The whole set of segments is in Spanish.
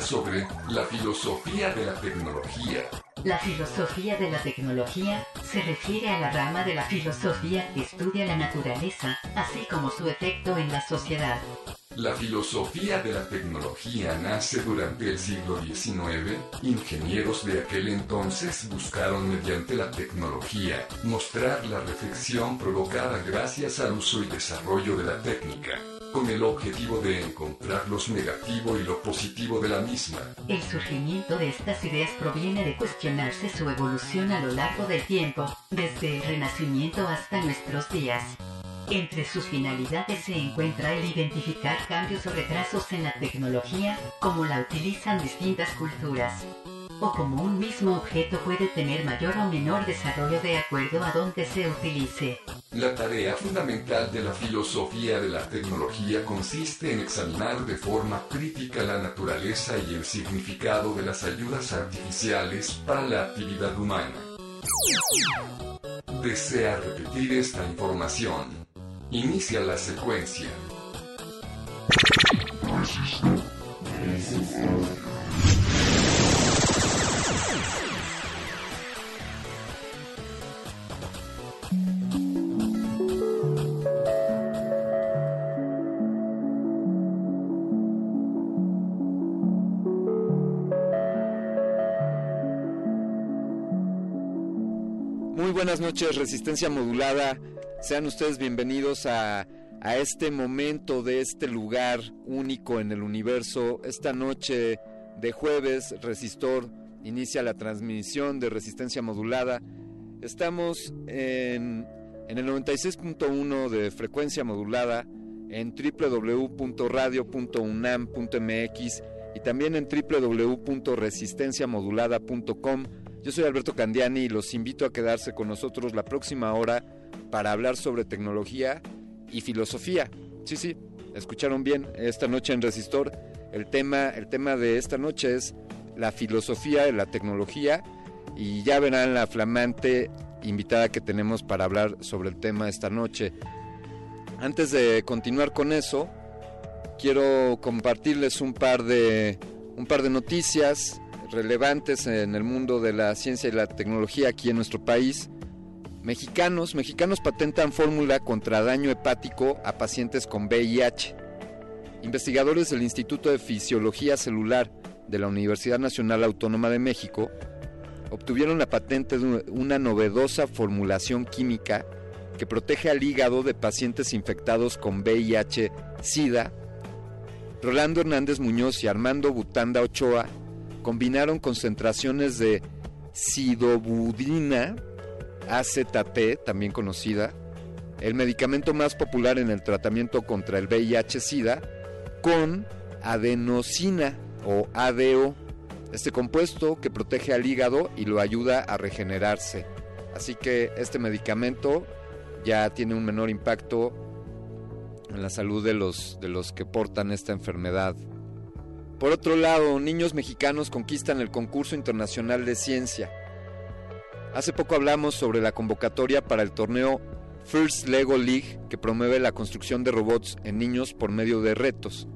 Sobre la filosofía de la tecnología. La filosofía de la tecnología se refiere a la rama de la filosofía que estudia la naturaleza, así como su efecto en la sociedad. La filosofía de la tecnología nace durante el siglo XIX. Ingenieros de aquel entonces buscaron mediante la tecnología mostrar la reflexión provocada gracias al uso y desarrollo de la técnica, con el objetivo de encontrar lo negativo y lo positivo de la misma. El surgimiento de estas ideas proviene de cuestionarse su evolución a lo largo del tiempo, desde el Renacimiento hasta nuestros días. Entre sus finalidades se encuentra el identificar cambios o retrasos en la tecnología, como la utilizan distintas culturas, o como un mismo objeto puede tener mayor o menor desarrollo de acuerdo a donde se utilice. La tarea fundamental de la filosofía de la tecnología consiste en examinar de forma crítica la naturaleza y el significado de las ayudas artificiales para la actividad humana. ¿Desea repetir esta información? Inicia la secuencia. Buenas noches, Resistencia Modulada. Sean ustedes bienvenidos a, a este momento de este lugar único en el universo. Esta noche de jueves, Resistor inicia la transmisión de Resistencia Modulada. Estamos en, en el 96.1 de frecuencia modulada, en www.radio.unam.mx y también en www.resistenciamodulada.com. Yo soy Alberto Candiani y los invito a quedarse con nosotros la próxima hora para hablar sobre tecnología y filosofía. Sí, sí, escucharon bien esta noche en Resistor. El tema, el tema de esta noche es la filosofía de la tecnología y ya verán la flamante invitada que tenemos para hablar sobre el tema esta noche. Antes de continuar con eso, quiero compartirles un par de un par de noticias relevantes en el mundo de la ciencia y la tecnología aquí en nuestro país. Mexicanos, mexicanos patentan fórmula contra daño hepático a pacientes con VIH. Investigadores del Instituto de Fisiología Celular de la Universidad Nacional Autónoma de México obtuvieron la patente de una novedosa formulación química que protege al hígado de pacientes infectados con VIH-Sida. Rolando Hernández Muñoz y Armando Butanda Ochoa combinaron concentraciones de sidobudina, AZT, también conocida, el medicamento más popular en el tratamiento contra el VIH-Sida, con adenosina o ADO, este compuesto que protege al hígado y lo ayuda a regenerarse. Así que este medicamento ya tiene un menor impacto en la salud de los, de los que portan esta enfermedad. Por otro lado, niños mexicanos conquistan el concurso internacional de ciencia. Hace poco hablamos sobre la convocatoria para el torneo First Lego League que promueve la construcción de robots en niños por medio de retos.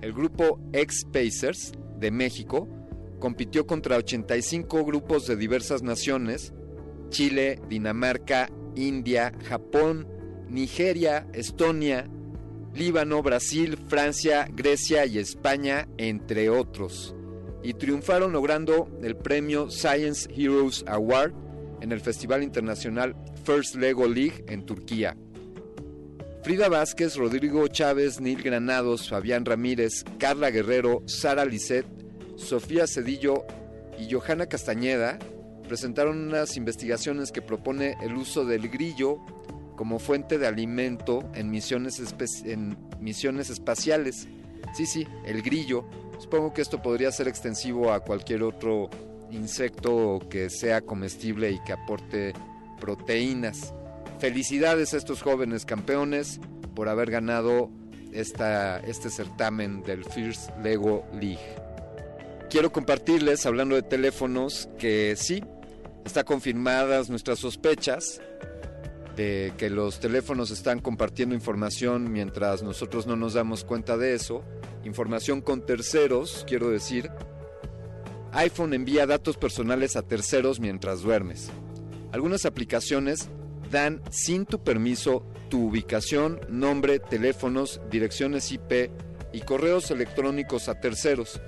El grupo X-Pacers de México compitió contra 85 grupos de diversas naciones, Chile, Dinamarca, India, Japón, Nigeria, Estonia, Líbano, Brasil, Francia, Grecia y España, entre otros. Y triunfaron logrando el premio Science Heroes Award en el Festival Internacional First Lego League en Turquía. Frida Vázquez, Rodrigo Chávez, Neil Granados, Fabián Ramírez, Carla Guerrero, Sara Lisset, Sofía Cedillo y Johanna Castañeda presentaron unas investigaciones que propone el uso del grillo como fuente de alimento en misiones, espaciales. Sí, sí, el grillo. Supongo que esto podría ser extensivo a cualquier otro insecto que sea comestible y que aporte proteínas. Felicidades a estos jóvenes campeones por haber ganado esta, este certamen del First Lego League. Quiero compartirles, hablando de teléfonos, que sí, está confirmadas nuestras sospechas de que los teléfonos están compartiendo información mientras nosotros no nos damos cuenta de eso. Información con terceros, quiero decir. iPhone envía datos personales a terceros mientras duermes. Algunas aplicaciones dan sin tu permiso tu ubicación, nombre, teléfonos, direcciones IP y correos electrónicos a terceros.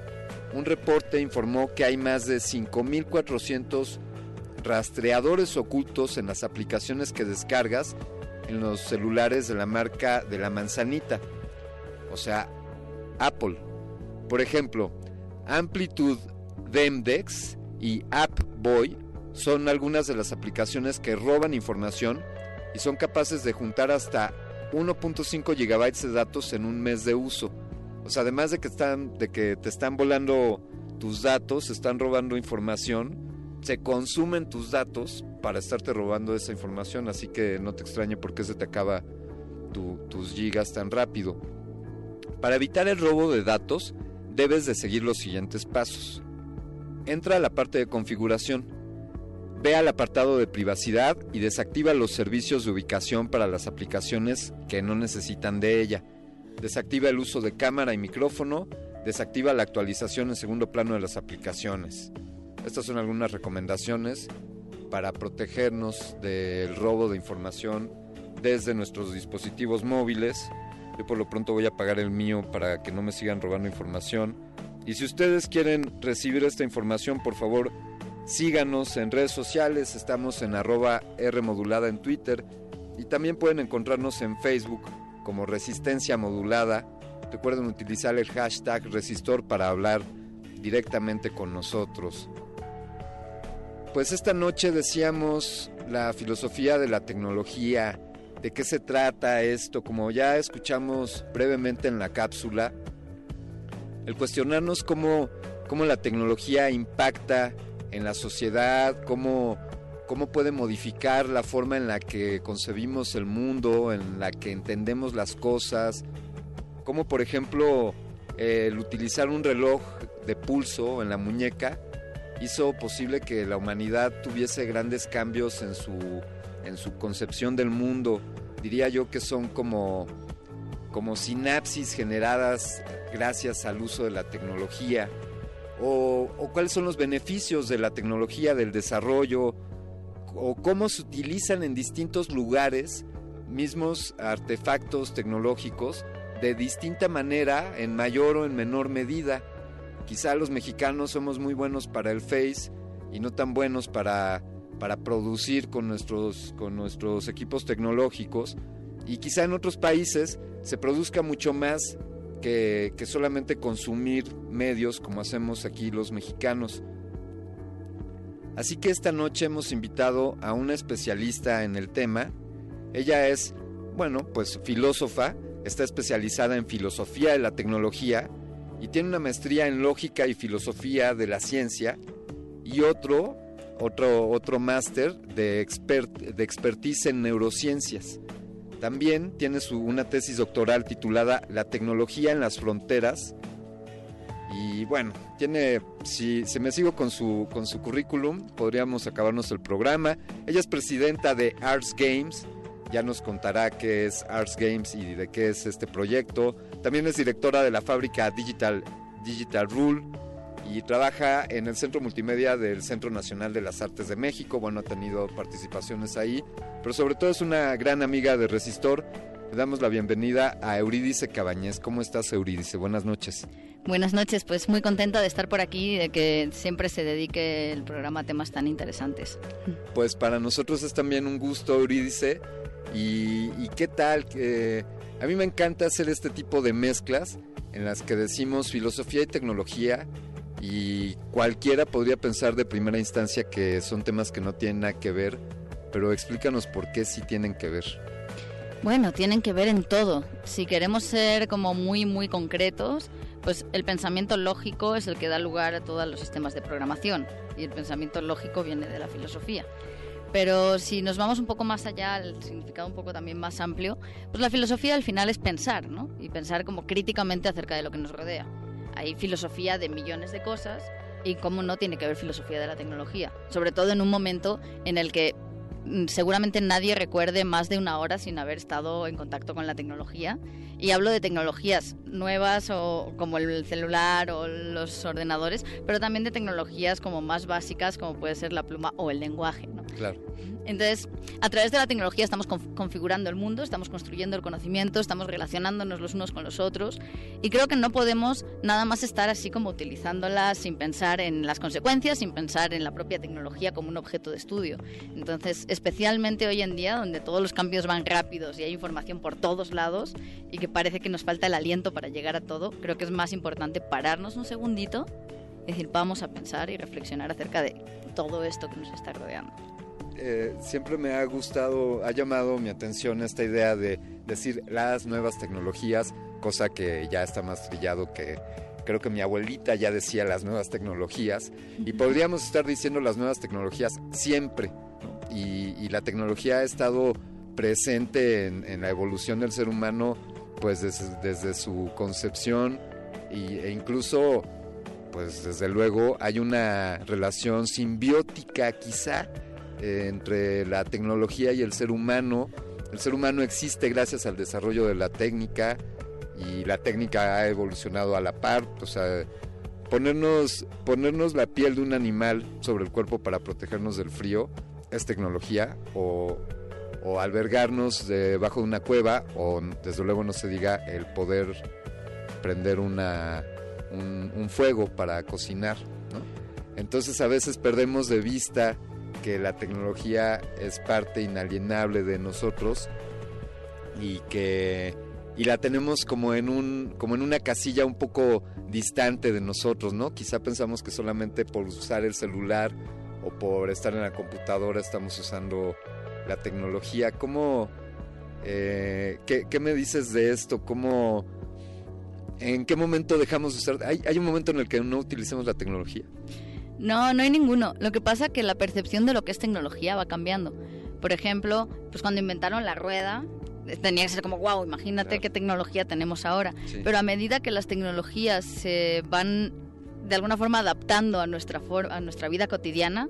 Un reporte informó que hay más de 5.400 rastreadores ocultos en las aplicaciones que descargas en los celulares de la marca de la manzanita, o sea, Apple. Por ejemplo, Amplitude Demdex y AppBoy son algunas de las aplicaciones que roban información y son capaces de juntar hasta 1.5 gigabytes de datos en un mes de uso. O sea, además de que, están, de que te están volando tus datos, están robando información, se consumen tus datos para estarte robando esa información, así que no te extrañe por qué se te acaba tus gigas tan rápido. Para evitar el robo de datos, debes de seguir los siguientes pasos. Entra a la parte de configuración. Ve al apartado de privacidad y desactiva los servicios de ubicación para las aplicaciones que no necesitan de ella. Desactiva el uso de cámara y micrófono. Desactiva la actualización en segundo plano de las aplicaciones. Estas son algunas recomendaciones para protegernos del robo de información desde nuestros dispositivos móviles. Yo por lo pronto voy a apagar el mío para que no me sigan robando información. Y si ustedes quieren recibir esta información, por favor, síganos en redes sociales. Estamos en arroba Rmodulada en Twitter. Y también pueden encontrarnos en Facebook como Resistencia Modulada. Recuerden utilizar el hashtag Resistor para hablar directamente con nosotros pues esta noche decíamos la filosofía de la tecnología, de qué se trata esto, como ya escuchamos brevemente en la cápsula, el cuestionarnos cómo, cómo la tecnología impacta en la sociedad, cómo, cómo puede modificar la forma en la que concebimos el mundo, en la que entendemos las cosas, como por ejemplo el utilizar un reloj de pulso en la muñeca hizo posible que la humanidad tuviese grandes cambios en su, en su concepción del mundo. Diría yo que son como, como sinapsis generadas gracias al uso de la tecnología. O, o, cuáles son los beneficios de la tecnología, del desarrollo, o cómo se utilizan en distintos lugares mismos artefactos tecnológicos de distinta manera, en mayor o en menor medida. Quizá los mexicanos somos muy buenos para el Face y no tan buenos para, para producir con nuestros, con nuestros equipos tecnológicos. Y quizá en otros países se produzca mucho más que, que solamente consumir medios como hacemos aquí los mexicanos. Así que esta noche hemos invitado a una especialista en el tema. Ella es, bueno, pues filósofa, está especializada en filosofía de la tecnología y tiene una maestría en lógica y filosofía de la ciencia y otro, otro, otro máster de, de expertise en neurociencias. También tiene su, una tesis doctoral titulada La tecnología en las fronteras. Y bueno, tiene, si, si me sigo con su, con su currículum, podríamos acabarnos el programa. Ella es presidenta de Arts Games, ya nos contará qué es Arts Games y de qué es este proyecto. También es directora de la fábrica Digital, Digital Rule y trabaja en el Centro Multimedia del Centro Nacional de las Artes de México. Bueno, ha tenido participaciones ahí, pero sobre todo es una gran amiga de Resistor. Le damos la bienvenida a Eurídice Cabañez. ¿Cómo estás, Eurídice? Buenas noches. Buenas noches, pues muy contenta de estar por aquí y de que siempre se dedique el programa a temas tan interesantes. Pues para nosotros es también un gusto, Eurídice. ¿Y, y qué tal? A mí me encanta hacer este tipo de mezclas en las que decimos filosofía y tecnología y cualquiera podría pensar de primera instancia que son temas que no tienen nada que ver, pero explícanos por qué sí tienen que ver. Bueno, tienen que ver en todo. Si queremos ser como muy, muy concretos, pues el pensamiento lógico es el que da lugar a todos los sistemas de programación y el pensamiento lógico viene de la filosofía. Pero si nos vamos un poco más allá, el significado un poco también más amplio, pues la filosofía al final es pensar, ¿no? Y pensar como críticamente acerca de lo que nos rodea. Hay filosofía de millones de cosas y cómo no tiene que haber filosofía de la tecnología, sobre todo en un momento en el que mm, seguramente nadie recuerde más de una hora sin haber estado en contacto con la tecnología. Y hablo de tecnologías nuevas o como el celular o los ordenadores, pero también de tecnologías como más básicas como puede ser la pluma o el lenguaje. ¿no? Claro. Entonces, a través de la tecnología estamos conf- configurando el mundo, estamos construyendo el conocimiento, estamos relacionándonos los unos con los otros y creo que no podemos nada más estar así como utilizándola sin pensar en las consecuencias, sin pensar en la propia tecnología como un objeto de estudio. Entonces, especialmente hoy en día, donde todos los cambios van rápidos y hay información por todos lados y que parece que nos falta el aliento para llegar a todo, creo que es más importante pararnos un segundito y decir, vamos a pensar y reflexionar acerca de todo esto que nos está rodeando. Eh, siempre me ha gustado, ha llamado mi atención esta idea de decir las nuevas tecnologías, cosa que ya está más trillado que creo que mi abuelita ya decía las nuevas tecnologías. Y podríamos estar diciendo las nuevas tecnologías siempre y, y la tecnología ha estado presente en, en la evolución del ser humano pues desde, su concepción y, e incluso pues desde luego hay una relación simbiótica quizá entre la tecnología y el ser humano. El ser humano existe gracias al desarrollo de la técnica y la técnica ha evolucionado a la par. O sea, ponernos, ponernos la piel de un animal sobre el cuerpo para protegernos del frío es tecnología o, o albergarnos debajo de una cueva o desde luego no se diga el poder prender una, un, un fuego para cocinar. Entonces a veces perdemos de vista que la tecnología es parte inalienable de nosotros y que y la tenemos como en un como en una casilla un poco distante de nosotros, ¿no? Quizá pensamos que solamente por usar el celular o por estar en la computadora estamos usando la tecnología. ¿Cómo eh, ¿qué, qué me dices de esto? ¿Cómo en qué momento dejamos de usar? ¿Hay, hay un momento en el que no utilicemos la tecnología? No, no hay ninguno. Lo que pasa es que la percepción de lo que es tecnología va cambiando. Por ejemplo, pues cuando inventaron la rueda, eh, tenía que ser como, wow, imagínate Claro. qué tecnología tenemos ahora. Sí. Pero a medida que las tecnologías se van de alguna forma adaptando a nuestra, a nuestra vida cotidiana,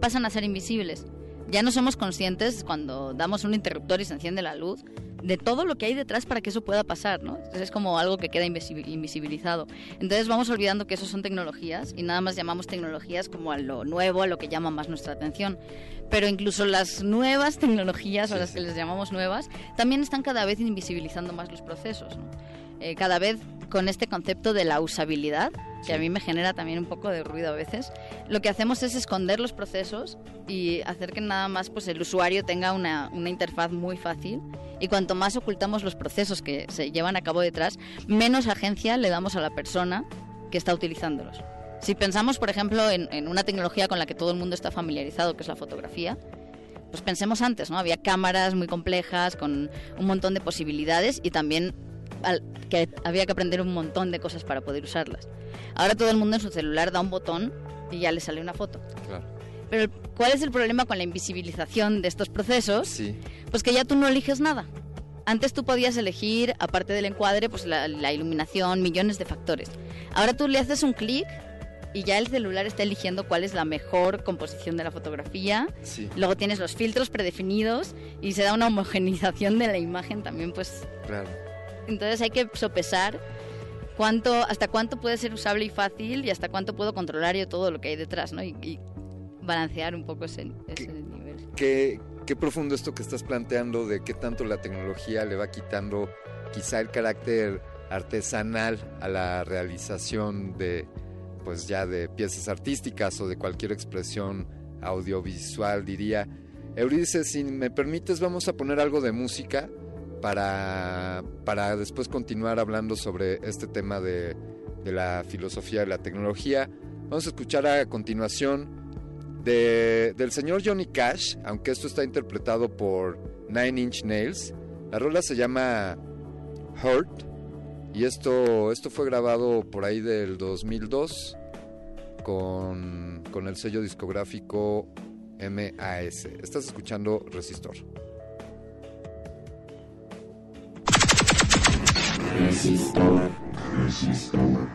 pasan a ser invisibles. Ya no somos conscientes cuando damos un interruptor y se enciende la luz de todo lo que hay detrás para que eso pueda pasar, ¿no? Entonces es como algo que queda invisi- invisibilizado. Entonces vamos olvidando que eso son tecnologías y nada más llamamos tecnologías como a lo nuevo, a lo que llama más nuestra atención. Pero incluso las nuevas tecnologías, o las que les llamamos nuevas, también están cada vez invisibilizando más los procesos, ¿no? Eh, cada vez con este concepto de la usabilidad, que a mí me genera también un poco de ruido a veces, lo que hacemos es esconder los procesos y hacer que nada más pues, el usuario tenga una, una interfaz muy fácil. Y cuanto más ocultamos los procesos que se llevan a cabo detrás, menos agencia le damos a la persona que está utilizándolos. Si pensamos, por ejemplo, en, en una tecnología con la que todo el mundo está familiarizado, que es la fotografía, pues pensemos antes, ¿no? Había cámaras muy complejas con un montón de posibilidades y también al- que había que aprender un montón de cosas para poder usarlas. Ahora todo el mundo en su celular da un botón y ya le sale una foto. Claro. Pero ¿cuál es el problema con la invisibilización de estos procesos? Sí. Pues que ya tú no eliges nada. Antes tú podías elegir, aparte del encuadre, pues la, la iluminación, millones de factores. Ahora tú le haces un clic y ya el celular está eligiendo cuál es la mejor composición de la fotografía. Sí, Luego tienes los filtros predefinidos y se da una homogenización de la imagen también, pues claro. Entonces hay que sopesar cuánto, hasta cuánto puede ser usable y fácil y hasta cuánto puedo controlar yo todo lo que hay detrás, ¿no? Y, y balancear un poco ese, ese nivel. Qué, qué profundo esto que estás planteando de qué tanto la tecnología le va quitando quizá el carácter artesanal a la realización de pues ya de piezas artísticas o de cualquier expresión audiovisual diría Euridice si me permites vamos a poner algo de música para, para después continuar hablando sobre este tema de, de la filosofía de la tecnología. Vamos a escuchar a continuación de, del señor Johnny Cash, aunque esto está interpretado por Nine Inch Nails. La rola se llama Hurt y esto, esto fue grabado por ahí del 2002 con, con el sello discográfico MAS. Estás escuchando Resistor. Nancy stole it. Nancy stole it.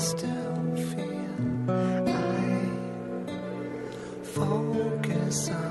Still feel I focus on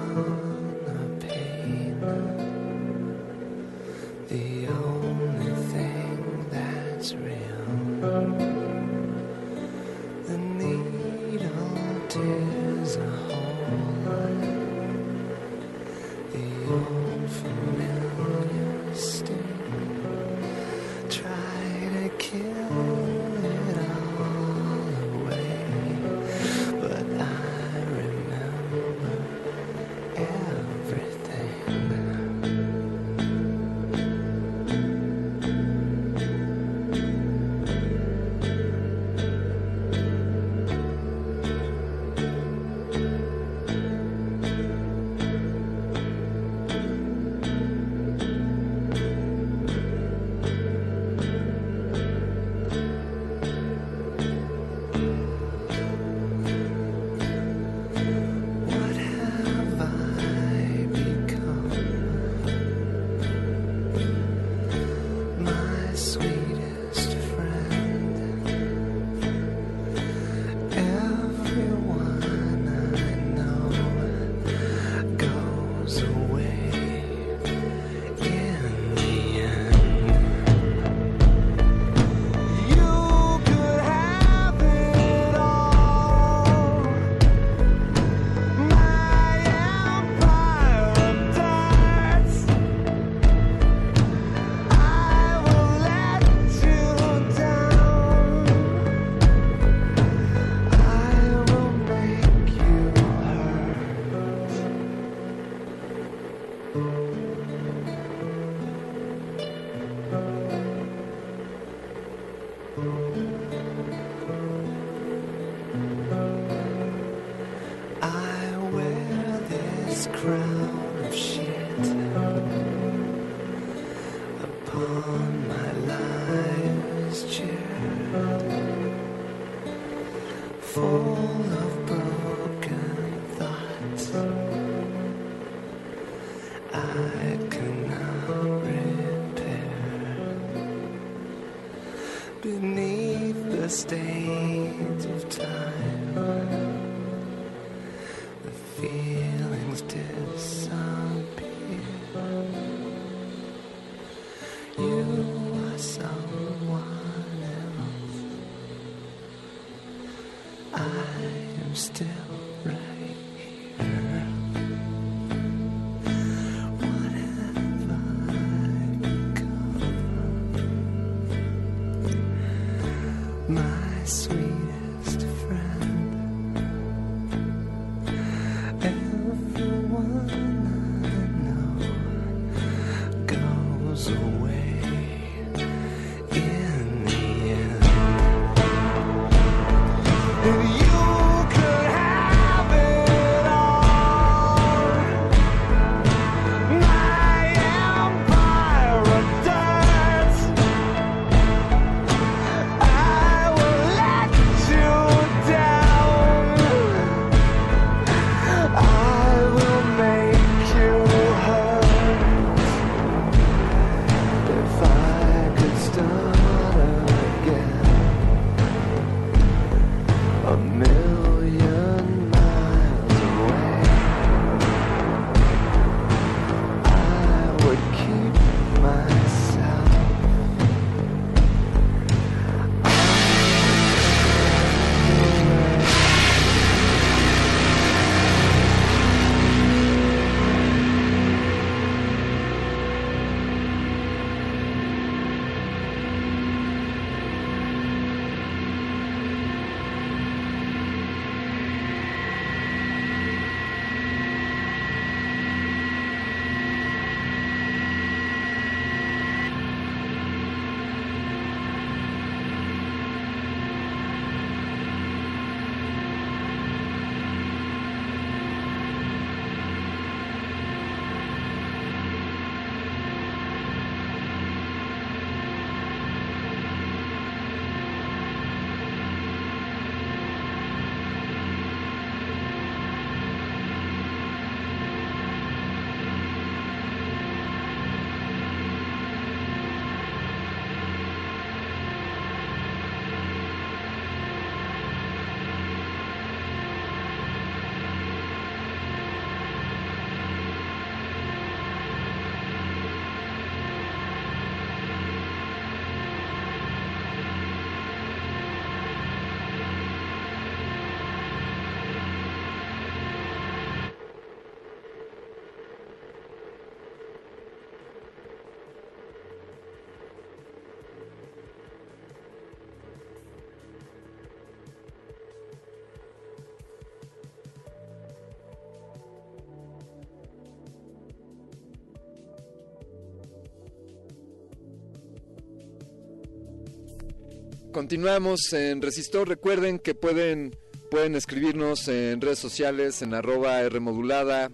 continuamos en Resistor. Recuerden que pueden, pueden escribirnos en redes sociales, en arroba Rmodulada,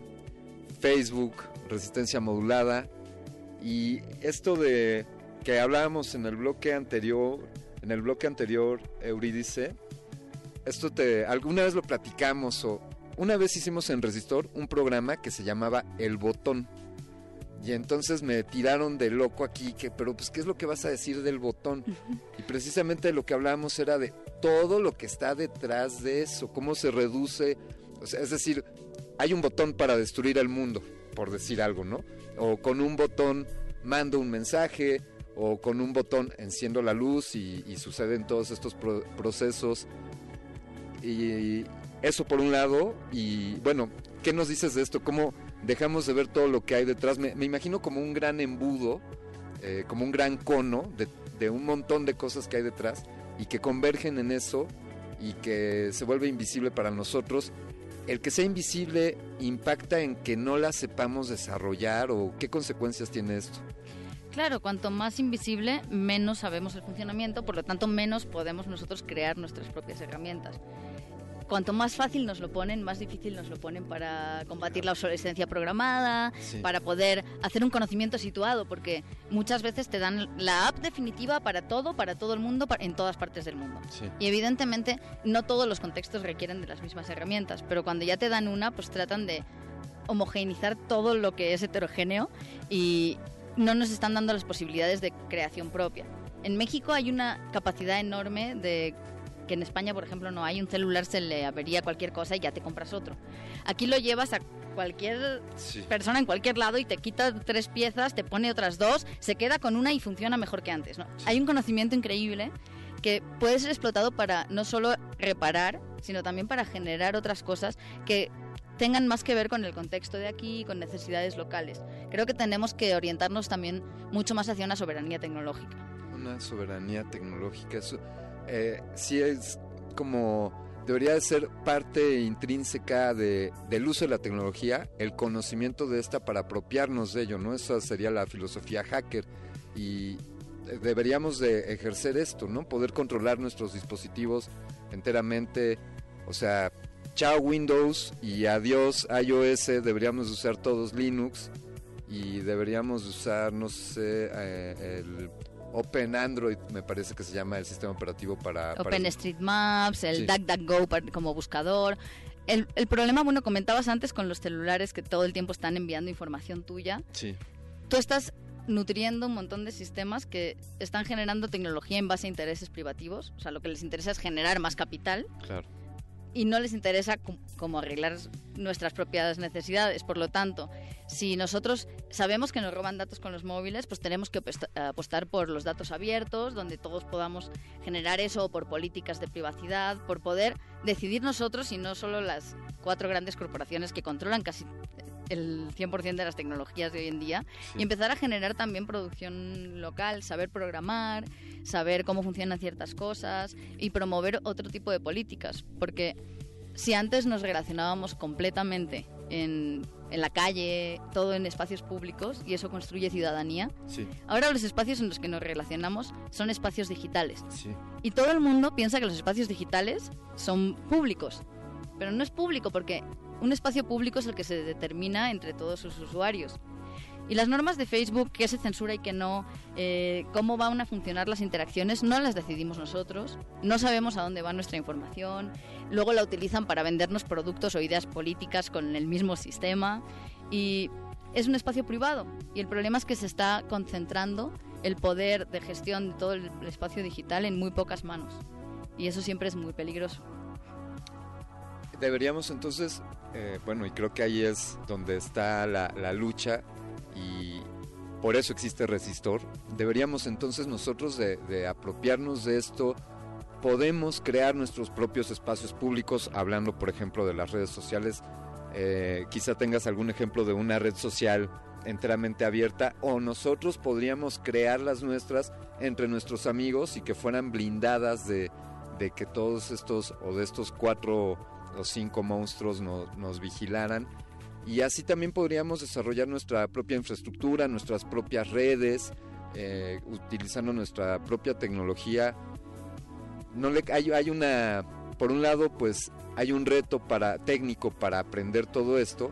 Facebook, Resistencia Modulada. Y esto de que hablábamos en el bloque anterior, en el bloque anterior, Eurídice, esto te, alguna vez lo platicamos o una vez hicimos en Resistor un programa que se llamaba El Botón. Y entonces me tiraron de loco aquí, que, pero pues, ¿qué es lo que vas a decir del botón? Y precisamente lo que hablábamos era de todo lo que está detrás de eso, cómo se reduce, o sea, es decir, hay un botón para destruir el mundo, por decir algo, ¿no? O con un botón mando un mensaje, o con un botón enciendo la luz y, y suceden todos estos pro- procesos. Y eso por un lado, y bueno, ¿qué nos dices de esto? ¿Cómo dejamos de ver todo lo que hay detrás? Me, imagino como un gran embudo, eh, como un gran cono de, de un montón de cosas que hay detrás y que convergen en eso y que se vuelve invisible para nosotros. ¿El que sea invisible impacta en que no la sepamos desarrollar o qué consecuencias tiene esto? Claro, cuanto más invisible, menos sabemos el funcionamiento, por lo tanto menos podemos nosotros crear nuestras propias herramientas. Cuanto más fácil nos lo ponen, más difícil nos lo ponen para combatir la obsolescencia programada, Sí. para poder hacer un conocimiento situado, porque muchas veces te dan la app definitiva para todo, para todo el mundo, en todas partes del mundo. Y evidentemente no todos los contextos requieren de las mismas herramientas, pero cuando ya te dan una, pues tratan de homogeneizar todo lo que es heterogéneo y no nos están dando las posibilidades de creación propia. En México hay una capacidad enorme de que en España, por ejemplo, no hay un celular, se le avería cualquier cosa y ya te compras otro. Aquí lo llevas a cualquier persona en cualquier lado y te quita tres piezas, te pone otras dos, se queda con una y funciona mejor que antes. ¿no? Hay un conocimiento increíble que puede ser explotado para no solo reparar, sino también para generar otras cosas que tengan más que ver con el contexto de aquí y con necesidades locales. Creo que tenemos que orientarnos también mucho más hacia una soberanía tecnológica. Una soberanía tecnológica. Eso eh, sí es como debería de ser parte intrínseca de, del uso de la tecnología, el conocimiento de esta para apropiarnos de ello, ¿no? Esa sería la filosofía hacker y deberíamos de ejercer esto, ¿no? Poder controlar nuestros dispositivos enteramente, o sea, chao Windows y adiós iOS, deberíamos usar todos Linux y deberíamos usar, no sé, eh, el Open Android, me parece que se llama el sistema operativo para... OpenStreetMaps, el Sí. DuckDuckGo como buscador. El, el problema, bueno, comentabas antes con los celulares que todo el tiempo están enviando información tuya. Sí. Tú estás nutriendo un montón de sistemas que están generando tecnología en base a intereses privativos. O sea, lo que les interesa es generar más capital Claro. Y no les interesa como arreglar nuestras propias necesidades. Por lo tanto, si nosotros sabemos que nos roban datos con los móviles, pues tenemos que aposta- apostar por los datos abiertos, donde todos podamos generar eso, o por políticas de privacidad, por poder decidir nosotros y no solo las cuatro grandes corporaciones que controlan casi el 100% de las tecnologías de hoy en día Sí. y empezar a generar también producción local, saber programar, saber cómo funcionan ciertas cosas y promover otro tipo de políticas. Porque si antes nos relacionábamos completamente en, en la calle, todo en espacios públicos y eso construye ciudadanía, Sí. ahora los espacios en los que nos relacionamos son espacios digitales. Sí. Y todo el mundo piensa que los espacios digitales son públicos. Pero no es público porque un espacio público es el que se determina entre todos sus usuarios. Y las normas de Facebook, qué se censura y qué no, eh, cómo van a funcionar las interacciones, no las decidimos nosotros. No sabemos a dónde va nuestra información. Luego la utilizan para vendernos productos o ideas políticas con el mismo sistema. Y es un espacio privado. Y el problema es que se está concentrando el poder de gestión de todo el espacio digital en muy pocas manos. Y eso siempre es muy peligroso. Deberíamos entonces, eh, bueno, y creo que ahí es donde está la, la lucha y por eso existe Resistor. Deberíamos entonces nosotros de, apropiarnos de esto. Podemos crear nuestros propios espacios públicos, hablando por ejemplo de las redes sociales. Eh, quizá tengas algún ejemplo de una red social enteramente abierta o nosotros podríamos crear las nuestras entre nuestros amigos y que fueran blindadas de, de que todos estos o de estos cuatro o cinco monstruos no- nos vigilaran. Y así también podríamos desarrollar nuestra propia infraestructura, nuestras propias redes, eh, utilizando nuestra propia tecnología. No hay, una por un lado pues hay un reto para técnico para aprender todo esto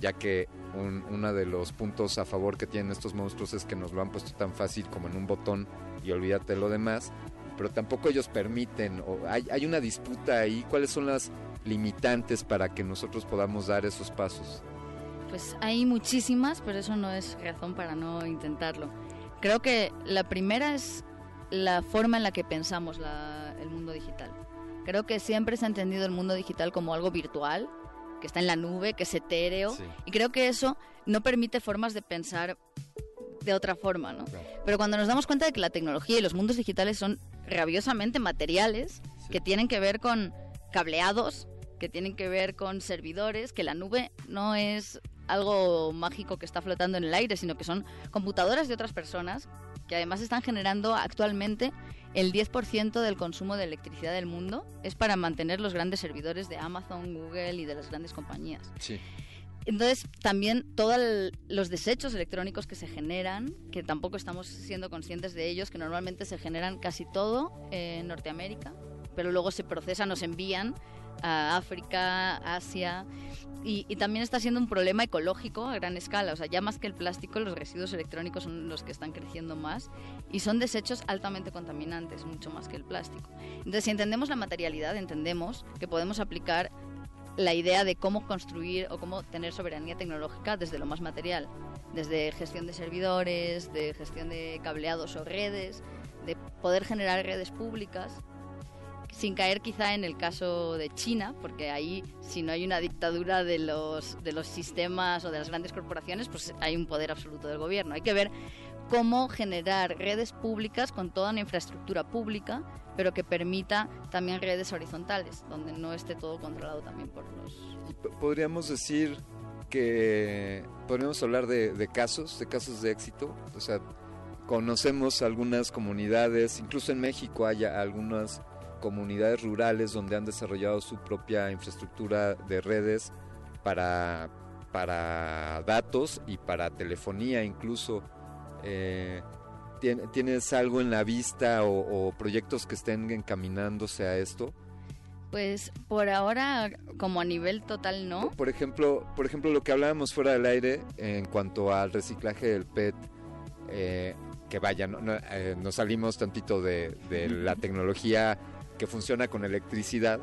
ya que un, uno de los puntos a favor que tienen estos monstruos es que nos lo han puesto tan fácil como en un botón y olvídate lo demás pero tampoco ellos permiten hay, hay una disputa ahí. Cuáles son las limitantes para que nosotros podamos dar esos pasos Pues hay muchísimas, pero eso no es razón para no intentarlo. Creo que la primera es la forma en la que pensamos la- el mundo digital. Creo que siempre se ha entendido el mundo digital como algo virtual, que está en la nube, que es etéreo, Sí. y creo que eso no permite formas de pensar de otra forma, ¿no? Pero cuando nos damos cuenta de que la tecnología y los mundos digitales son rabiosamente materiales, que tienen que ver con cableados, que tienen que ver con servidores, que la nube no es algo mágico que está flotando en el aire, sino que son computadoras de otras personas que además están generando actualmente el 10% del consumo de electricidad del mundo es para mantener los grandes servidores de Amazon, Google y de las grandes compañías. sí Entonces, también todos los desechos electrónicos que se generan, que tampoco estamos siendo conscientes de ellos, que normalmente se generan casi todo en Norteamérica, pero luego se procesan se envían a África, Asia, y, y también está siendo un problema ecológico a gran escala. O sea, ya más que el plástico, los residuos electrónicos son los que están creciendo más y son desechos altamente contaminantes, mucho más que el plástico. Entonces, si entendemos la materialidad, entendemos que podemos aplicar la idea de cómo construir o cómo tener soberanía tecnológica desde lo más material, desde gestión de servidores, de gestión de cableados o redes, de poder generar redes públicas, sin caer quizá en el caso de China, porque ahí si no hay una dictadura de los, de los sistemas o de las grandes corporaciones, pues hay un poder absoluto del gobierno. Hay que ver cómo generar redes públicas con toda una infraestructura pública, pero que permita también redes horizontales, donde no esté todo controlado también por los... Podríamos decir que podríamos hablar de, de casos, de casos de éxito. O sea, conocemos algunas comunidades, incluso en México hay algunas comunidades rurales donde han desarrollado su propia infraestructura de redes para, para datos y para telefonía incluso. Eh, ¿tien- ¿Tienes algo en la vista o, o proyectos que estén encaminándose a esto? Pues por ahora, como a nivel total, no. Por ejemplo, por ejemplo, lo que hablábamos fuera del aire en cuanto al reciclaje del PET, eh, que vaya, no, no, eh, nos salimos tantito de, de la tecnología que funciona con electricidad,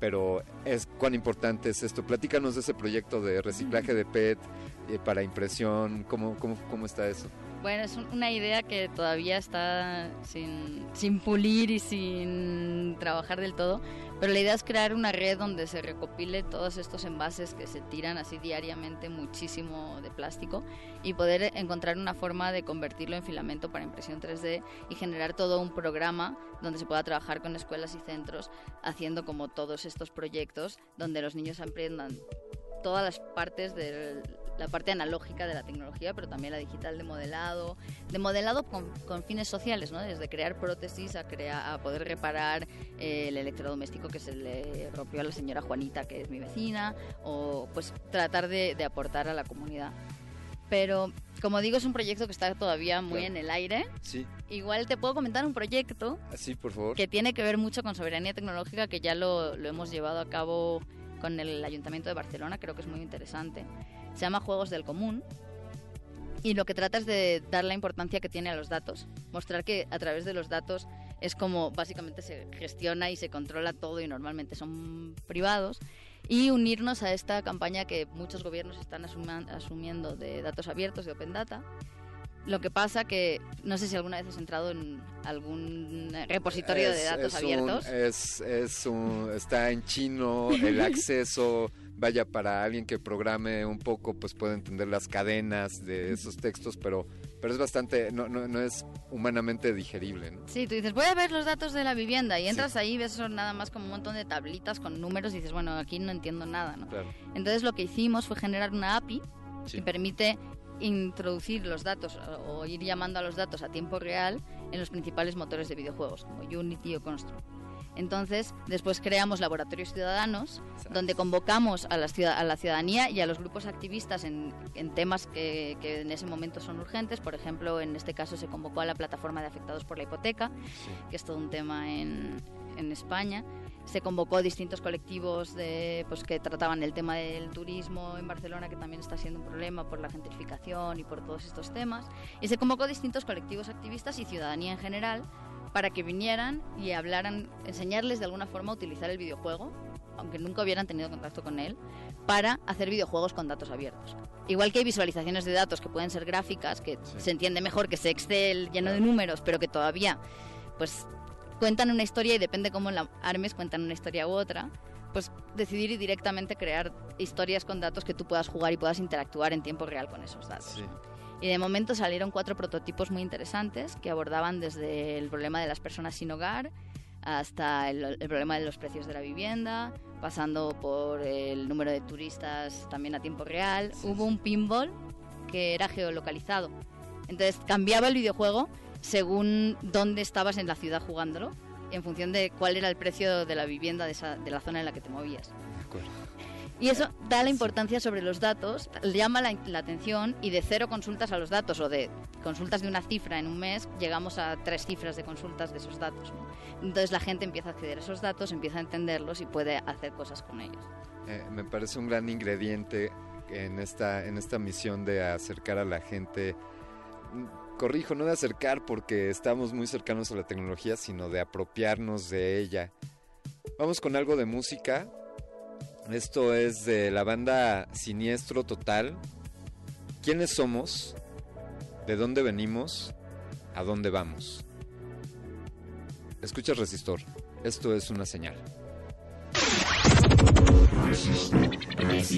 pero es cuán importante es esto. Platícanos de ese proyecto de reciclaje de PET eh, para impresión, ¿cómo, cómo, cómo está eso? Bueno, es un- una idea que todavía está sin, sin pulir y sin trabajar del todo, pero la idea es crear una red donde se recopile todos estos envases que se tiran así diariamente muchísimo de plástico y poder encontrar una forma de convertirlo en filamento para impresión 3D y generar todo un programa donde se pueda trabajar con escuelas y centros haciendo como todos estos proyectos donde los niños aprendan todas las partes de la parte analógica de la tecnología, pero también la digital de modelado, de modelado con, con fines sociales, ¿no? Desde crear prótesis a, crear, a poder reparar eh, el electrodoméstico que se le rompió a la señora Juanita, que es mi vecina, o pues tratar de, de aportar a la comunidad. Pero, como digo, es un proyecto que está todavía muy Claro. en el aire. Sí, Igual te puedo comentar un proyecto así por favor. que tiene que ver mucho con soberanía tecnológica, que ya lo, lo hemos llevado a cabo con el Ayuntamiento de Barcelona, creo que es muy interesante. Se llama Juegos del Común y lo que trata es de dar la importancia que tiene a los datos, mostrar que a través de los datos es como básicamente se gestiona y se controla todo y normalmente son privados y unirnos a esta campaña que muchos gobiernos están asumiendo de datos abiertos, de Open Data. Lo que pasa que no sé si alguna vez has entrado en algún repositorio de Es- datos es un- abiertos. es, es un- está en chino, el acceso, vaya, para alguien que programe un poco, pues puede entender las cadenas de esos textos, pero, pero es bastante, no, no, no es humanamente digerible, ¿no? Sí, tú dices, voy a ver los datos de la vivienda y entras ahí y ves son nada más como un montón de tablitas con números y dices, bueno, aquí no entiendo nada, ¿no? Claro. Entonces lo que hicimos fue generar una API Sí. que permite introducir los datos o o ir llamando a los datos a tiempo real en los principales motores de videojuegos, como Unity o Construct. Entonces, después creamos laboratorios ciudadanos donde convocamos a la, ciudad- a la ciudadanía y a los grupos activistas en, en temas que, que en ese momento son urgentes. Por ejemplo, en este caso se convocó a la plataforma de afectados por la hipoteca, que es todo un tema en, en España. Se convocó a distintos colectivos de, pues, que trataban el tema del turismo en Barcelona, que también está siendo un problema por la gentrificación y por todos estos temas. Y se convocó a distintos colectivos activistas y ciudadanía en general para que vinieran y hablaran, enseñarles de alguna forma a utilizar el videojuego, aunque nunca hubieran tenido contacto con él, para hacer videojuegos con datos abiertos. Igual que hay visualizaciones de datos que pueden ser gráficas, que se entiende mejor que ese Excel lleno de números, pero que todavía pues cuentan una historia y depende cómo la armes, cuentan una historia u otra, pues decidir y directamente crear historias con datos que tú puedas jugar y puedas interactuar en tiempo real con esos datos. Y de momento salieron cuatro prototipos muy interesantes que abordaban desde el problema de las personas sin hogar hasta el, el problema de los precios de la vivienda, pasando por el número de turistas también a tiempo real. Hubo un pinball que era geolocalizado. Entonces cambiaba el videojuego según dónde estabas en la ciudad jugándolo, en función de cuál era el precio de la vivienda de, esa- de la zona en la que te movías. Y eso da la importancia sobre los datos, llama la, la atención y de cero consultas a los datos o de consultas de una cifra en un mes llegamos a tres cifras de consultas de esos datos. ¿no? Entonces la gente empieza a acceder a esos datos, empieza a entenderlos y puede hacer cosas con ellos. Eh, me parece un gran ingrediente en esta, en esta misión de acercar a la gente. Corrijo, no de acercar porque estamos muy cercanos a la tecnología, sino de apropiarnos de ella. Vamos con algo de música. Esto es de la banda Siniestro Total. ¿Quiénes somos? ¿De dónde venimos? ¿A dónde vamos? Escucha Resistor. Esto es una señal. Cuando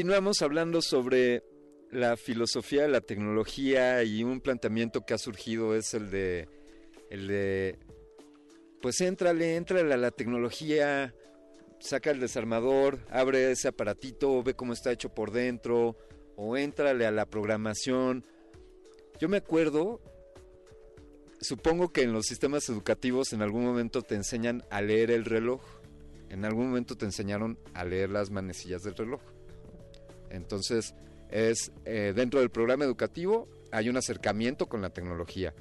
Continuamos hablando sobre la filosofía de la tecnología y un planteamiento que ha surgido es el de el de pues éntrale, éntrale a la tecnología, saca el desarmador, abre ese aparatito, ve cómo está hecho por dentro o éntrale a la programación. Yo me acuerdo supongo que en los sistemas educativos en algún momento te enseñan a leer el reloj. en algún momento te enseñaron a leer las manecillas del reloj. Entonces, es eh, dentro del programa educativo hay un acercamiento con la tecnología.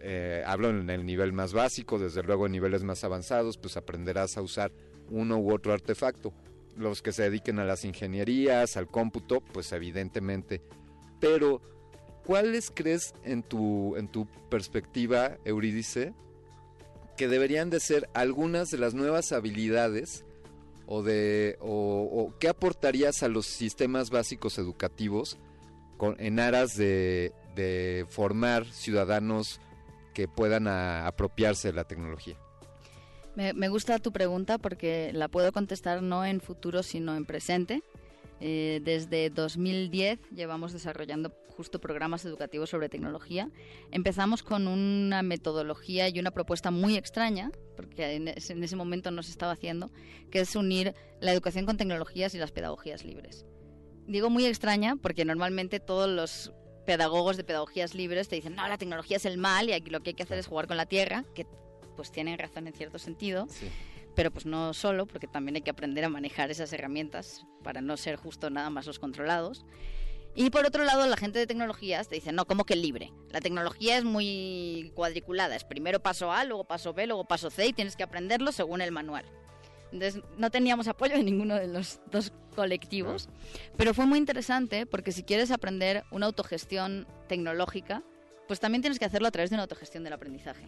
Eh, hablo en el nivel más básico, desde luego en niveles más avanzados, pues aprenderás a usar uno u otro artefacto. Los que se dediquen a las ingenierías, al cómputo, pues evidentemente. Pero, ¿cuáles crees en tu, en tu perspectiva, Eurídice, que deberían de ser algunas de las nuevas habilidades o de o, qué aportarías a los sistemas básicos educativos con, en aras de, formar ciudadanos que puedan apropiarse de la tecnología? Me, gusta tu pregunta porque la puedo contestar no en futuro, sino en presente. Eh, desde 2010 llevamos desarrollando justo programas educativos sobre tecnología. Empezamos con una metodología y una propuesta muy extraña, porque en ese, en ese momento no se estaba haciendo, que es unir la educación con tecnologías y las pedagogías libres. Digo muy extraña porque normalmente todos los pedagogos de pedagogías libres te dicen, no, la tecnología es el mal y aquí lo que hay que hacer es jugar con la tierra, que pues tienen razón en cierto sentido, pero pues no solo, porque también hay que aprender a manejar esas herramientas para no ser justo nada más los controlados. Y por otro lado, la gente de tecnologías te dice, no, como que libre. La tecnología es muy cuadriculada, es primero paso A, luego paso B, luego paso C y tienes que aprenderlo según el manual. Entonces no teníamos apoyo de ninguno de los dos colectivos, pero fue muy interesante porque si quieres aprender una autogestión tecnológica, pues también tienes que hacerlo a través de una autogestión del aprendizaje.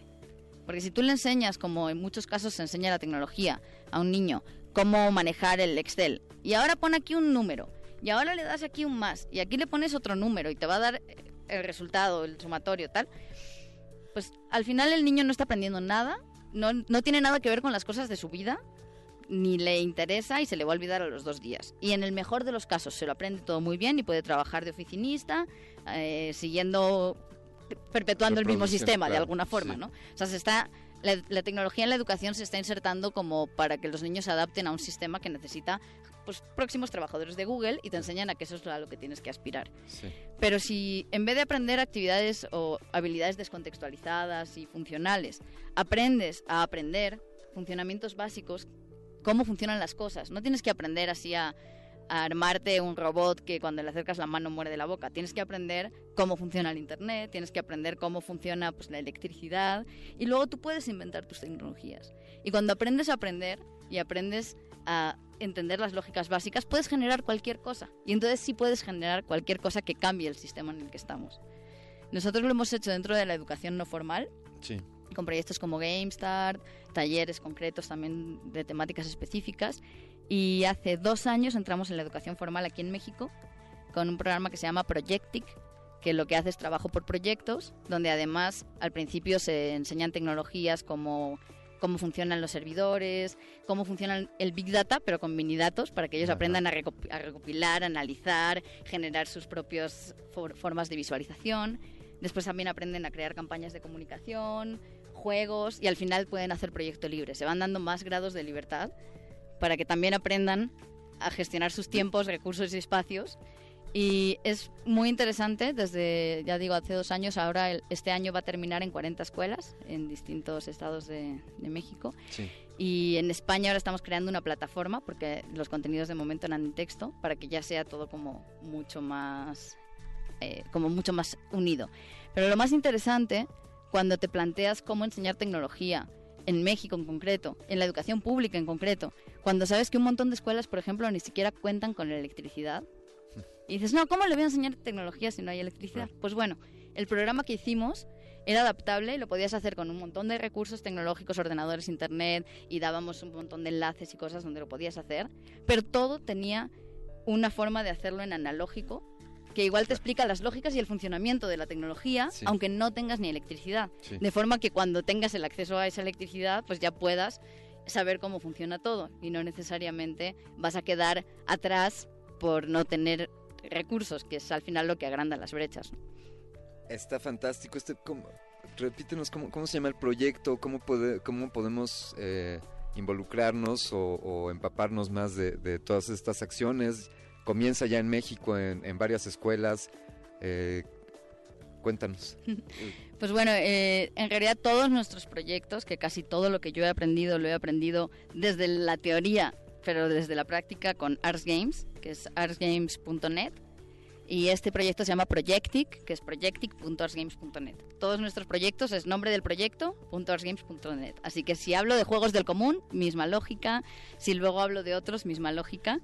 Porque si tú le enseñas, como en muchos casos se enseña la tecnología a un niño, cómo manejar el Excel, y ahora pon aquí un número, y ahora le das aquí un más, y aquí le pones otro número, y te va a dar el resultado, el sumatorio, tal, pues al final el niño no está aprendiendo nada, no, no tiene nada que ver con las cosas de su vida, ni le interesa y se le va a olvidar a los dos días. Y en el mejor de los casos se lo aprende todo muy bien y puede trabajar de oficinista, eh, siguiendo perpetuando el mismo sistema de alguna forma, ¿no? O sea, se está la, tecnología en la educación se está insertando como para que los niños se adapten a un sistema que necesita pues próximos trabajadores de Google y te enseñan a que eso es a lo que tienes que aspirar. Pero si en vez de aprender actividades o habilidades descontextualizadas y funcionales, aprendes a aprender funcionamientos básicos, cómo funcionan las cosas, no tienes que aprender así a armarte un robot que cuando le acercas la mano muere de la boca. Tienes que aprender cómo funciona el Internet, tienes que aprender cómo funciona pues, la electricidad y luego tú puedes inventar tus tecnologías. Y cuando aprendes a aprender y aprendes a entender las lógicas básicas, puedes generar cualquier cosa. Y entonces sí puedes generar cualquier cosa que cambie el sistema en el que estamos. Nosotros lo hemos hecho dentro de la educación no formal. Sí con proyectos como GameStart, talleres concretos también de temáticas específicas y hace dos años entramos en la educación formal aquí en México con un programa que se llama Projectic, que lo que hace es trabajo por proyectos, donde además al principio se enseñan tecnologías como cómo funcionan los servidores, cómo funciona el Big Data, pero con mini datos, para que ellos aprendan a, recopilar, analizar, generar sus propias formas de visualización. Después también aprenden a crear campañas de comunicación, juegos y al final pueden hacer proyecto libre. Se van dando más grados de libertad para que también aprendan a gestionar sus tiempos, recursos y espacios. Y es muy interesante, desde, ya digo, hace dos años, ahora este año va a terminar en 40 escuelas en distintos estados de, México. Y en España ahora estamos creando una plataforma, porque los contenidos de momento eran en texto, para que ya sea todo como mucho más, eh, como mucho más unido. Pero lo más interesante, cuando te planteas cómo enseñar tecnología, en México en concreto, en la educación pública en concreto, cuando sabes que un montón de escuelas, por ejemplo, ni siquiera cuentan con la electricidad. Y dices, no, ¿cómo le voy a enseñar tecnología si no hay electricidad? Pues bueno, el programa que hicimos era adaptable, lo podías hacer con un montón de recursos tecnológicos, ordenadores, internet, y dábamos un montón de enlaces y cosas donde lo podías hacer, pero todo tenía una forma de hacerlo en analógico que igual te explica las lógicas y el funcionamiento de la tecnología, aunque no tengas ni electricidad. De forma que cuando tengas el acceso a esa electricidad, pues ya puedas saber cómo funciona todo y no necesariamente vas a quedar atrás por no tener recursos, que es al final lo que agranda las brechas. Está fantástico. Este, repítenos cómo, se llama el proyecto, cómo, cómo podemos eh, involucrarnos o, empaparnos más de todas estas acciones comienza ya en México en, varias escuelas. Eh, Cuéntanos. Pues bueno, eh, en realidad todos nuestros proyectos, que casi todo lo que yo he aprendido lo he aprendido desde la teoría, pero desde la práctica con Ars Games, que es arsgames.net. Y este proyecto se llama Projectic, que es projectic.arsgames.net. Todos nuestros proyectos es nombre del proyecto, .arsgames.net. Así que si hablo de juegos del común, misma lógica. Si luego hablo de otros, misma lógica.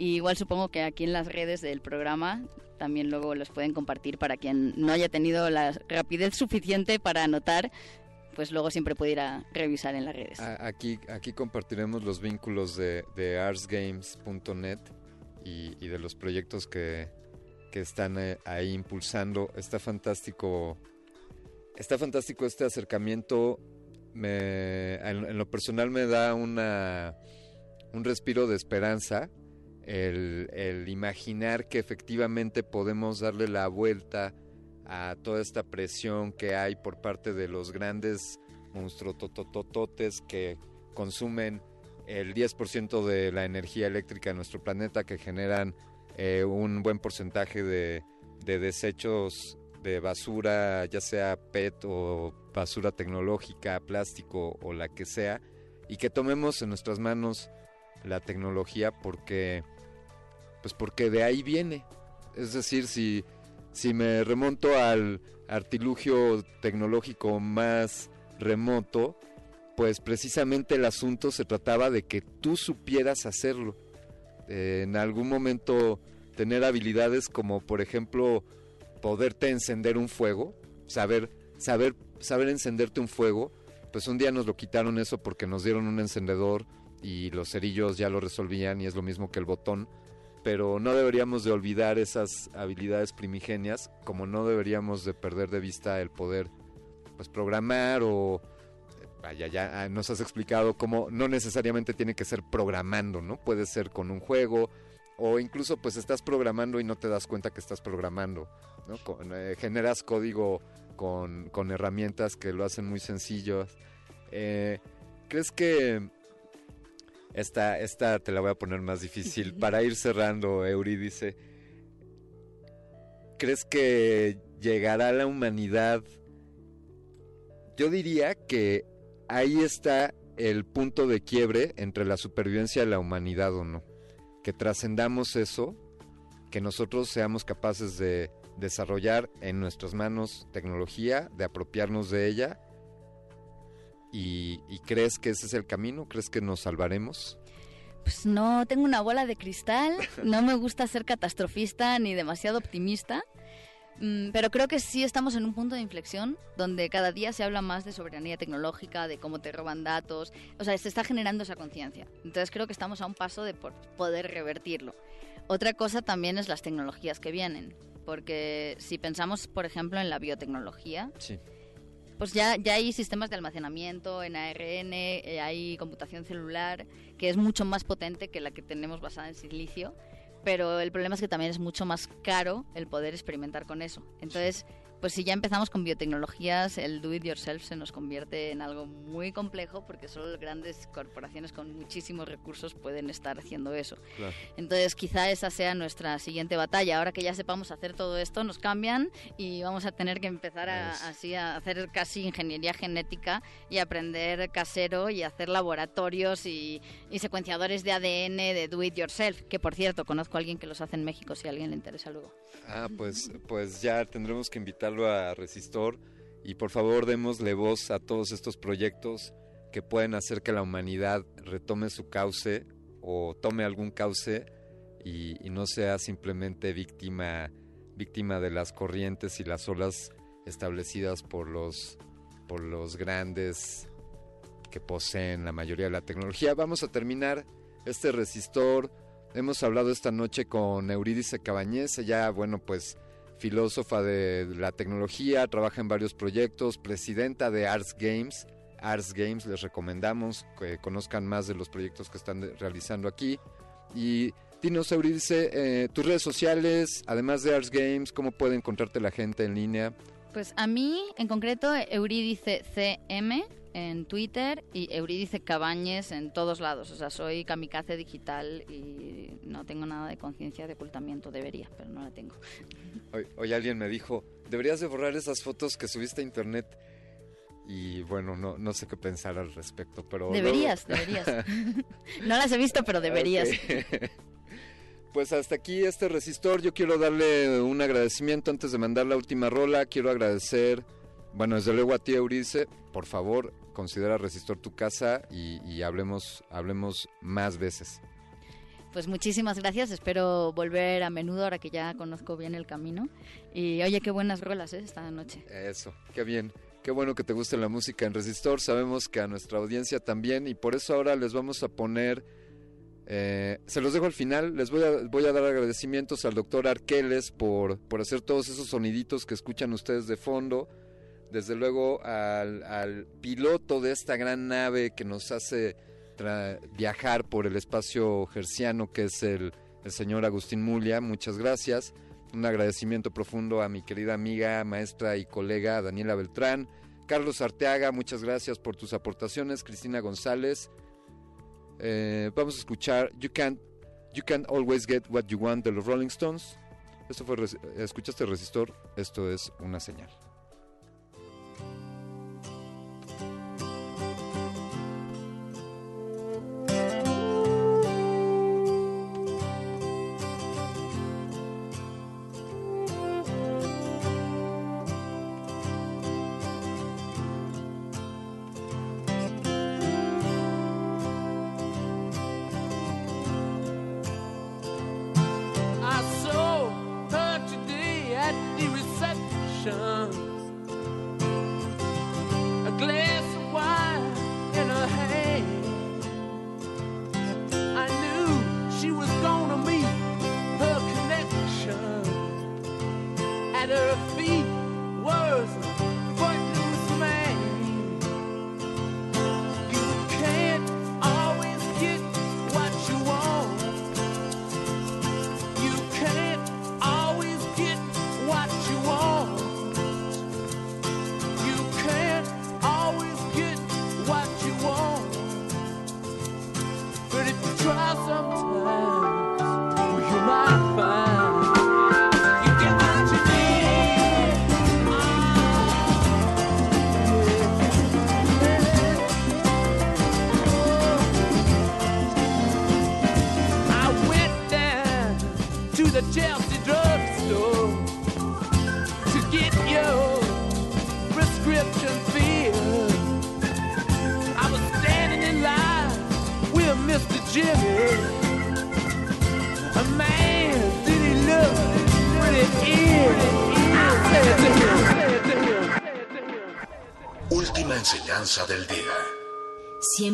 Y igual supongo que aquí en las redes del programa también luego los pueden compartir para quien no haya tenido la rapidez suficiente para anotar, pues luego siempre puede ir a revisar en las redes. Aquí, aquí compartiremos los vínculos de, de arsgames.net y, y, de los proyectos que, que están eh, ahí impulsando. Está fantástico. Está fantástico este acercamiento. Me, en, en lo personal me da una, un respiro de esperanza el, imaginar que efectivamente podemos darle la vuelta a toda esta presión que hay por parte de los grandes monstruototototes que consumen el 10% de la energía eléctrica de nuestro planeta, que generan eh, un buen porcentaje de desechos de basura, ya sea PET o basura tecnológica, plástico o la que sea, y que tomemos en nuestras manos la tecnología porque pues porque de ahí viene. Es decir, si, si me remonto al artilugio tecnológico más remoto, pues precisamente el asunto se trataba de que tú supieras hacerlo. en algún momento tener habilidades como por ejemplo poderte encender un fuego, saber, saber, saber encenderte un fuego, pues un día nos lo quitaron eso porque nos dieron un encendedor y los cerillos ya lo resolvían y es lo mismo que el botón, pero no deberíamos de olvidar esas habilidades primigenias, como no deberíamos de perder de vista el poder pues programar o vaya ya nos has explicado cómo no necesariamente tiene que ser programando, ¿no? Puede ser con un juego o incluso pues estás programando y no te das cuenta que estás programando, ¿no? Eh, generas código con, con, herramientas que lo hacen muy sencillo. Eh, ¿Crees que esta, esta te la voy a poner más difícil. Para ir cerrando, Eurídice, ¿crees que llegará la humanidad? Yo diría que ahí está el punto de quiebre entre la supervivencia de la humanidad o no. Que trascendamos eso, que nosotros seamos capaces de desarrollar en nuestras manos tecnología, de apropiarnos de ella ¿Y, crees que ese es el camino? ¿Crees que nos salvaremos? Pues no tengo una bola de cristal, no me gusta ser catastrofista ni demasiado optimista, mm, pero creo que sí estamos en un punto de inflexión donde cada día se habla más de soberanía tecnológica, de cómo te roban datos, o sea, se está generando esa conciencia. Entonces creo que estamos a un paso de poder revertirlo. Otra cosa también es las tecnologías que vienen, porque si pensamos, por ejemplo, en la biotecnología, sí pues ya, ya hay sistemas de almacenamiento en ARN, eh, hay computación celular, que es mucho más potente que la que tenemos basada en silicio, pero el problema es que también es mucho más caro el poder experimentar con eso. Entonces, pues si ya empezamos con biotecnologías, el do it yourself se nos convierte en algo muy complejo porque solo grandes corporaciones con muchísimos recursos pueden estar haciendo eso. Entonces, quizá esa sea nuestra siguiente batalla. Ahora que ya sepamos hacer todo esto, nos cambian y vamos a tener que empezar a, así a hacer casi ingeniería genética y aprender casero y hacer laboratorios y, y secuenciadores de ADN de do it yourself, que por cierto, conozco a alguien que los hace en México si a alguien le interesa luego. Ah, pues, pues ya tendremos que invitar a Resistor y por favor démosle voz a todos estos proyectos que pueden hacer que la humanidad retome su cauce o tome algún cauce y, no sea simplemente víctima, víctima de las corrientes y las olas establecidas por los, por los grandes que poseen la mayoría de la tecnología. Vamos a terminar este resistor. Hemos hablado esta noche con Eurídice Cabañez, ya bueno, pues filósofa de la tecnología, trabaja en varios proyectos, presidenta de Arts Games. Arts Games, les recomendamos que conozcan más de los proyectos que están realizando aquí. Y dinos, Euridice, eh, tus redes sociales, además de Arts Games, ¿cómo puede encontrarte la gente en línea? Pues a mí, en concreto, Euridice CM en Twitter y Euridice Cabañes en todos lados. O sea, soy kamikaze digital y no tengo nada de conciencia de ocultamiento. Debería, pero no la tengo. Hoy, hoy alguien me dijo, deberías de borrar esas fotos que subiste a internet. Y bueno, no, no sé qué pensar al respecto, pero... Deberías, deberías. no las he visto, pero deberías. Ok. Pues hasta aquí este resistor. Yo quiero darle un agradecimiento antes de mandar la última rola. Quiero agradecer, bueno, desde luego a ti, Euridice. Por favor, considera resistor tu casa y, y hablemos, hablemos más veces. Pues muchísimas gracias, espero volver a menudo ahora que ya conozco bien el camino. Y oye, qué buenas rolas ¿eh? esta noche. Eso, qué bien. Qué bueno que te guste la música en Resistor. Sabemos que a nuestra audiencia también y por eso ahora les vamos a poner... eh, se los dejo al final. Les voy a, voy a dar agradecimientos al doctor Arqueles por, por hacer todos esos soniditos que escuchan ustedes de fondo. Desde luego al, piloto de esta gran nave que nos hace viajar por el espacio gerciano, que es el, el señor Agustín Mulia. Muchas gracias. Un agradecimiento profundo a mi querida amiga, maestra y colega Daniela Beltrán. Carlos Arteaga, muchas gracias por tus aportaciones. Cristina González. Eh, vamos a escuchar You Can't, you Can't Always Get What You Want de los Rolling Stones. Esto fue, escuchaste Resistor, esto es una señal.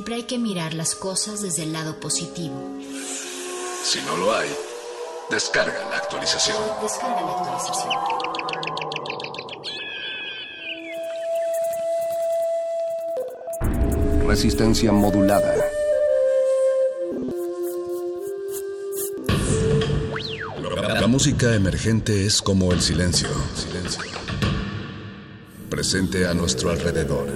Siempre hay que mirar las cosas desde el lado positivo. Si no lo hay, descarga la actualización. Descarga la actualización. Resistencia modulada. La música emergente es como el silencio. Silencio. Presente a nuestro alrededor.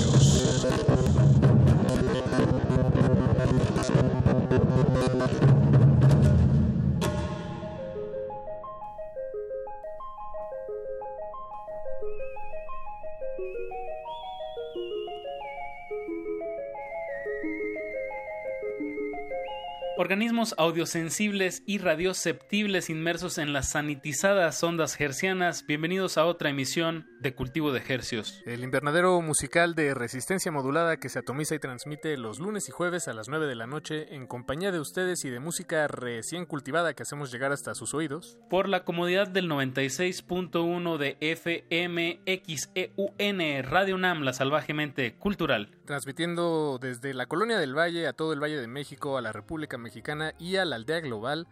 Organismos audiosensibles y radioceptibles inmersos en las sanitizadas ondas hercianas, bienvenidos a otra emisión de Cultivo de Hercios. El invernadero musical de resistencia modulada que se atomiza y transmite los lunes y jueves a las 9 de la noche en compañía de ustedes y de música recién cultivada que hacemos llegar hasta sus oídos. Por la comodidad del 96.1 de FM XEUN Radio UNAM, la salvajemente cultural. Transmitiendo desde la colonia del Valle a todo el Valle de México, a la República Mexicana y a la aldea global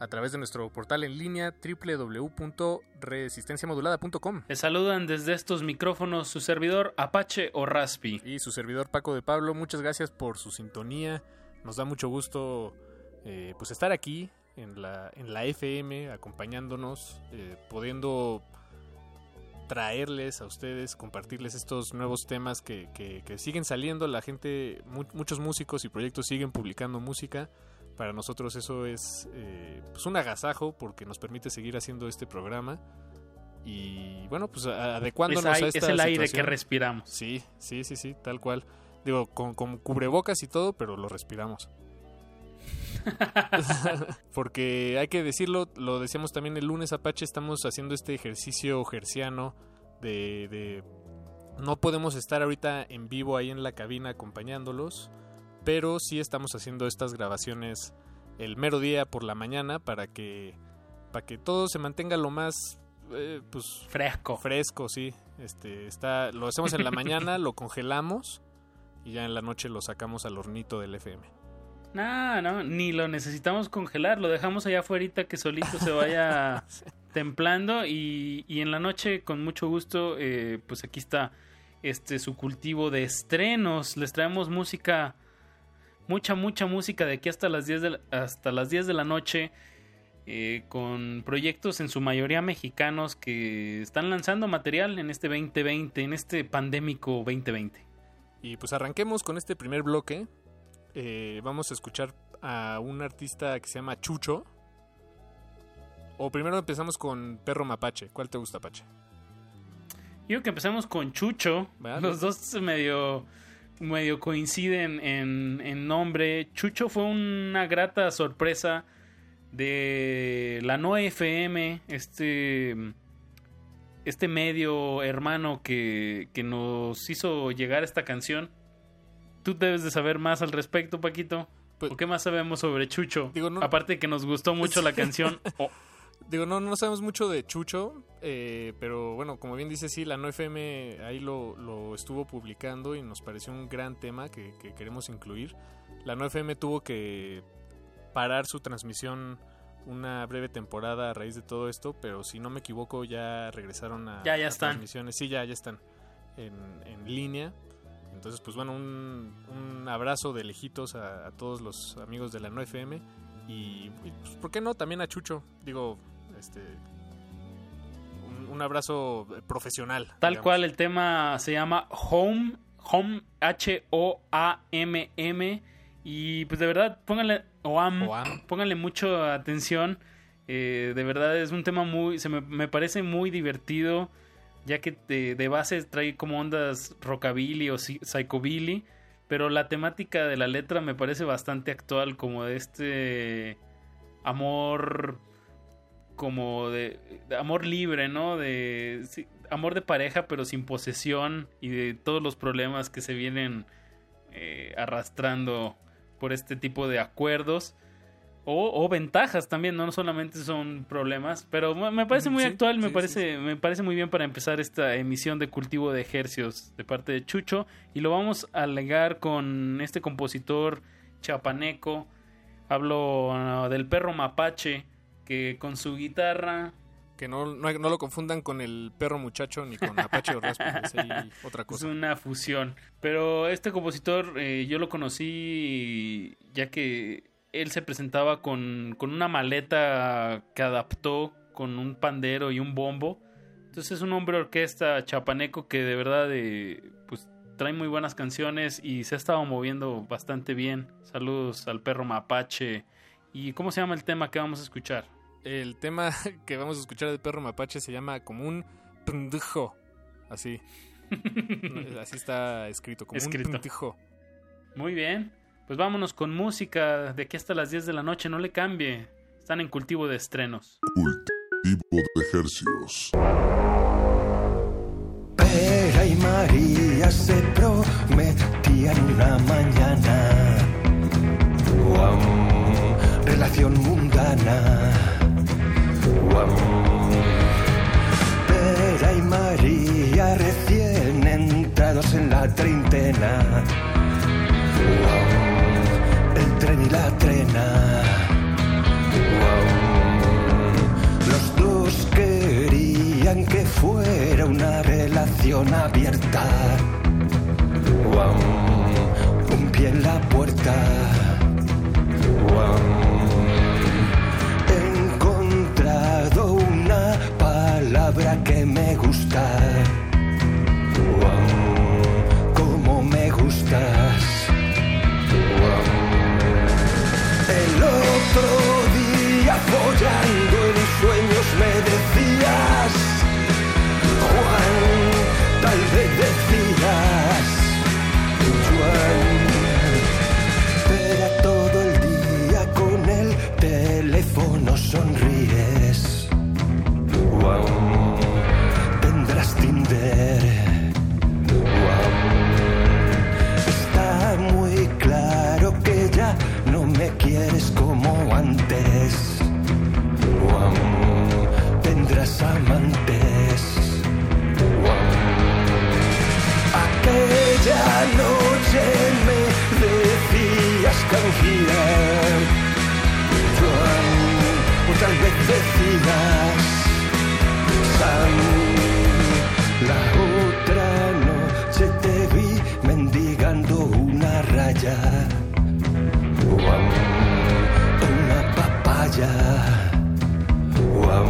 a través de nuestro portal en línea www.resistenciamodulada.com. Les saludan desde estos micrófonos su servidor Apache o Raspi. Y su servidor Paco de Pablo, muchas gracias por su sintonía. Nos da mucho gusto eh, pues estar aquí en la, en la FM acompañándonos, eh, pudiendo traerles a ustedes, compartirles estos nuevos temas que, que, que siguen saliendo. La gente, mu muchos músicos y proyectos siguen publicando música. Para nosotros eso es eh, pues un agasajo porque nos permite seguir haciendo este programa y bueno, pues adecuándonos a esta Es el aire situación. que respiramos. Sí, sí, sí, sí, tal cual. Digo, con, con cubrebocas y todo, pero lo respiramos. Porque hay que decirlo, lo decíamos también el lunes Apache, estamos haciendo este ejercicio gerciano de, de, no podemos estar ahorita en vivo ahí en la cabina acompañándolos, pero sí estamos haciendo estas grabaciones el mero día por la mañana para que para que todo se mantenga lo más eh, pues fresco. Fresco, sí. Este está lo hacemos en la mañana, lo congelamos y ya en la noche lo sacamos al hornito del FM. No, no, ni lo necesitamos congelar, lo dejamos allá afuera que solito se vaya templando y, y, en la noche con mucho gusto, eh, pues aquí está este su cultivo de estrenos, les traemos música, mucha, mucha música de aquí hasta las 10 de la, hasta las 10 de la noche. Eh, con proyectos en su mayoría mexicanos que están lanzando material en este 2020, en este pandémico 2020. Y pues arranquemos con este primer bloque eh, vamos a escuchar a un artista que se llama Chucho. O primero empezamos con Perro Mapache. ¿Cuál te gusta, Apache? Yo que empezamos con Chucho. Vale. Los dos medio, medio coinciden en, en, nombre. Chucho fue una grata sorpresa de la No FM, este, este medio hermano que, que nos hizo llegar esta canción tú debes de saber más al respecto, Paquito. Pues, ¿O qué más sabemos sobre Chucho? Digo, no, Aparte de que nos gustó mucho la canción. Digo, no, no sabemos mucho de Chucho, eh, pero bueno, como bien dice, sí, la No FM ahí lo, lo estuvo publicando y nos pareció un gran tema que, que, queremos incluir. La No FM tuvo que parar su transmisión una breve temporada a raíz de todo esto, pero si no me equivoco ya regresaron a, ya, ya están. transmisiones. Sí, ya, ya están en, en línea. Entonces, pues bueno, un, un abrazo de lejitos a, a, todos los amigos de la No FM y, y pues, ¿por qué no? También a Chucho. Digo, este un, un abrazo profesional. Tal digamos. cual, el tema se llama Home, Home, H-O-A-M-M. -M, y pues de verdad, pónganle, OAM, OAM. pónganle mucho atención. Eh, de verdad es un tema muy, se me, me parece muy divertido ya que de, de, base trae como ondas rockabilly o psychobilly, pero la temática de la letra me parece bastante actual, como de este amor, como de, de amor libre, ¿no? De sí, amor de pareja, pero sin posesión y de todos los problemas que se vienen eh, arrastrando por este tipo de acuerdos. O, o, ventajas también, no solamente son problemas, pero me parece muy sí, actual, me sí, parece, me parece muy bien para empezar esta emisión de cultivo de ejercios de parte de Chucho. Y lo vamos a alegar con este compositor chapaneco, hablo uh, del perro mapache que con su guitarra que no, no, no, lo confundan con el perro muchacho ni con Apache o es otra cosa. Es una fusión. Pero este compositor eh, yo lo conocí ya que él se presentaba con, con, una maleta que adaptó con un pandero y un bombo. Entonces es un hombre orquesta chapaneco que de verdad eh, pues trae muy buenas canciones y se ha estado moviendo bastante bien. Saludos al perro mapache. ¿Y cómo se llama el tema que vamos a escuchar? El tema que vamos a escuchar del perro mapache se llama como un pendejo. Así. Así está escrito, como escrito. un pendejo. Muy bien. Pues vámonos con música de aquí hasta las 10 de la noche, no le cambie. Están en cultivo de estrenos. Cultivo de ejercicios. Pera y María se prometían una mañana. Wow, relación mundana. Vera y María recién entrados en la treintena. El tren y la trena. Los dos querían que fuera una relación abierta. Un pie en la puerta. decidas. San, la otra noche te vi mendigando una raya. Juan, una papaya. Juan,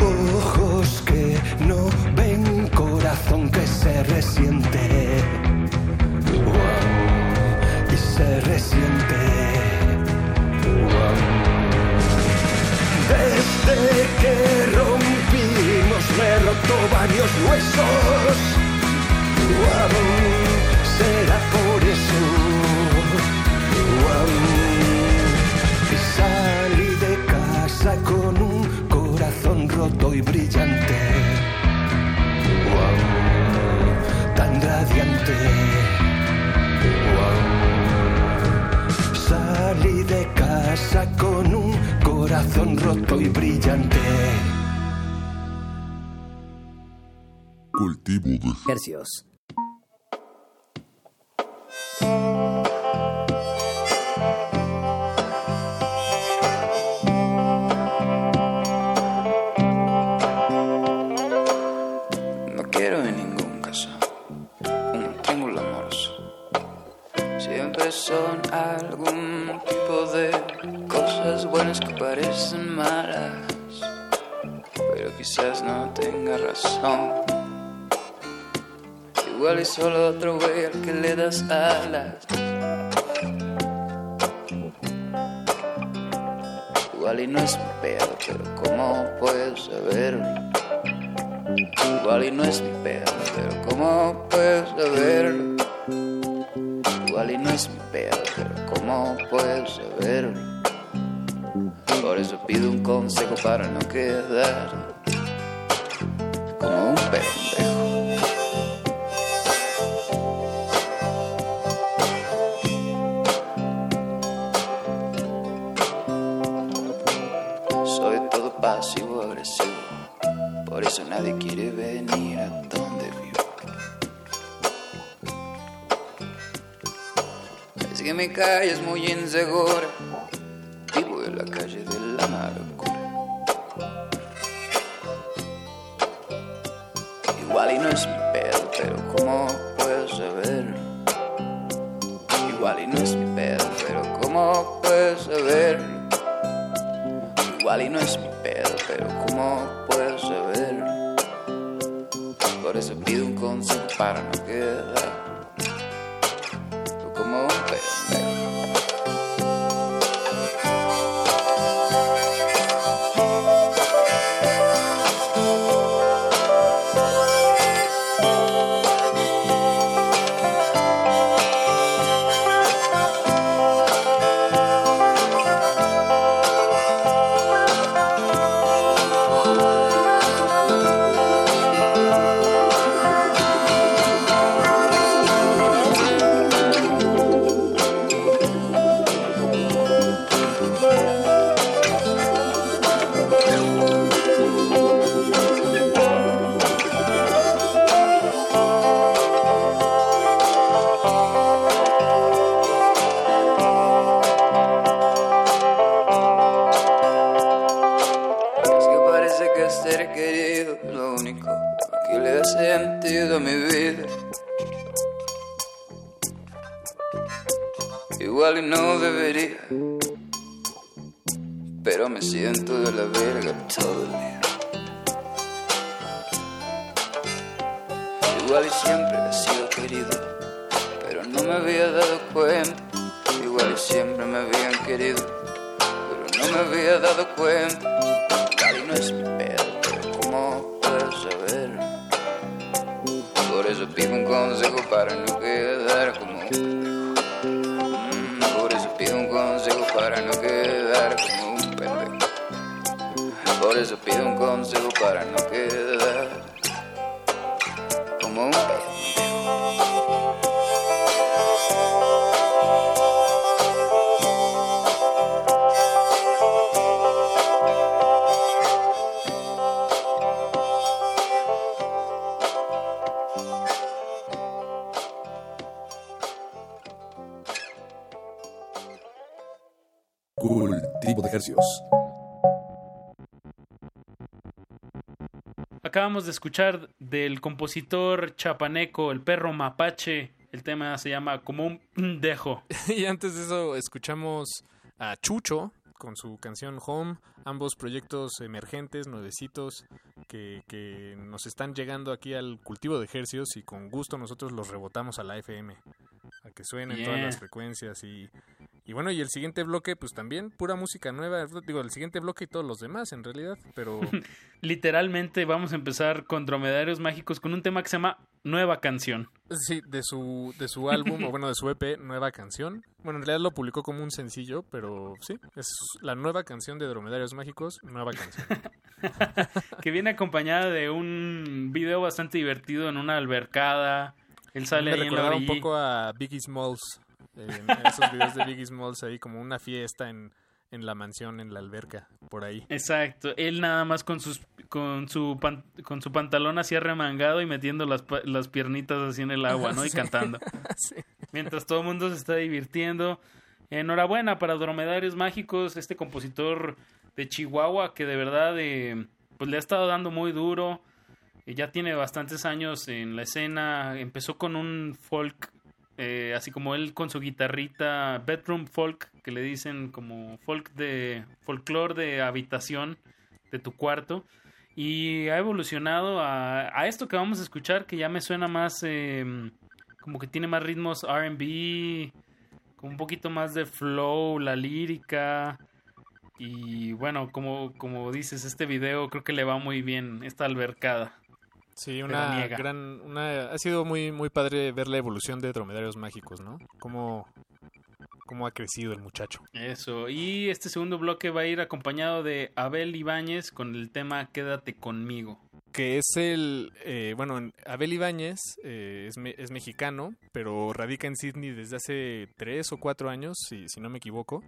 ojos que no ven, corazón que se resiente. Juan, y se resiente. Desde que rompimos me he roto varios huesos. precios. saberlo? Igual y no es mi pedo, pero ¿cómo puedo saberlo? Igual y no es mi pedo, pero ¿cómo puedo saberlo? Por eso pido un consejo para no quedar segundos. Acabamos de escuchar del compositor chapaneco, el perro mapache. El tema se llama Como un pendejo. y antes de eso escuchamos a Chucho con su canción Home, ambos proyectos emergentes, nuevecitos, que, que nos están llegando aquí al cultivo de ejercios y con gusto nosotros los rebotamos a la FM, a que suenen todas las frecuencias y, y bueno, y el siguiente bloque pues también pura música nueva, digo, el siguiente bloque y todos los demás en realidad, pero Literalmente vamos a empezar con Dromedarios Mágicos con un tema que se llama Nueva Canción. Sí, de su, de su álbum, o bueno, de su EP, Nueva Canción. Bueno, en realidad lo publicó como un sencillo, pero sí, es la nueva canción de Dromedarios Mágicos, Nueva Canción. que viene acompañada de un video bastante divertido en una albercada. Él sale Me ahí en la un poco a Biggie Smalls, eh, en esos videos de Biggie Smalls ahí como una fiesta en, en la mansión, en la alberca, por ahí. Exacto, él nada más con sus con su pan- con su pantalón así arremangado y metiendo las, las piernitas así en el agua, ¿no? Y cantando. Sí. Mientras todo el mundo se está divirtiendo. Enhorabuena para Dromedarios Mágicos, este compositor de Chihuahua que de verdad eh, pues le ha estado dando muy duro. Eh, ya tiene bastantes años en la escena. Empezó con un folk, eh, así como él con su guitarrita, bedroom folk, que le dicen como folk de folclore de habitación de tu cuarto. Y ha evolucionado a, a esto que vamos a escuchar, que ya me suena más, eh, como que tiene más ritmos RB, con un poquito más de flow, la lírica. Y bueno, como, como dices, este video creo que le va muy bien, esta albercada. Sí, una gran, una, ha sido muy, muy padre ver la evolución de Dromedarios Mágicos, ¿no? Cómo, cómo ha crecido el muchacho. Eso, y este segundo bloque va a ir acompañado de Abel Ibáñez con el tema Quédate conmigo. que es el, eh, bueno, en- Abel Ibáñez eh, es, me- es mexicano, pero radica en Sydney desde hace tres o cuatro años, si, si no me equivoco.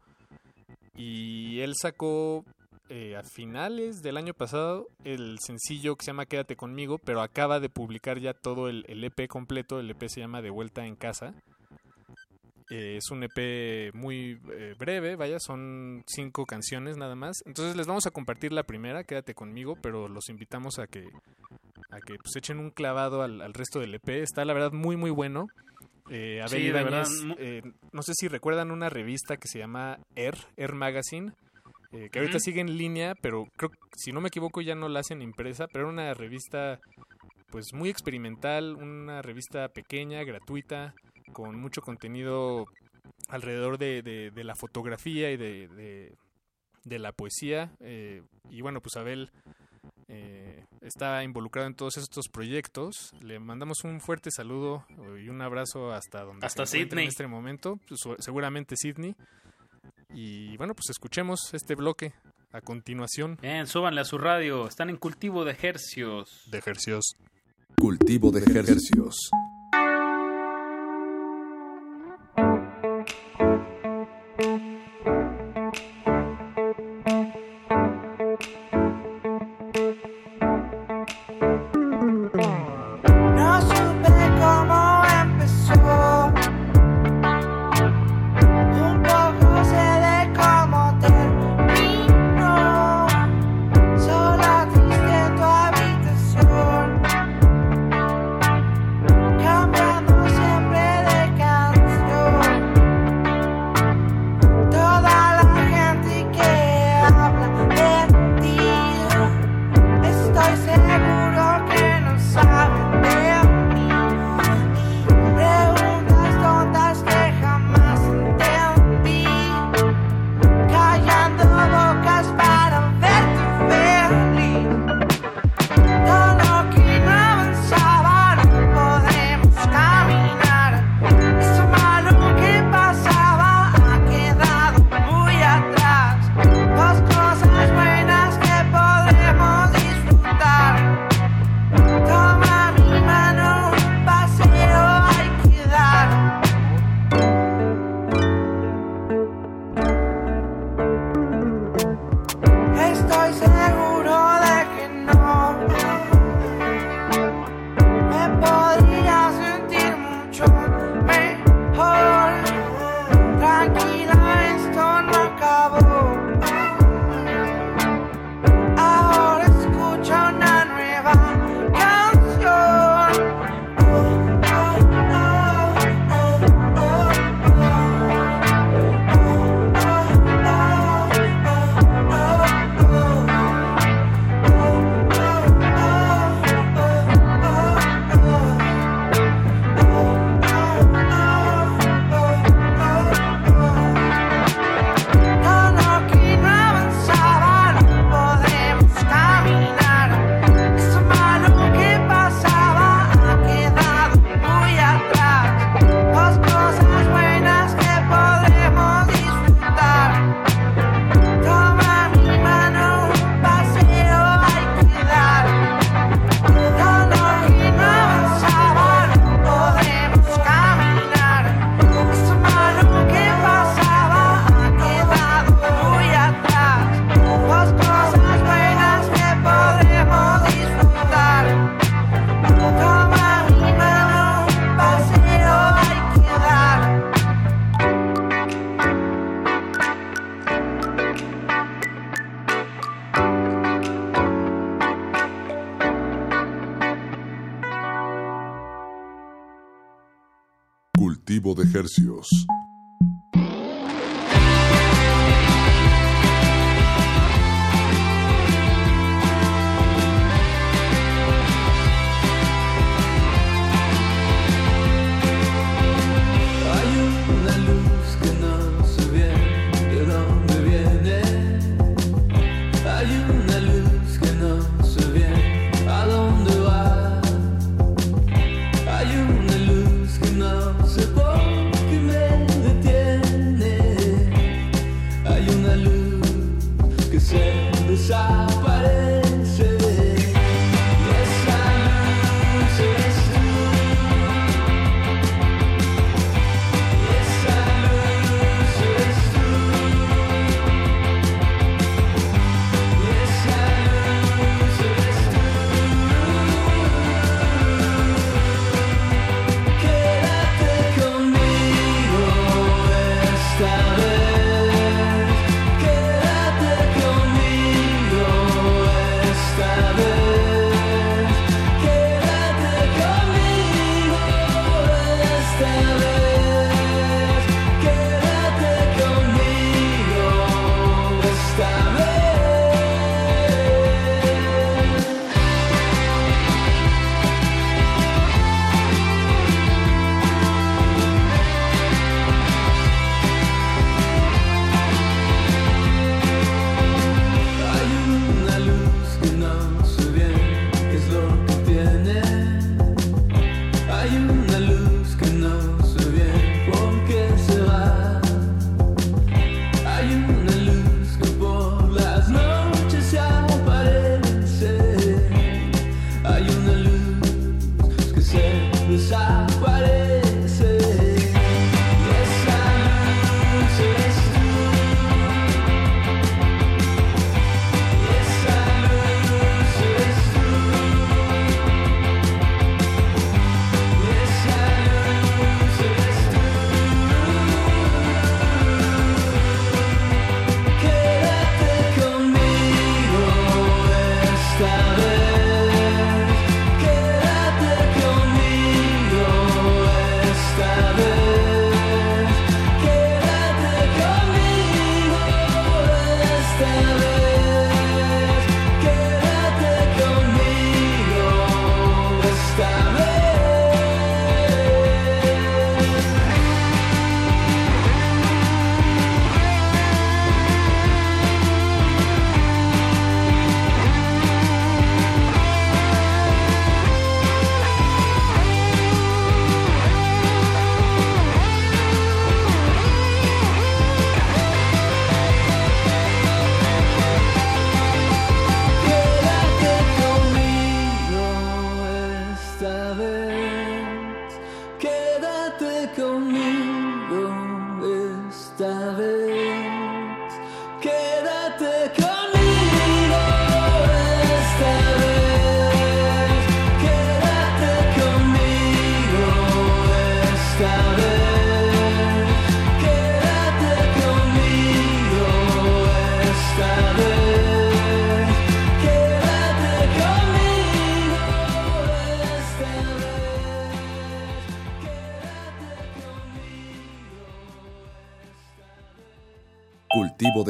Y él sacó eh, a finales del año pasado el sencillo que se llama Quédate conmigo, pero acaba de publicar ya todo el, el EP completo, el EP se llama De vuelta en casa. Eh, es un EP muy eh, breve, vaya, son cinco canciones nada más. Entonces les vamos a compartir la primera, quédate conmigo, pero los invitamos a que a que pues echen un clavado al, al resto del EP. Está la verdad muy muy bueno. Eh, Abel Sí, eh, no sé si recuerdan una revista que se llama Air, Air Magazine, eh, que ahorita sigue en línea, pero creo que, si no me equivoco ya no la hacen impresa, pero era una revista pues muy experimental, una revista pequeña, gratuita, con mucho contenido alrededor de, de- de la fotografía y de, la poesía. eh, y bueno, pues Abel eh, está involucrado en todos estos proyectos. Le mandamos un fuerte saludo y un abrazo hasta donde Hasta se Sydney. en este momento, pues, seguramente Sydney. Y bueno, pues escuchemos este bloque a continuación. Bien, súbanle a su radio, están en cultivo de ejercios. De ejercios. Cultivo de ejercicios.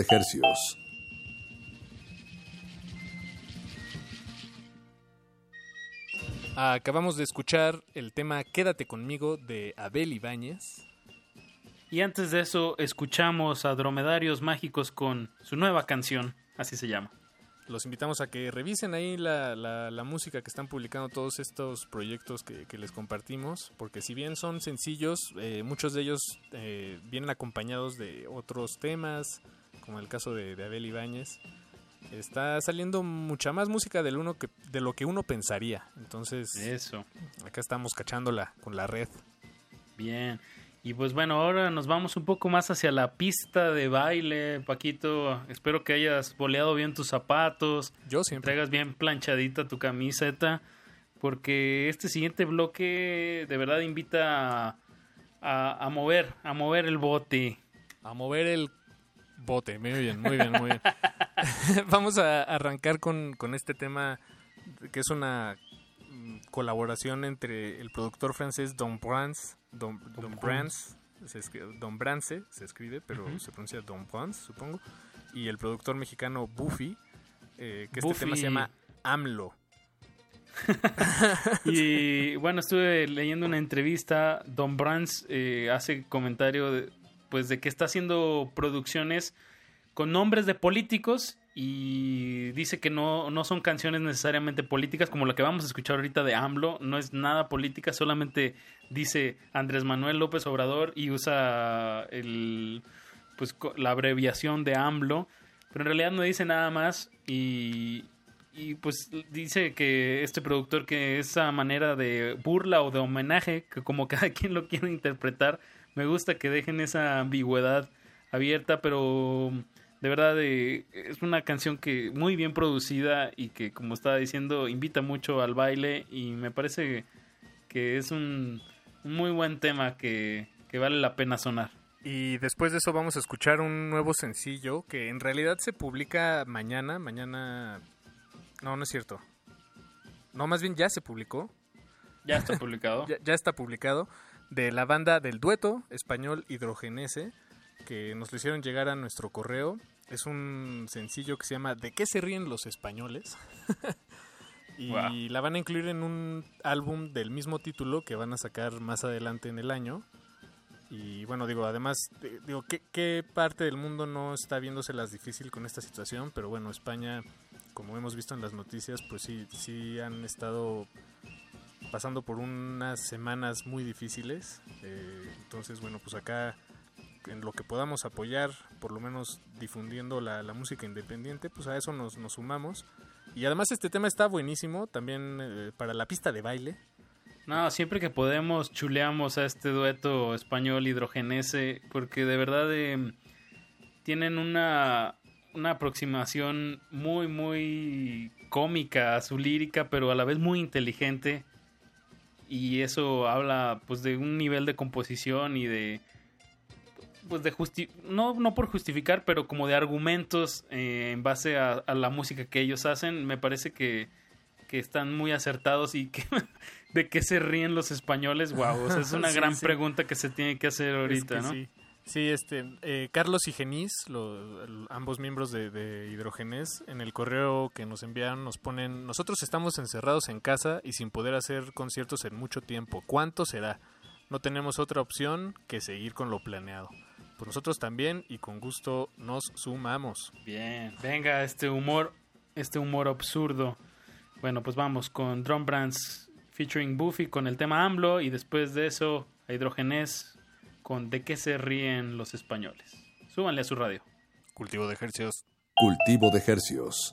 De hercios. Acabamos de escuchar el tema Quédate conmigo de Abel Ibáñez. Y antes de eso, escuchamos a Dromedarios Mágicos con su nueva canción, así se llama. Los invitamos a que revisen ahí la, la- la música que están publicando todos estos proyectos que, que les compartimos, porque si bien son sencillos, eh, muchos de ellos eh, vienen acompañados de otros temas, como el caso de, de Abel Ibáñez. Está saliendo mucha más música del uno que, de lo que uno pensaría. Entonces, Eso. acá estamos cachándola con la red. Bien. Y pues bueno, ahora nos vamos un poco más hacia la pista de baile, Paquito. Espero que hayas boleado bien tus zapatos. Yo siempre. Traigas bien planchadita tu camiseta. Porque este siguiente bloque de verdad invita a, a- a mover, a mover el bote. A mover el bote. Muy bien, muy bien, muy bien. Vamos a arrancar con, con este tema que es una mm, colaboración entre el productor francés Don Brans, Don, Don Brans, se escribe, Don Brance se escribe, pero se pronuncia Don Brans, supongo, y el productor mexicano Buffy, eh, que este tema se llama AMLO. Y bueno, estuve leyendo una entrevista. Don Brands eh, hace comentario de, pues de que está haciendo producciones con nombres de políticos y dice que no, no son canciones necesariamente políticas como la que vamos a escuchar ahorita de AMLO. No es nada política, solamente dice Andrés Manuel López Obrador y usa el, pues, la abreviación de AMLO. Pero en realidad no dice nada más y, y pues dice que este productor que esa manera de burla o de homenaje, que como cada quien lo quiere interpretar, me gusta que dejen esa ambigüedad abierta, pero de verdad eh, es una canción que muy bien producida y que como estaba diciendo invita mucho al baile y me parece que es un, un muy buen tema que, que vale la pena sonar. Y después de eso vamos a escuchar un nuevo sencillo que en realidad se publica mañana, mañana... No, no es cierto. No, más bien ya se publicó. Ya está publicado. ya, ya está publicado. De la banda del dueto español Hidrogenese, que nos lo hicieron llegar a nuestro correo. Es un sencillo que se llama ¿De qué se ríen los españoles? y Wow. la van a incluir en un álbum del mismo título que van a sacar más adelante en el año. Y bueno, digo, además, de- digo, ¿qué, qué parte del mundo no está viéndoselas difícil con esta situación? Pero bueno, España, como hemos visto en las noticias, pues sí, sí han estado pasando por unas semanas muy difíciles. Eh, entonces, bueno, pues acá en lo que podamos apoyar, por lo menos difundiendo la, la música independiente, pues a eso nos, nos sumamos. Y además este tema está buenísimo también eh, para la pista de baile. No, siempre que podemos chuleamos a este dueto español hidrogenese porque de verdad eh, tienen una, una aproximación muy, muy cómica a su lírica, pero a la vez muy inteligente. Y eso habla pues de un nivel de composición y de pues de justi no, no por justificar, pero como de argumentos eh, en base a, a la música que ellos hacen, me parece que, que están muy acertados y que de qué se ríen los españoles, wow, o sea, es una Sí, gran sí. pregunta que se tiene que hacer ahorita, Es que ¿no? Sí, Sí, este, eh, Carlos y Genís, lo- ambos miembros de, de Hidrogenés, en el correo que nos enviaron nos ponen, nosotros estamos encerrados en casa y sin poder hacer conciertos en mucho tiempo. ¿Cuánto será? No tenemos otra opción que seguir con lo planeado. Pues nosotros también y con gusto nos sumamos. Bien, venga, este humor, este humor absurdo. Bueno, pues vamos con Drum Brands featuring Buffy con el tema AMLO y después de eso Hidrogenés con De qué se ríen los españoles. Súbanle a su radio. Cultivo de ejercicios. Cultivo de hercios.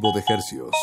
De Hercios.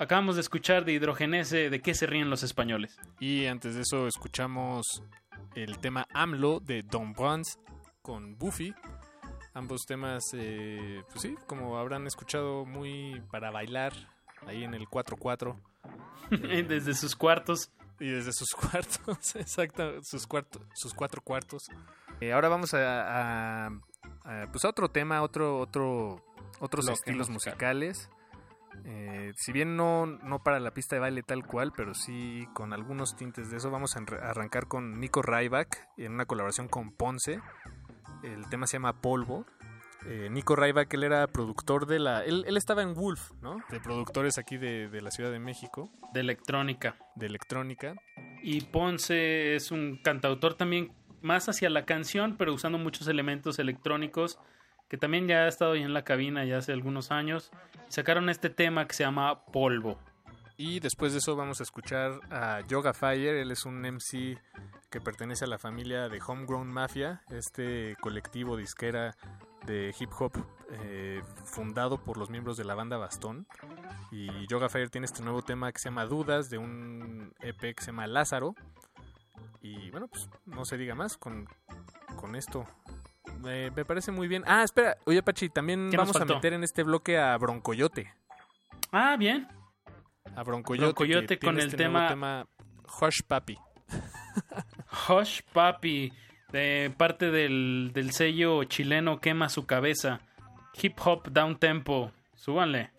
Acabamos de escuchar de Hidrogenese de qué se ríen los españoles. Y antes de eso escuchamos el tema AMLO de Don Bronze con Buffy. Ambos temas, eh, pues sí, como habrán escuchado, muy para bailar ahí en el 4-4. Desde sus cuartos. Y desde sus cuartos, exacto, sus, cuarto, sus cuatro cuartos. Eh, ahora vamos a, a pues a otro tema, otro, otro, otros estilos musical. musicales. Eh, si bien no, no para la pista de baile tal cual, pero sí con algunos tintes de eso, vamos a arrancar con Nico Ryback en una colaboración con Ponce. El tema se llama Polvo. Eh, Nico Ryback, él era productor de la... Él, él estaba en Wolf, ¿no? De productores aquí de, de la Ciudad de México, De electrónica. de electrónica. Y Ponce es un cantautor también más hacia la canción, pero usando muchos elementos electrónicos, que también ya ha estado ahí en la cabina ya hace algunos años. Sacaron este tema que se llama Polvo. Y después de eso vamos a escuchar a Yoga Fire. Él es un MC que pertenece a la familia de Homegrown Mafia, este colectivo disquera de hip hop eh, fundado por los miembros de la banda Bastón. Y Yoga Fire tiene este nuevo tema que se llama Dudas, de un EP que se llama Lázaro. Y bueno, pues no se diga más con, con esto. Me, me parece muy bien. Ah, espera, oye Pachi, también ¿Qué nos vamos a meter en este bloque a Broncoyote. Ah, bien. A Broncoyote, Broncoyote con el este nuevo tema- Hush Papi. Hush Papi, de parte del, del sello chileno Quema su cabeza. Hip hop down tempo. Súbanle.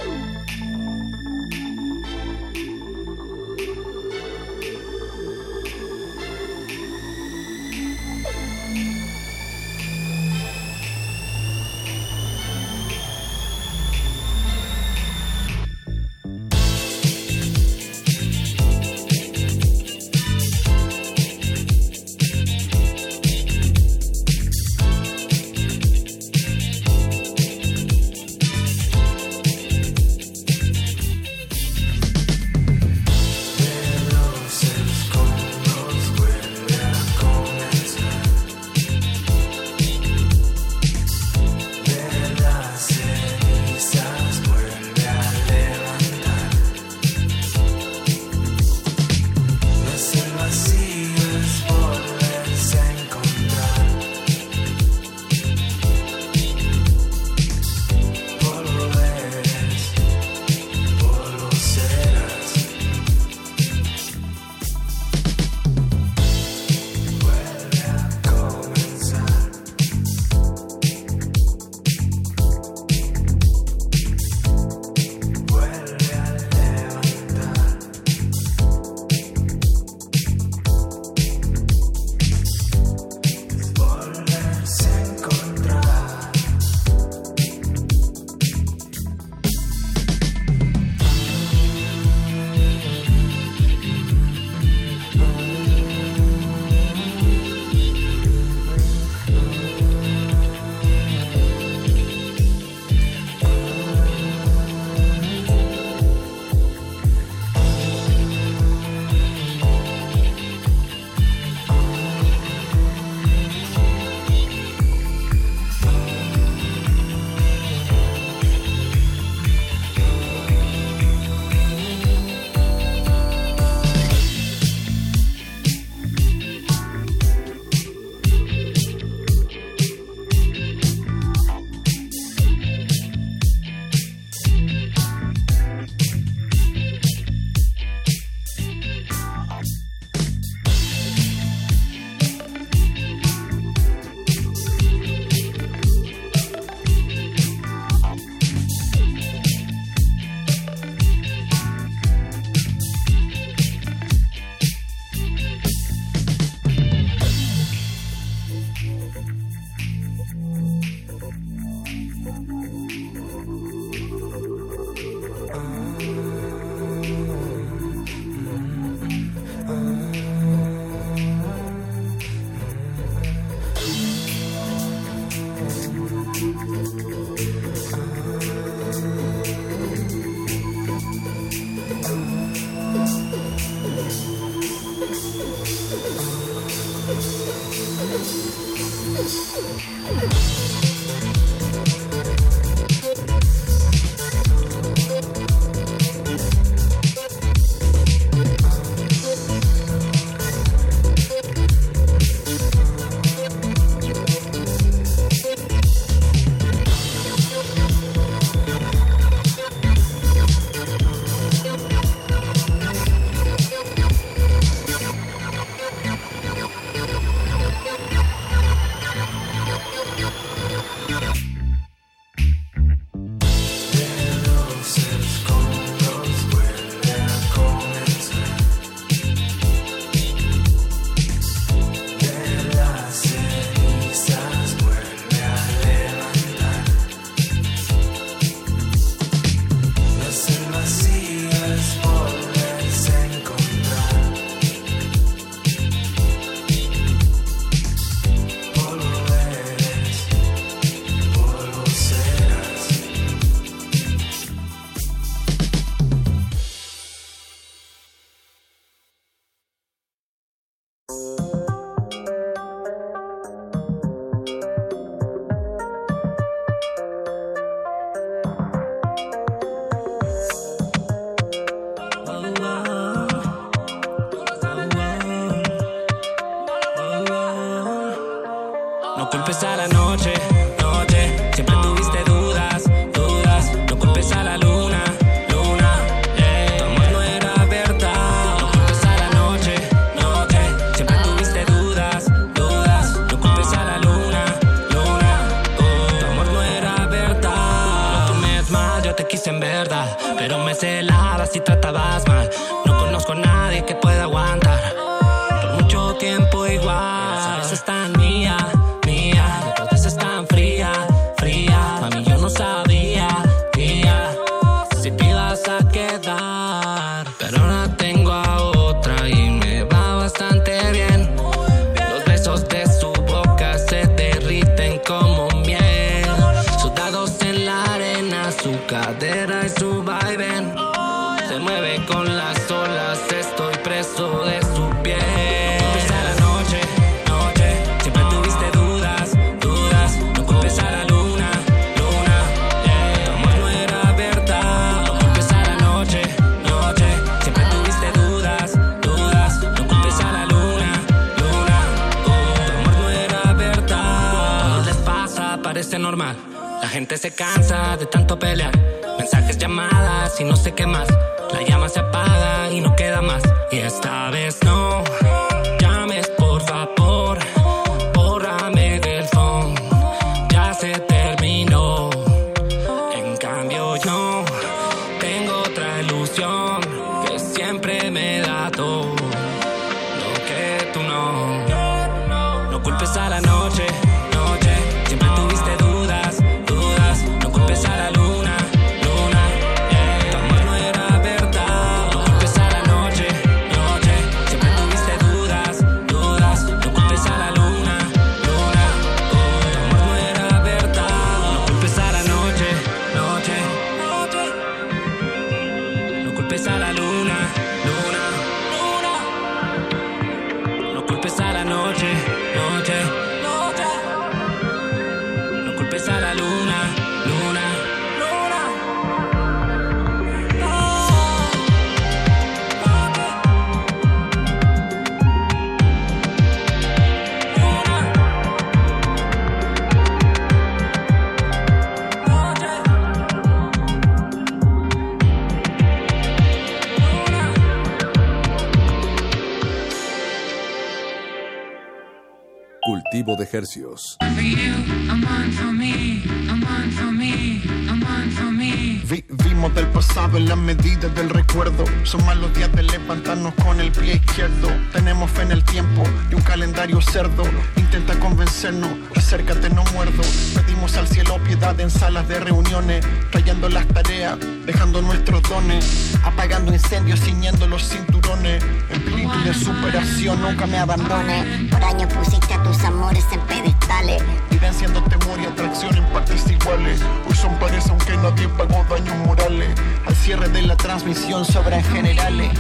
Vimos del pasado en la medida del recuerdo. Son malos días de levantarnos con el pie izquierdo. Tenemos fe en el tiempo y un calendario cerdo. Intenta convencernos, acércate, no muerdo. Pedimos al cielo piedad en salas de reuniones, trayendo las tareas, dejando nuestros dones, apagando incendios, ciñendo los cinturones. Espíritu de superación, nunca me abandone. Por años pusiste a tus amores en pedestales. Vivenciando temor y atracción en partes iguales. Hoy son pares aunque nadie pagó daños morales. Al cierre de la transmisión sobran generales.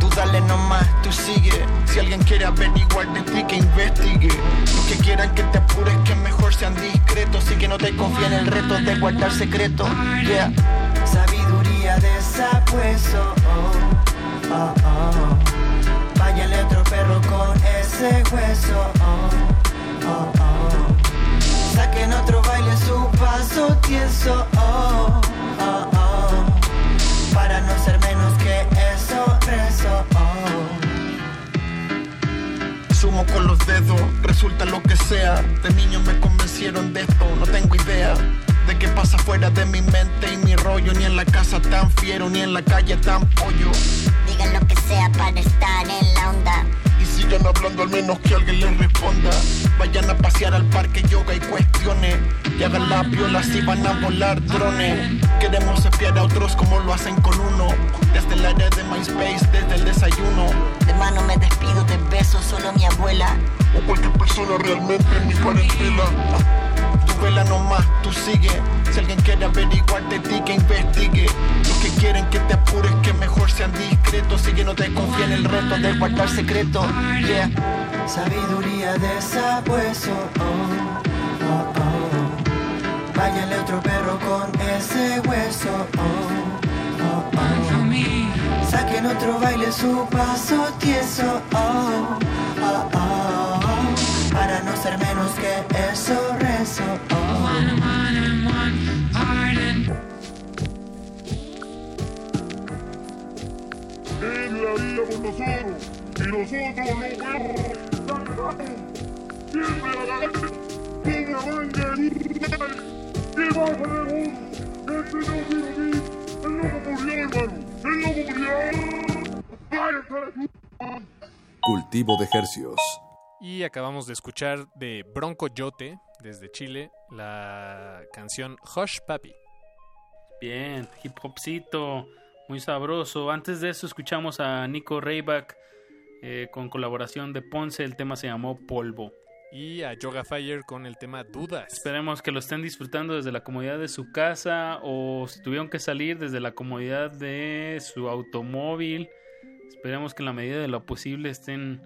Tú dale nomás, tú sigue. Si alguien quiere averiguar de ti, que investigue. Los que quieran que te apures, que mejor sean discretos. Y que no te confíe en el reto de guardar secreto. Yeah. Sabiduría de. Oh, oh, oh. Váyale otro perro con ese hueso. Oh, oh. Saquen otro baile su paso tieso. Oh, oh, oh. Para no ser menos que eso, rezo. Oh. Sumo con los dedos, resulta lo que sea. De niño me convencieron de esto, no tengo idea. De qué pasa fuera de mi mente y mi rollo. Ni en la casa tan fiero, ni en la calle tan pollo. Digan lo que sea para estar en la onda. Y sigan hablando al menos que alguien les responda. Vayan a pasear al parque yoga y cuestiones. Y hagan la viola si van a volar drones. Queremos espiar a otros como lo hacen con uno. Desde el área de MySpace, desde el desayuno. Hermano, me despido de besos, solo mi abuela. O cualquier persona realmente en mi parentela. Vela nomás, tú sigue. Si alguien quiere averiguar de ti, que investigue. Los que quieren que te apures, que mejor sean discretos. Y que no te confíe en el reto de guardar secreto. Yeah. Sabiduría de sabueso. Oh, oh, oh. Váyale otro perro con ese hueso. Oh, oh, oh. Saquen otro baile su paso tieso. Oh, oh, oh. Para para no ser menos que eso rezo. oh. Él la vida por nosotros y nosotros no Siempre a la con la manga en ¿Qué va a hacer Este no quiero mí. El loco murió, hermano. El loco murió. Váyanse a la chupa. Cultivo de Hercios. Y acabamos de escuchar de Bronco Yote, desde Chile, la canción Hush Papi. Bien, hip hopcito, muy sabroso. Antes de eso escuchamos a Nico Rayback eh, con colaboración de Ponce. El tema se llamó Polvo. Y a Yoga Fire con el tema Dudas. Esperemos que lo estén disfrutando desde la comodidad de su casa o si tuvieron que salir desde la comodidad de su automóvil. Esperemos que en la medida de lo posible estén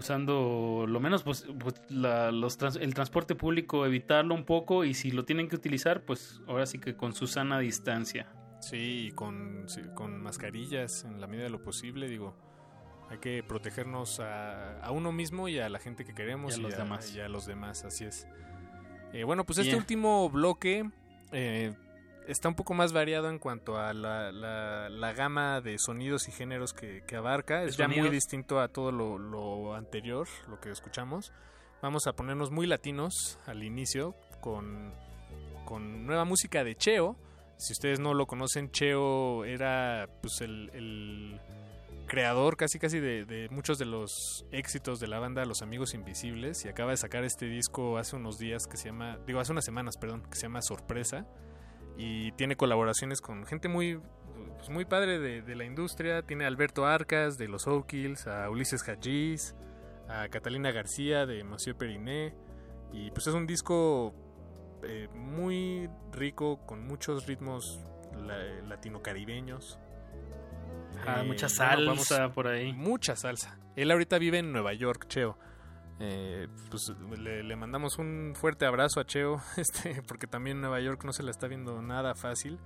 usando lo menos pues, la- los trans- el transporte público, evitarlo un poco y si lo tienen que utilizar, pues ahora sí que con su sana distancia. Sí, y con, sí, con mascarillas en la medida de lo posible, digo. Hay que protegernos a, a uno mismo y a la gente que queremos Y a los demás. y a los demás, así es. Eh, bueno, pues este Bien. último bloque eh, está un poco más variado en cuanto a la, la- la gama de sonidos y géneros que, que abarca. ¿De Es ya muy distinto a todo lo, lo anterior, lo que escuchamos. Vamos a ponernos muy latinos al inicio con, con nueva música de Cheo. Si ustedes no lo conocen, Cheo era pues el, el creador casi casi de, de muchos de los éxitos de la banda Los Amigos Invisibles y acaba de sacar este disco hace unos días que se llama, digo hace unas semanas, perdón, que se llama Sorpresa y tiene colaboraciones con gente muy pues, muy padre de, de la industria, tiene a Alberto Arcas de Los O'Kills, a Ulises Hajiz, a Catalina García de Monsieur Periné y pues es un disco eh, muy rico con muchos ritmos la- latino-caribeños. Ah, Eh, mucha salsa por ahí. Mucha salsa. Él ahorita vive en Nueva York, Cheo. Eh, pues le, le mandamos un fuerte abrazo a Cheo, este, porque también Nueva York no se la está viendo nada fácil.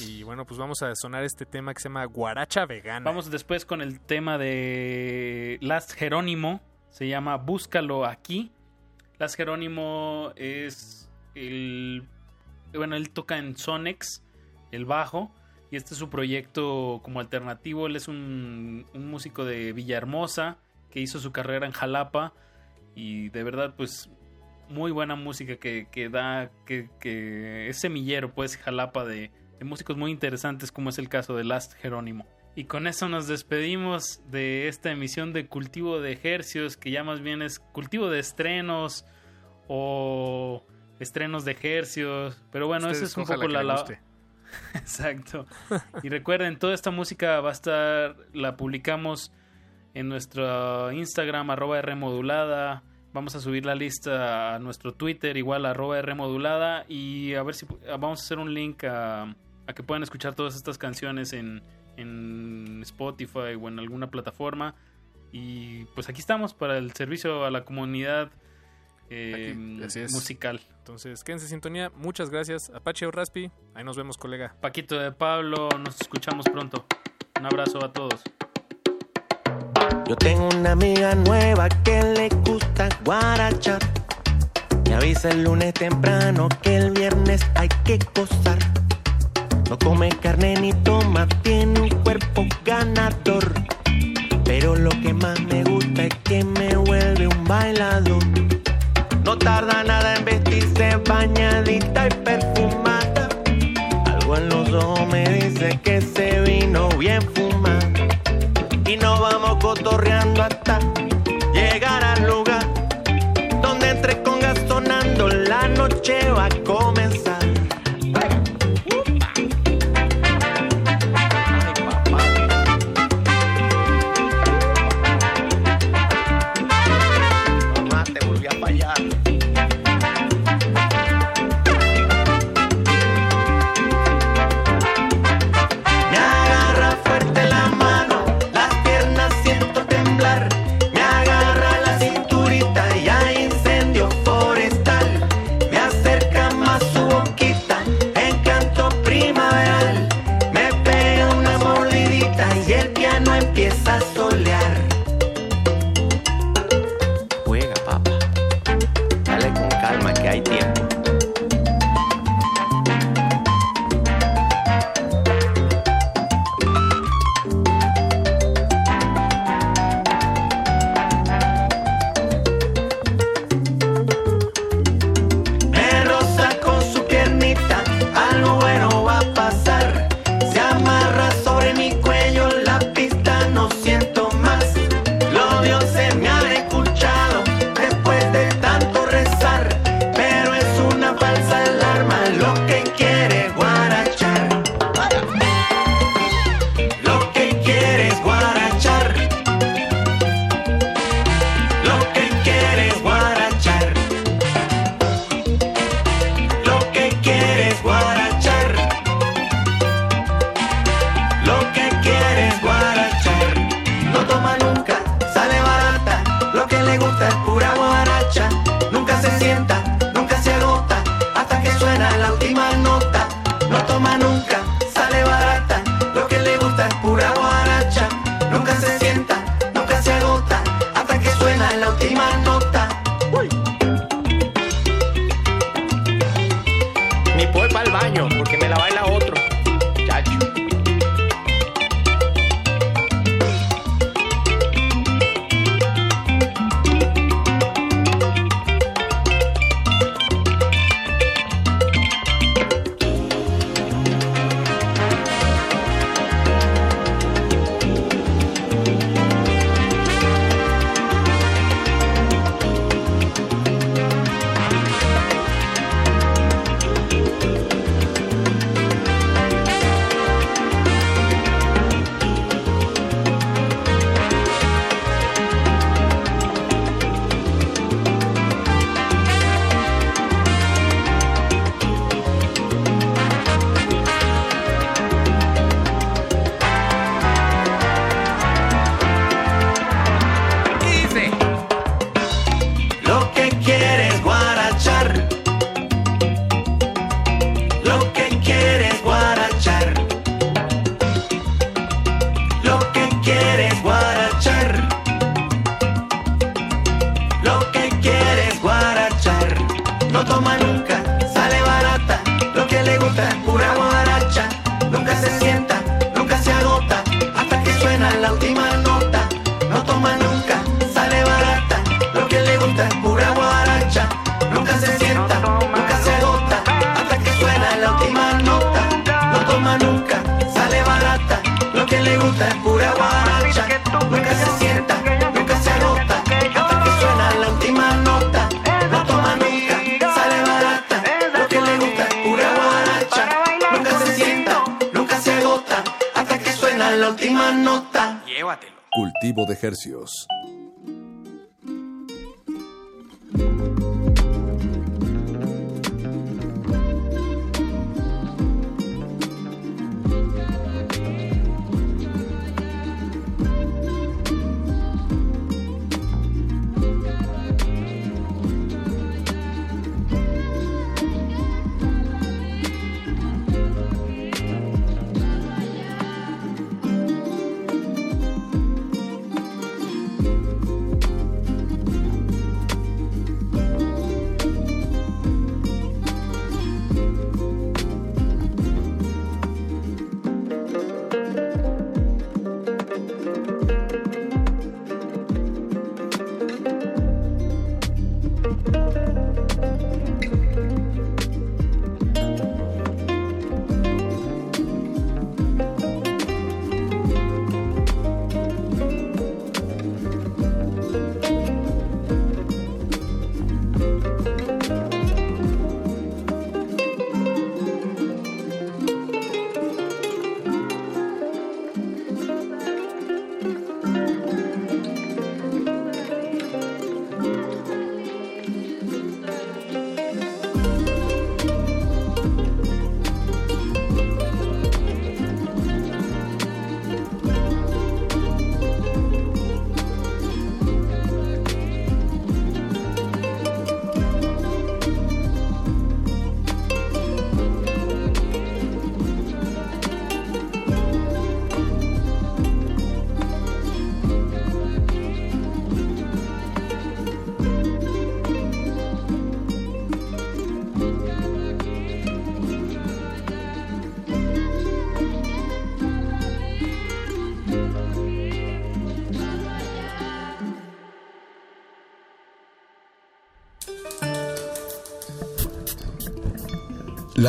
Y bueno, pues vamos a sonar este tema que se llama Guaracha Vegana. Vamos después con el tema de Last Jerónimo. Se llama Búscalo aquí. Last Jerónimo es el. Bueno, él toca en Sonex, el bajo. Y este es su proyecto como alternativo. Él es un, un músico de Villahermosa que hizo su carrera en Jalapa. Y de verdad, pues muy buena música que, que da, que, que es semillero, pues, Jalapa de, de músicos muy interesantes, como es el caso de Last Jerónimo. Y con eso nos despedimos de esta emisión de Cultivo de Ejercios, que ya más bien es cultivo de estrenos o estrenos de ejercios. Pero bueno, eso es un poco la... la-. Exacto. Y recuerden, toda esta música va a estar, la publicamos en nuestro Instagram, arroba Rmodulada. Vamos a subir la lista a nuestro Twitter, igual arroba Rmodulada. Y a ver si vamos a hacer un link a, a que puedan escuchar todas estas canciones en, en Spotify o en alguna plataforma. Y pues aquí estamos para el servicio a la comunidad eh, Aquí, así es. musical. Entonces, quédense en sintonía. Muchas gracias. Apache o Raspi. Ahí nos vemos, colega. Paquito de Pablo, nos escuchamos pronto. Un abrazo a todos. Yo tengo una amiga nueva que le gusta guarachar. Me avisa el lunes temprano que el viernes hay que gozar. No come carne ni toma, tiene un cuerpo ganador. Pero lo que más me gusta es que me vuelve un bailador. No tarda nada en vestirse bañadita y perfumada. Algo en los ojos me dice que se vino bien fumada y nos vamos cotorreando hasta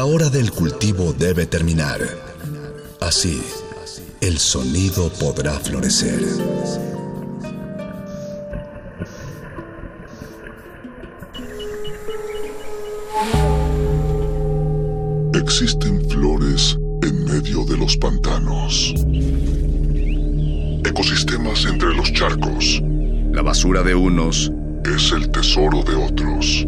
La hora del cultivo debe terminar. Así, el sonido podrá florecer. Existen flores en medio de los pantanos. Ecosistemas entre los charcos. La basura de unos es el tesoro de otros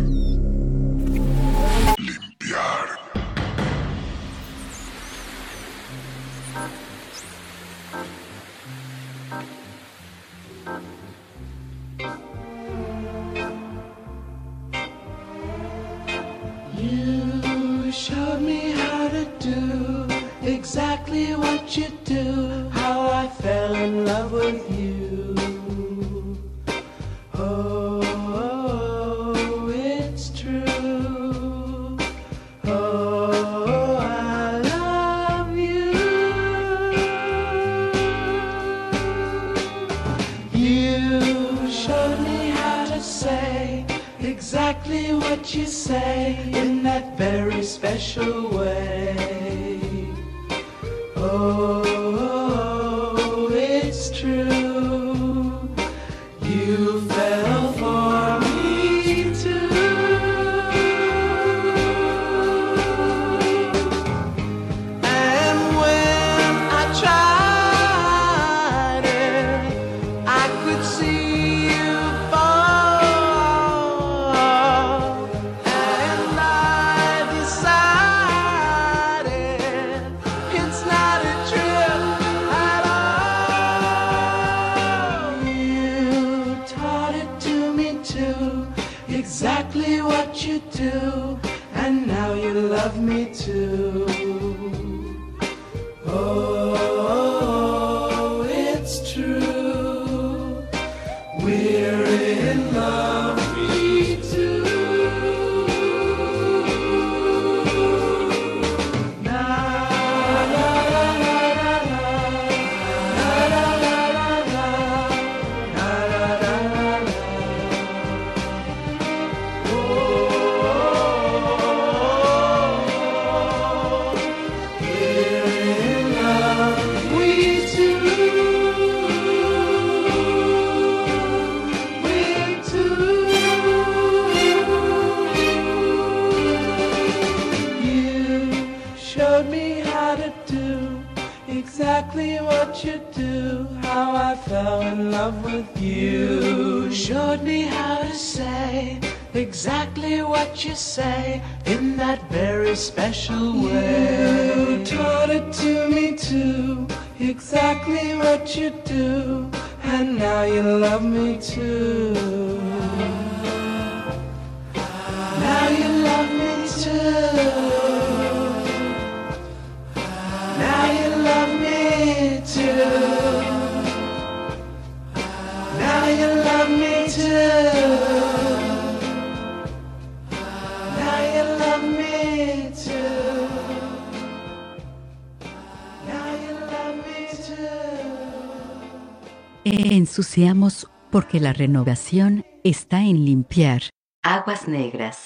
Renovación está en limpiar. Aguas negras.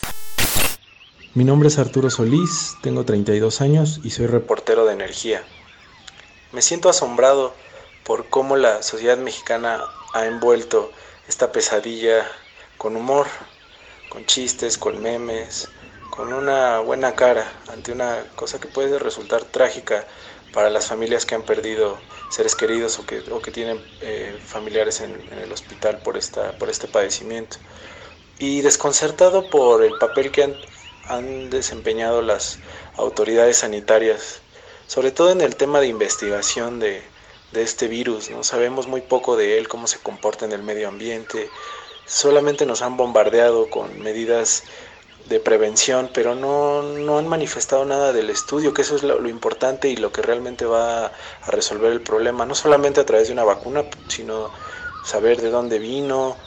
Mi nombre es Arturo Solís, tengo 32 años y soy reportero de energía. Me siento asombrado por cómo la sociedad mexicana ha envuelto esta pesadilla con humor, con chistes, con memes, con una buena cara ante una cosa que puede resultar trágica para las familias que han perdido seres queridos o que, o que tienen eh, familiares en, en el hospital por, esta, por este padecimiento. Y desconcertado por el papel que han han desempeñado las autoridades sanitarias, sobre todo en el tema de investigación de, de este virus. ¿no? Sabemos muy poco de él, cómo se comporta en el medio ambiente. Solamente nos han bombardeado con medidas de prevención, pero no, no han manifestado nada del estudio, que eso es lo, importante y lo que realmente va a resolver el problema, no solamente a través de una vacuna, sino saber de dónde vino,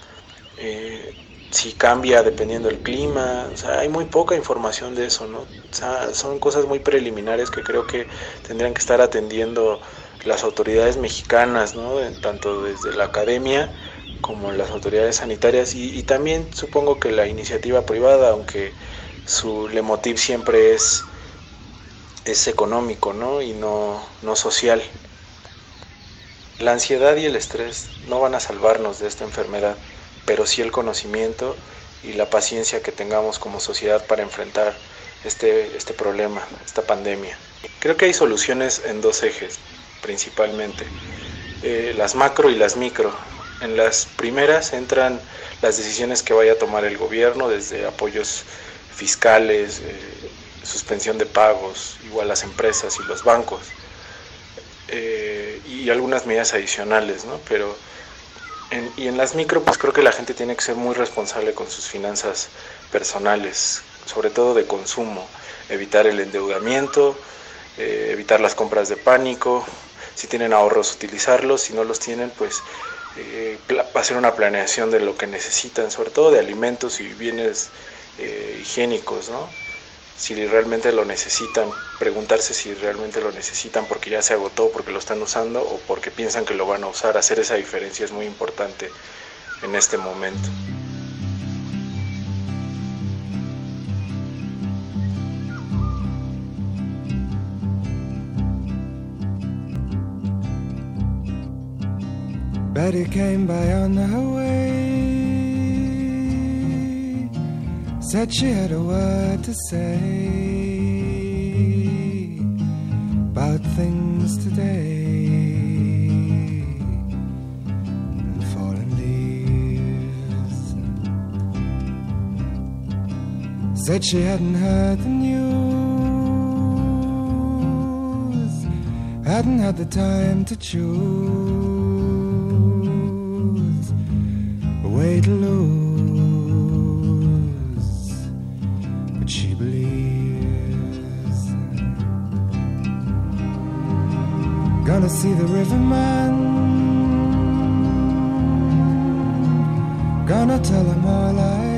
eh, si cambia dependiendo del clima, o sea, hay muy poca información de eso, ¿no? O sea, son cosas muy preliminares que creo que tendrían que estar atendiendo las autoridades mexicanas, ¿no? Tanto desde la academia como las autoridades sanitarias y, y también supongo que la iniciativa privada, aunque su lemotiv siempre es, es económico, ¿no? Y no, no social. La ansiedad y el estrés no van a salvarnos de esta enfermedad pero sí el conocimiento y la paciencia que tengamos como sociedad para enfrentar este, este problema, esta pandemia. Creo que hay soluciones en dos ejes, principalmente, eh, las macro y las micro. En las primeras entran las decisiones que vaya a tomar el gobierno, desde apoyos fiscales, eh, suspensión de pagos, igual las empresas y los bancos, eh, y algunas medidas adicionales, ¿no? Pero en, y en las micro, pues creo que la gente tiene que ser muy responsable con sus finanzas personales, sobre todo de consumo, evitar el endeudamiento, eh, evitar las compras de pánico, si tienen ahorros utilizarlos, si no los tienen, pues eh, hacer una planeación de lo que necesitan, sobre todo de alimentos y bienes eh, higiénicos, ¿no? si realmente lo necesitan, preguntarse si realmente lo necesitan porque ya se agotó, porque lo están usando o porque piensan que lo van a usar. Hacer esa diferencia es muy importante en este momento. Betty came by on her way. Said she had a word to say about things today and leaves. Said she hadn't heard the news, hadn't had the time to choose way to lose. But she believes. Gonna see the riverman. Gonna tell him all I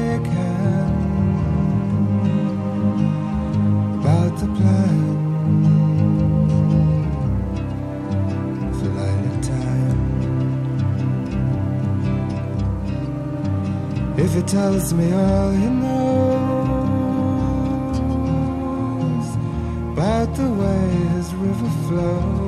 If he tells me all he knows about the way his river flows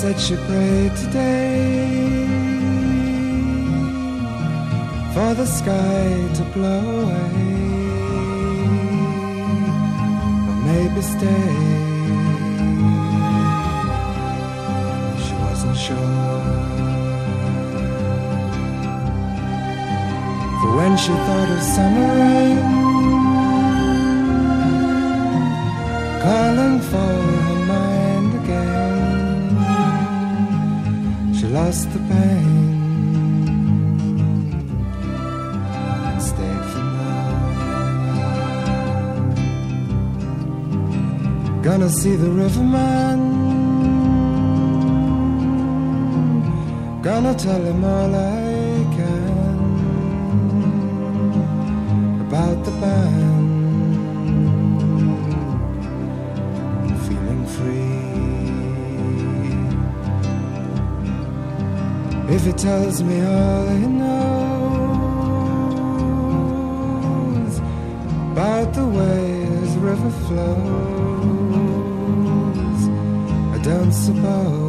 Said she prayed today for the sky to blow away, or maybe stay. She wasn't sure. For when she thought of summer rain lost the pain. stayed for now. Gonna see the riverman. Gonna tell him all I tells me all he knows about the way his river flows, I don't suppose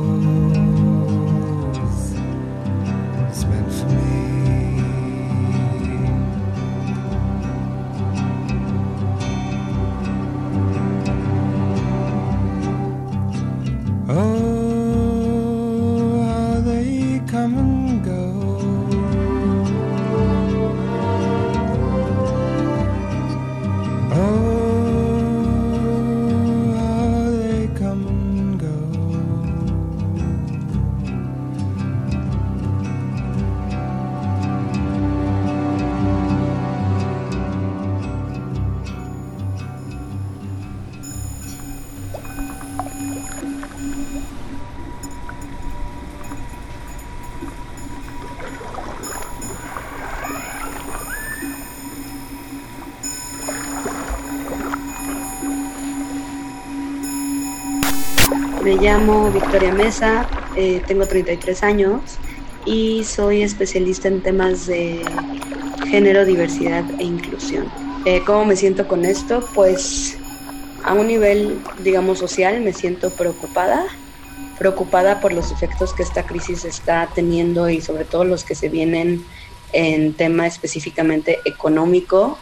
llamo Victoria Mesa, eh, tengo 33 años y soy especialista en temas de género, diversidad e inclusión. Eh, ¿Cómo me siento con esto? Pues a un nivel, digamos, social me siento preocupada, preocupada por los efectos que esta crisis está teniendo y sobre todo los que se vienen en tema específicamente económico.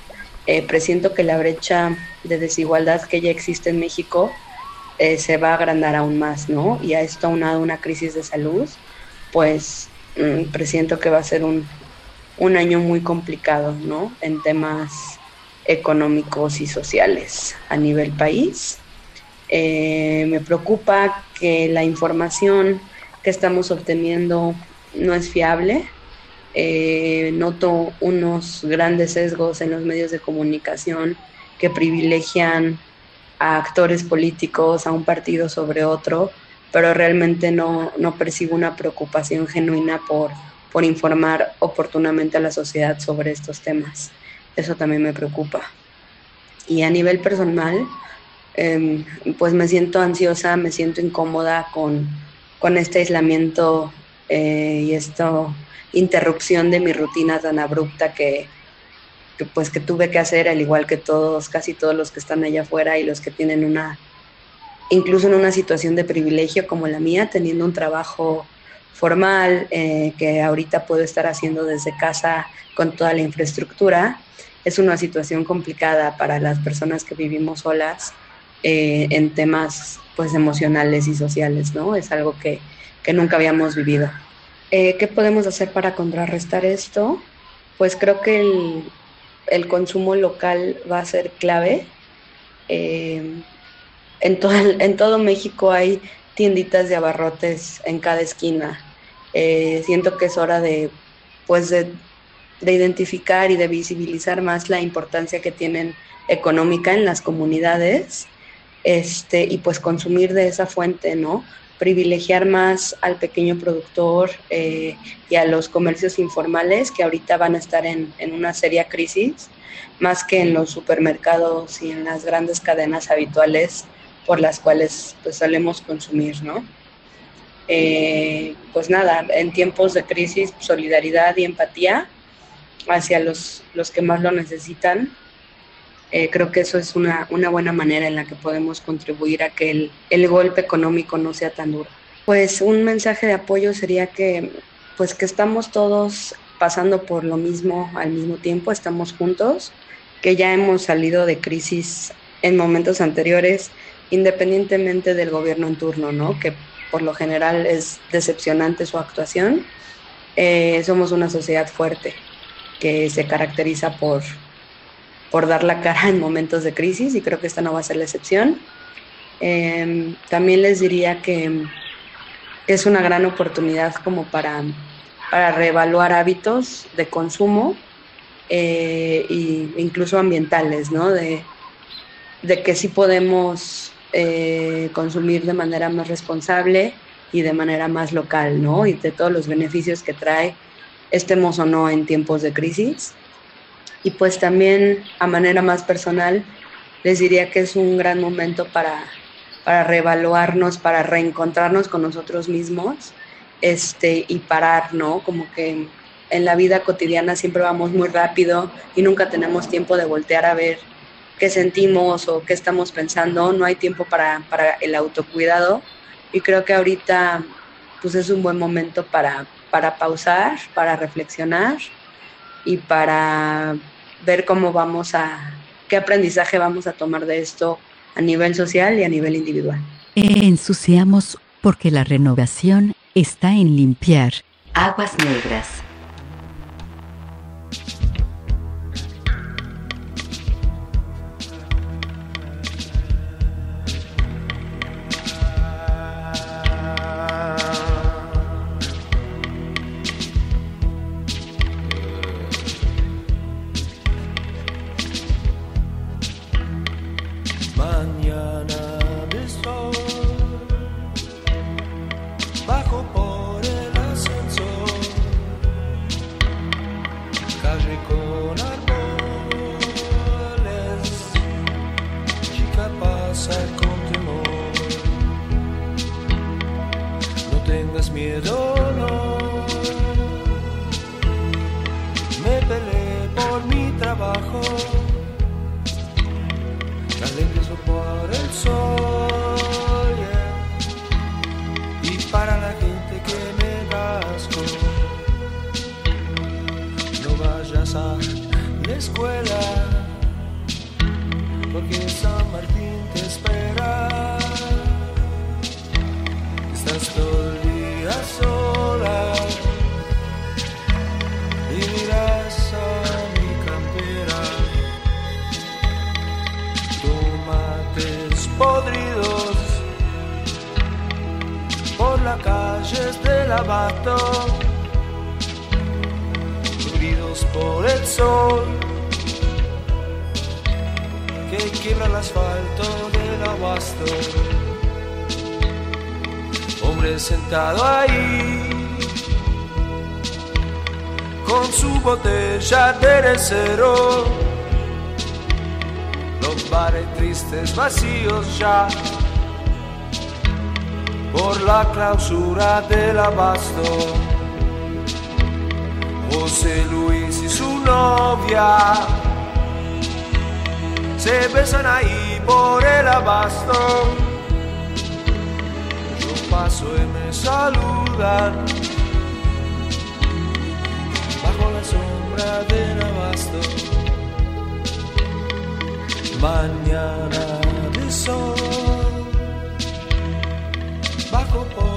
Eh, presiento que la brecha de desigualdad que ya existe en México eh, se va a agrandar aún más, ¿no? Y a esto aunado una crisis de salud, pues mm, presiento que va a ser un, un año muy complicado, ¿no? En temas económicos y sociales a nivel país. Eh, me preocupa que la información que estamos obteniendo no es fiable. Eh, noto unos grandes sesgos en los medios de comunicación que privilegian a actores políticos, a un partido sobre otro, pero realmente no, no percibo una preocupación genuina por, por informar oportunamente a la sociedad sobre estos temas. Eso también me preocupa. Y a nivel personal, eh, pues me siento ansiosa, me siento incómoda con, con este aislamiento eh, y esta interrupción de mi rutina tan abrupta que, que, pues que tuve que hacer al igual que todos, casi todos los que están allá afuera y los que tienen una, incluso en una situación de privilegio como la mía, teniendo un trabajo formal eh, que ahorita puedo estar haciendo desde casa con toda la infraestructura, es una situación complicada para las personas que vivimos solas eh, en temas pues emocionales y sociales, ¿no? Es algo que, que nunca habíamos vivido. Eh, ¿Qué podemos hacer para contrarrestar esto? Pues creo que el, el consumo local va a ser clave. Eh, en, todo, en todo México hay tienditas de abarrotes en cada esquina. Eh, siento que es hora de, pues de, de, identificar y de visibilizar más la importancia que tienen económica en las comunidades este, y pues consumir de esa fuente, ¿no? Privilegiar más al pequeño productor eh, y a los comercios informales que ahorita van a estar en, en, una seria crisis, más que en los supermercados y en las grandes cadenas habituales por las cuales pues solemos consumir, ¿no? Eh, pues nada, en tiempos de crisis, solidaridad y empatía hacia los, los que más lo necesitan. Eh, creo que eso es una, una, buena manera en la que podemos contribuir a que el, el golpe económico no sea tan duro. Pues un mensaje de apoyo sería que pues que estamos todos pasando por lo mismo al mismo tiempo, estamos juntos, que ya hemos salido de crisis en momentos anteriores, independientemente del gobierno en turno, ¿no? Que por lo general es decepcionante su actuación. Eh, somos una sociedad fuerte que se caracteriza por, por dar la cara en momentos de crisis y creo que esta no va a ser la excepción. Eh, también les diría que es una gran oportunidad como para, para reevaluar hábitos de consumo eh, e incluso ambientales, ¿no? De, de que sí podemos eh, consumir de manera más responsable y de manera más local, ¿no? Y de todos los beneficios que trae, estemos o no en tiempos de crisis. Y pues también a manera más personal, les diría que es un gran momento para, para reevaluarnos, para reencontrarnos con nosotros mismos este, y parar, ¿no? Como que en la vida cotidiana siempre vamos muy rápido y nunca tenemos tiempo de voltear a ver qué sentimos o qué estamos pensando, no hay tiempo para, para el autocuidado y creo que ahorita pues es un buen momento para, para pausar, para reflexionar y para ver cómo vamos a, qué aprendizaje vamos a tomar de esto a nivel social y a nivel individual. Ensuciamos porque la renovación está en limpiar. Aguas negras. Hombre sentado ahí con su botella de cero los bares tristes vacíos ya por la clausura del abasto. José Luis y su novia se besan ahí por el abasto. Yo paso y me saludan bajo la sombra del abasto mañana de sol, bajo por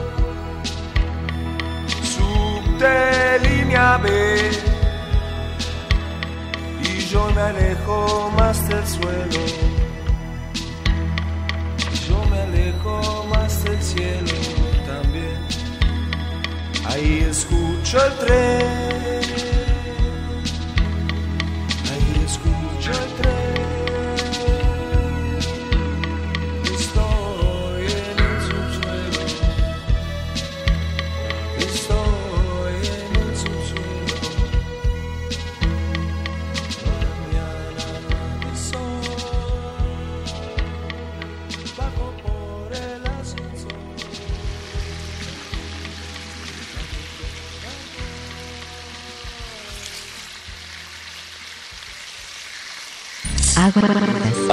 Subte línea B y yo me alejo más del suelo yo me alejo más del cielo también. Ahí escucho el tren.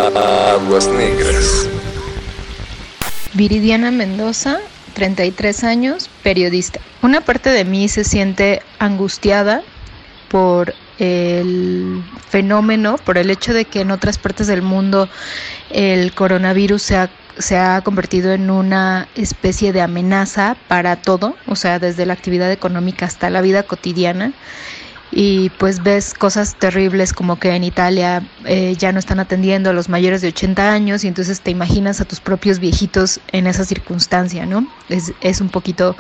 Aguas negras. Viridiana Mendoza, 33 años, periodista. Una parte de mí se siente angustiada por el fenómeno, por el hecho de que en otras partes del mundo el coronavirus se ha, se ha convertido en una especie de amenaza para todo, o sea, desde la actividad económica hasta la vida cotidiana y pues ves cosas terribles como que en Italia eh, ya no están atendiendo a los mayores de 80 años y entonces te imaginas a tus propios viejitos en esa circunstancia, ¿no? Es, es un poquito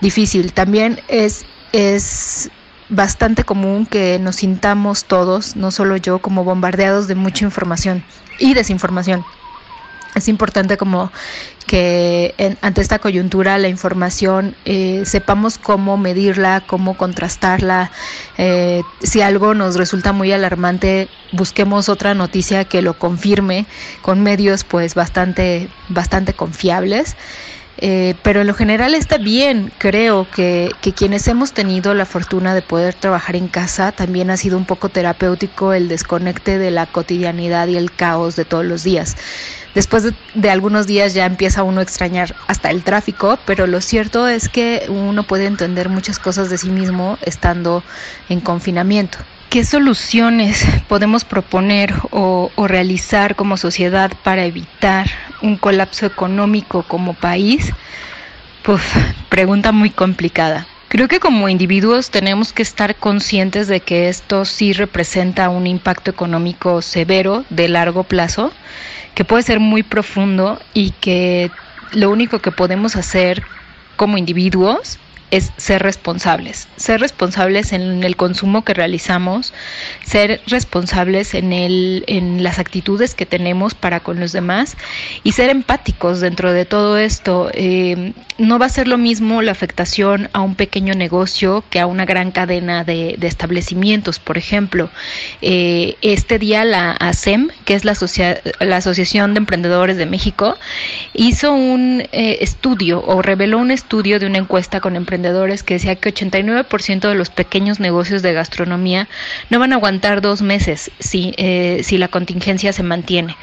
difícil. También es, es bastante común que nos sintamos todos, no solo yo, como bombardeados de mucha información y desinformación. Es importante como que ante esta coyuntura la información eh, sepamos cómo medirla, cómo contrastarla. eh, si algo nos resulta muy alarmante, busquemos otra noticia que lo confirme con medios pues bastante, bastante confiables. Eh, pero en lo general está bien, creo que, que quienes hemos tenido la fortuna de poder trabajar en casa, también ha sido un poco terapéutico el desconecte de la cotidianidad y el caos de todos los días. Después de, algunos días ya empieza uno a extrañar hasta el tráfico, pero lo cierto es que uno puede entender muchas cosas de sí mismo estando en confinamiento. ¿Qué soluciones podemos proponer o, o realizar como sociedad para evitar un colapso económico como país? Pues pregunta muy complicada. Creo que como individuos tenemos que estar conscientes de que esto sí representa un impacto económico severo de largo plazo, que puede ser muy profundo y que lo único que podemos hacer como individuos es ser responsables, ser responsables en el consumo que realizamos, ser responsables en el en las actitudes que tenemos para con los demás y ser empáticos dentro de todo esto. Eh, no va a ser lo mismo la afectación a un pequeño negocio que a una gran cadena de, de establecimientos, por ejemplo. Eh, este día la ASEM, que es la, asocia- la Asociación de Emprendedores de México, hizo un eh, estudio o reveló un estudio de una encuesta con emprendedores que decía que 89% de los pequeños negocios de gastronomía no van a aguantar dos meses si, eh, si la contingencia se mantiene.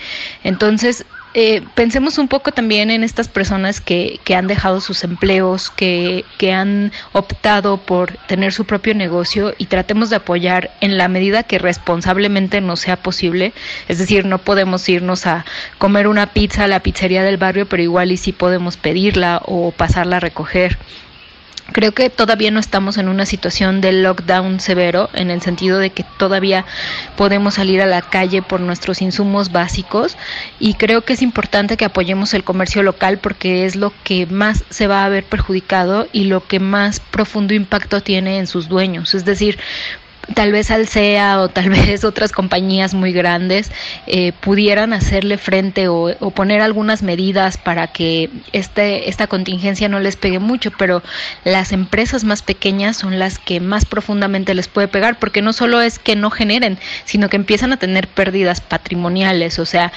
Entonces, eh, pensemos un poco también en estas personas que, que han dejado sus empleos, que, que han optado por tener su propio negocio y tratemos de apoyar en la medida que responsablemente nos sea posible. Es decir, no podemos irnos a comer una pizza a la pizzería del barrio, pero igual y sí podemos pedirla o pasarla a recoger. Creo que todavía no estamos en una situación de lockdown severo, en el sentido de que todavía podemos salir a la calle por nuestros insumos básicos y creo que es importante que apoyemos el comercio local porque es lo que más se va a ver perjudicado y lo que más profundo impacto tiene en sus dueños. Es decir, tal vez Alsea o tal vez otras compañías muy grandes eh, pudieran hacerle frente o, o, poner algunas medidas para que este, esta contingencia no les pegue mucho, pero las empresas más pequeñas son las que más profundamente les puede pegar, porque no solo es que no generen, sino que empiezan a tener pérdidas patrimoniales, o sea,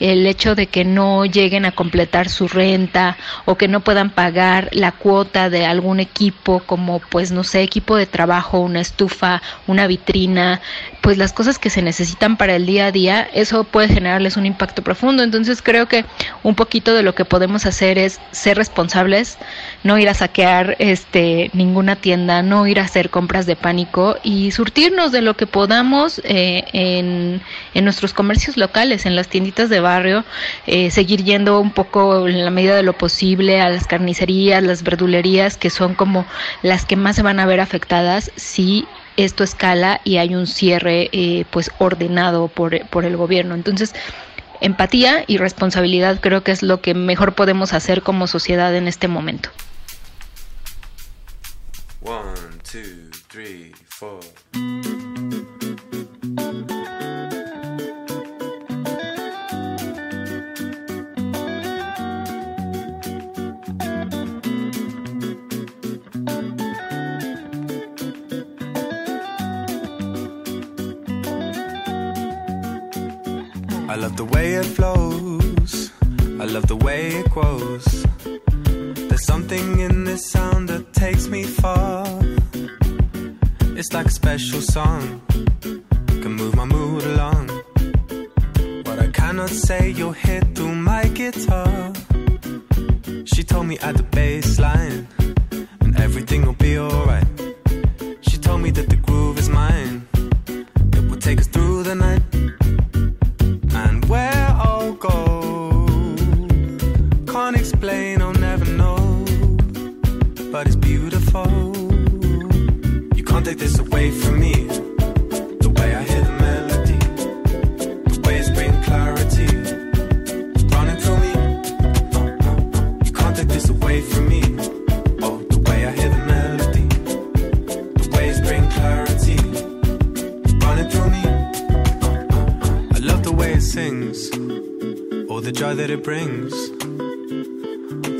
el hecho de que no lleguen a completar su renta o que no puedan pagar la cuota de algún equipo como pues no sé, equipo de trabajo, una estufa, una vitrina, pues las cosas que se necesitan para el día a día, eso puede generarles un impacto profundo. Entonces creo que un poquito de lo que podemos hacer es ser responsables, no ir a saquear este ninguna tienda, no ir a hacer compras de pánico y surtirnos de lo que podamos eh, en, en, nuestros comercios locales, en las tienditas de barrio, eh, seguir yendo un poco en la medida de lo posible a las carnicerías, las verdulerías, que son como las que más se van a ver afectadas si esto escala y hay un cierre eh, pues ordenado por, por el gobierno. Entonces, empatía y responsabilidad creo que es lo que mejor podemos hacer como sociedad en este momento. One, two, three, four. Love the way it flows. I love the way it grows. There's something in this sound that takes me far. It's like a special song, can move my mood along. What I cannot say, you'll hear through my guitar. She told me at the bass line, and everything will be alright. She told me that the groove is mine, the joy that it brings.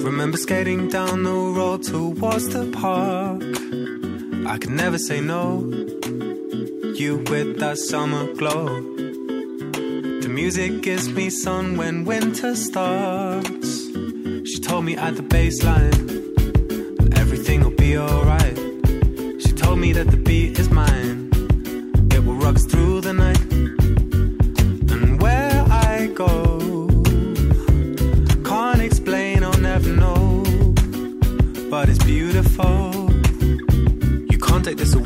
Remember skating down the road towards the park. I could never say no. You with that summer glow. The music gives me sun when winter starts. She told me at the baseline everything will be alright. She told me that the beat is mine.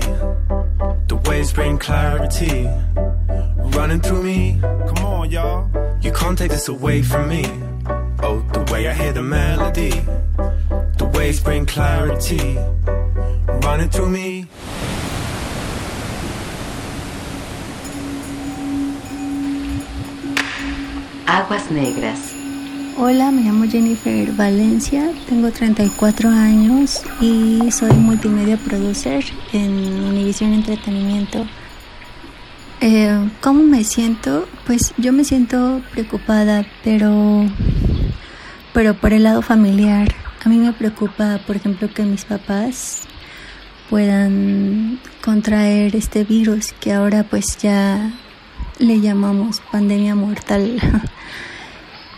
the waves bring clarity, running through me. Come on, y'all. You can't take this away from me. Oh, the way I hear the melody, the waves bring clarity, running through me. Aguas Negras. Hola, me llamo Jennifer Valencia, tengo 34 años y soy multimedia producer en Univision Entretenimiento. Eh, ¿Cómo me siento? Pues yo me siento preocupada, pero, pero por el lado familiar. A mí me preocupa, por ejemplo, que mis papás puedan contraer este virus que ahora pues ya le llamamos pandemia mortal.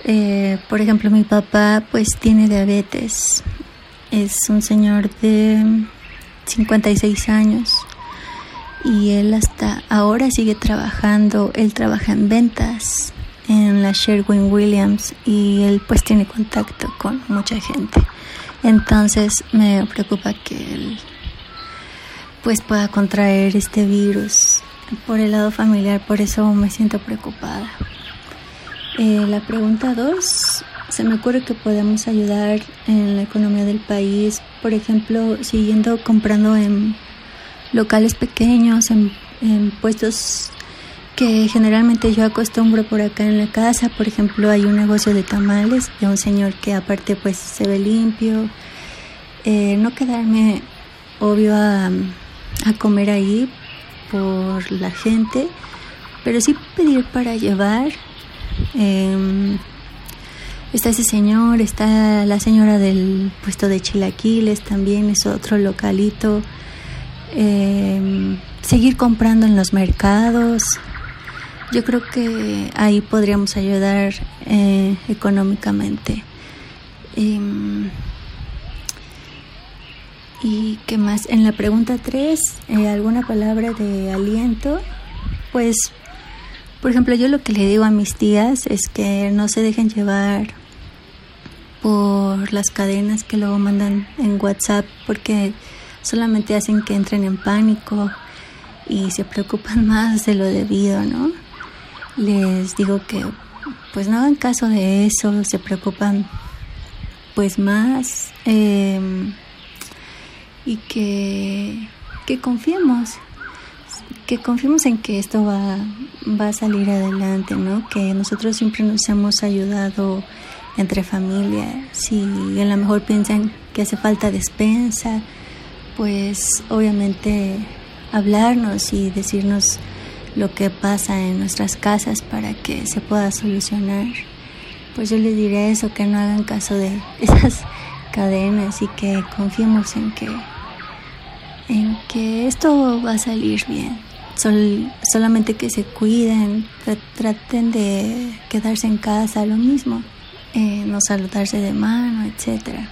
Eh, por ejemplo, mi papá pues tiene diabetes es un señor de 56 años y él hasta ahora sigue trabajando, él trabaja en ventas en la Sherwin Williams y él pues tiene contacto con mucha gente. Entonces me preocupa que él pues pueda contraer este virus por el lado familiar, por eso me siento preocupada. Eh, la pregunta dos, se me ocurre que podemos ayudar en la economía del país, por ejemplo, siguiendo comprando en locales pequeños, en, en puestos que generalmente yo acostumbro por acá en la casa. Por ejemplo, hay un negocio de tamales de un señor que aparte pues se ve limpio. Eh, no quedarme obvio a, a comer ahí por la gente, pero sí pedir para llevar. Eh, está ese señor, está la señora del puesto de chilaquiles, también es otro localito. Eh, seguir comprando en los mercados. Yo creo que ahí podríamos ayudar eh, económicamente. Em, ¿Y qué más? En la pregunta 3, eh, ¿alguna palabra de aliento? Pues, por ejemplo, yo lo que le digo a mis tías es que no se dejen llevar por las cadenas que luego mandan en WhatsApp porque solamente hacen que entren en pánico y se preocupan más de lo debido, ¿no? Les digo que pues no hagan caso de eso, se preocupan pues más eh, y que, que confiemos, que confiemos en que esto va, va a salir adelante, ¿no? Que nosotros siempre nos hemos ayudado entre familia, si a lo mejor piensan que hace falta despensa, pues obviamente hablarnos y decirnos lo que pasa en nuestras casas para que se pueda solucionar. Pues yo les diré eso, que no hagan caso de esas cadenas y que confiemos en que en que esto va a salir bien. Sol, solamente que se cuiden, tra traten de quedarse en casa, lo mismo, eh, no saludarse de mano, etcétera.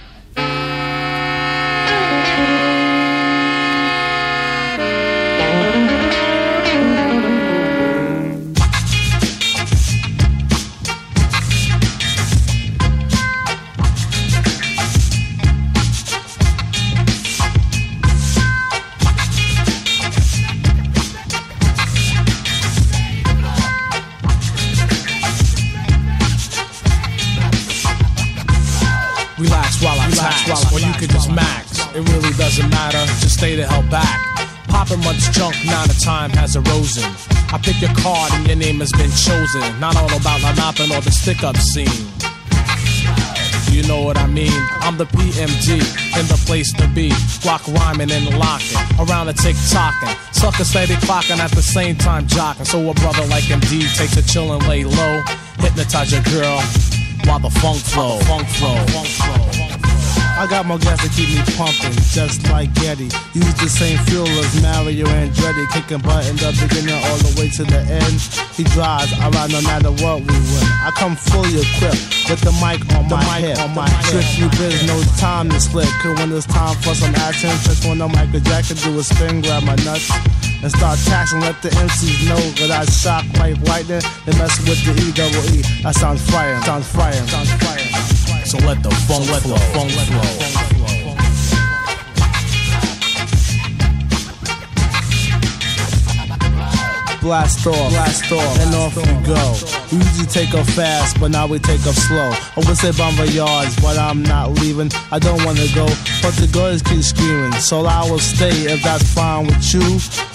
Stay the hell back. Popping much junk, now the time has arisen. I pick your card and your name has been chosen. Not all about my mopping or the stick up scene. You know what I mean? I'm the PMG in the place to be. Block rhyming and locking. Around the tick tocking. Sucker steady clocking at the same time jocking. So a brother like MD takes a chill and lay low. Hypnotize your girl while the funk flow. funk flow. Funk flow. I got more gas to keep me pumping, just like Getty. Use the same fuel as Mario Andretti, kicking butt in the beginning all the way to the end. He drives, I ride no matter what we win. I come fully equipped with the mic on my hip. On my Strictly biz, no time to slip. Cause when it's time for some action, just when the Michael Jackson do a spin, grab my nuts. And start taxing, let the MCs know that I shock like lightning. They mess with the E double E. That sounds fire, sound fire, sounds fire. So let the funk let the funk flow. Blast off, blast off, and off we go. We usually take off fast, but now we take off slow. I would say bon Yards, but I'm not leaving. I don't wanna go, but the girls keep screaming. So I will stay if that's fine with you.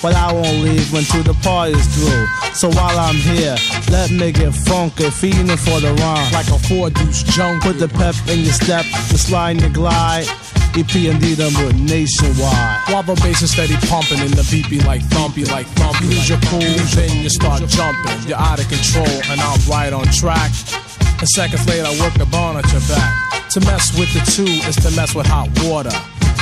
But I won't leave until the party's through. So while I'm here, let me get funky, feeding for the rhyme. Like a four deuce junk. Put the pep in your step, the slide and the glide. EPMD number nationwide. While the bass is steady pumping and the beat be like thumpy, like thumpy. You lose your cool, then you start jumping. You're out of control, and I'm right on track. And seconds later, I work the bone at your back. To mess with the two is to mess with hot water.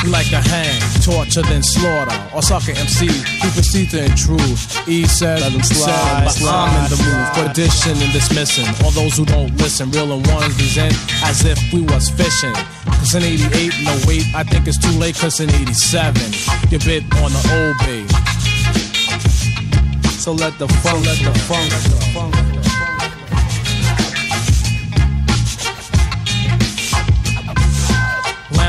We like to hang, torture, then slaughter. Or sucker MC who proceed to intrude. E said, let them slide, slide, I'm in the mood for addition and dismissing. All those who don't listen, real and ones present as if we was fishing. Cause in 88, no wait, I think it's too late cause in 87, you bit on the old bay. So let the funk, let the funk, let the funk.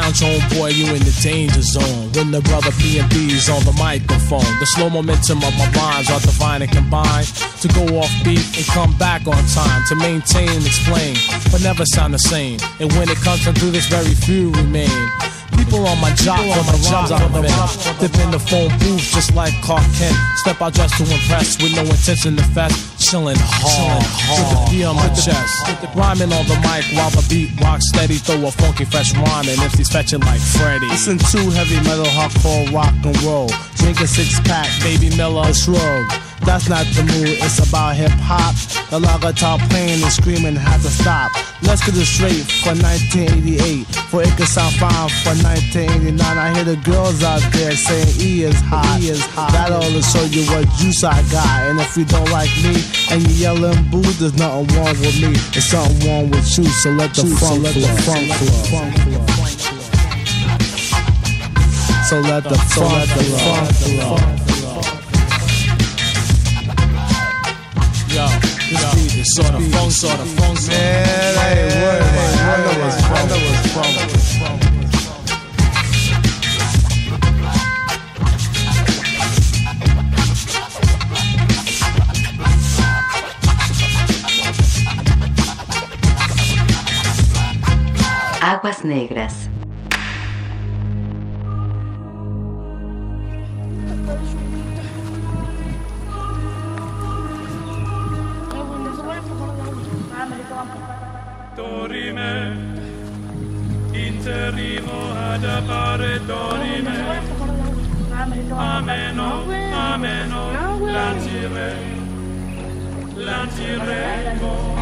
Lounge boy, you in the danger zone. When the brother P&B's on the microphone, the slow momentum of my rhymes are divine and combined to go off beat and come back on time to maintain explain, but never sound the same. And when it comes to do this, very few remain. People on my job, on my jobs I've been Dip in the phone booth just like Clark Kent. Step out just to impress with no intention to fest. Chillin' hard, with the P on my chest. Rhyming on the mic while the beat rocks steady. Throw a funky fresh rhyme and MC's fetching like Freddy. Listen to heavy metal, hardcore, rock and roll. Drink a six pack, Baby Miller, shrug. That's not the mood, it's about hip hop. The loud guitar playing and screaming had to stop. Let's get it straight for 1988. For it could sound fine for 1989. I hear the girls out there saying E is hot. E is hot. That all to show you what juice I got. And if you don't like me and you yelling boo, there's nothing wrong with me. There's something wrong with you. So let the funk let the flow. funk flow. So let the funk let the funk flow. flow. Yo, this beat is sort of funk, sort of funk, Man, I ain't worried about it. I know it's funk. I know it's funk. Aguas negras. Dorime, interrimo ad appare dorime, ameno, ameno, lancire, lanciremo,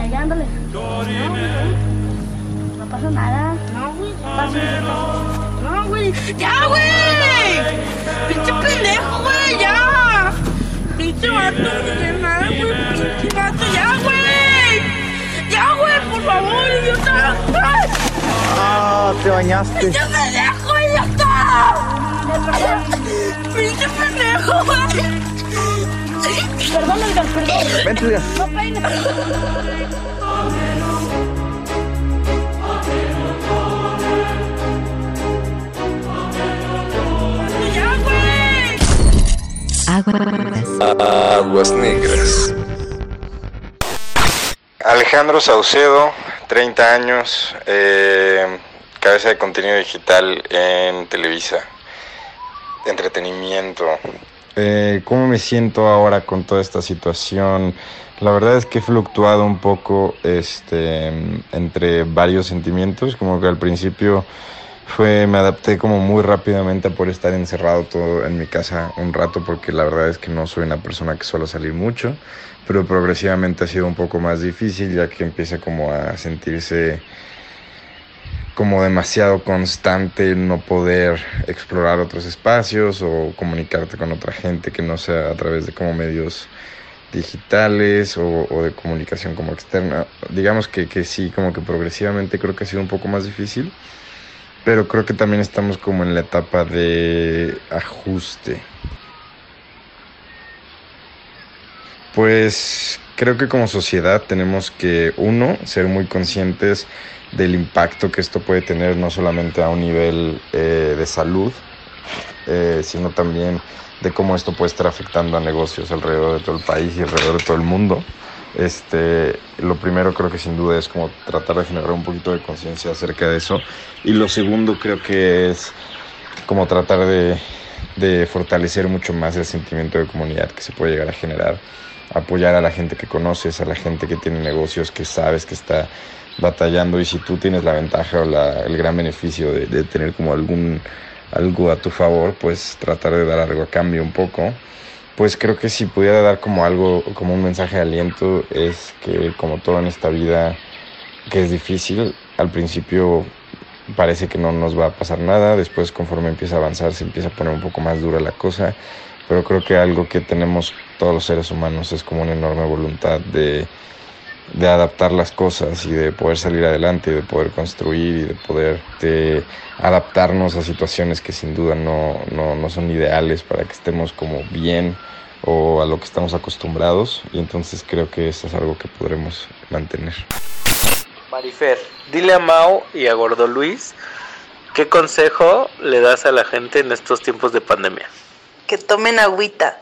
dorime, pasa nada. No, güey. No, güey. ¡Ya, güey! ¡Pinche pendejo, güey! ¡Ya! ¡Pinche vato! ¡No nada, güey! ¡Pinche vato! ¡Ya, güey! ¡Ya, güey! ¡Por favor, idiota! Ah, te bañaste. ¡Pinche pendejo, idiota! ¡Pinche pendejo, güey! Perdón, Edgar, perdón. Vente, Edgar. No peines. Aguas negras. Aguas negras. Alejandro Saucedo, 30 años, eh, cabeza de contenido digital en Televisa, de entretenimiento. Eh, ¿Cómo me siento ahora con toda esta situación? La verdad es que he fluctuado un poco este, entre varios sentimientos, como que al principio fue, me adapté como muy rápidamente a poder estar encerrado todo en mi casa un rato, porque la verdad es que no soy una persona que suele salir mucho, pero progresivamente ha sido un poco más difícil ya que empieza como a sentirse como demasiado constante no poder explorar otros espacios o comunicarte con otra gente que no sea a través de como medios digitales o, o de comunicación como externa. Digamos que, que sí, como que progresivamente creo que ha sido un poco más difícil, pero creo que también estamos como en la etapa de ajuste. Pues creo que como sociedad tenemos que, uno, ser muy conscientes del impacto que esto puede tener no solamente a un nivel eh, de salud, eh, sino también de cómo esto puede estar afectando a negocios alrededor de todo el país y alrededor de todo el mundo. Este, lo primero creo que sin duda es como tratar de generar un poquito de conciencia acerca de eso. Y lo segundo creo que es como tratar de, fortalecer mucho más el sentimiento de comunidad que se puede llegar a generar. Apoyar a la gente que conoces, a la gente que tiene negocios, que sabes que está batallando y si tú tienes la ventaja o la, el gran beneficio de, de tener como algún algo a tu favor, pues tratar de dar algo a cambio un poco. Pues creo que si pudiera dar como algo, como un mensaje de aliento, es que como todo en esta vida, que es difícil, al principio parece que no nos va a pasar nada, después conforme empieza a avanzar se empieza a poner un poco más dura la cosa, pero creo que algo que tenemos todos los seres humanos es como una enorme voluntad de de adaptar las cosas y de poder salir adelante y de poder construir y de poder de adaptarnos a situaciones que sin duda no, no, no son ideales para que estemos como bien o a lo que estamos acostumbrados y entonces creo que eso es algo que podremos mantener. Marifer, dile a Mao y a Gordo Luis qué consejo le das a la gente en estos tiempos de pandemia. Que tomen agüita.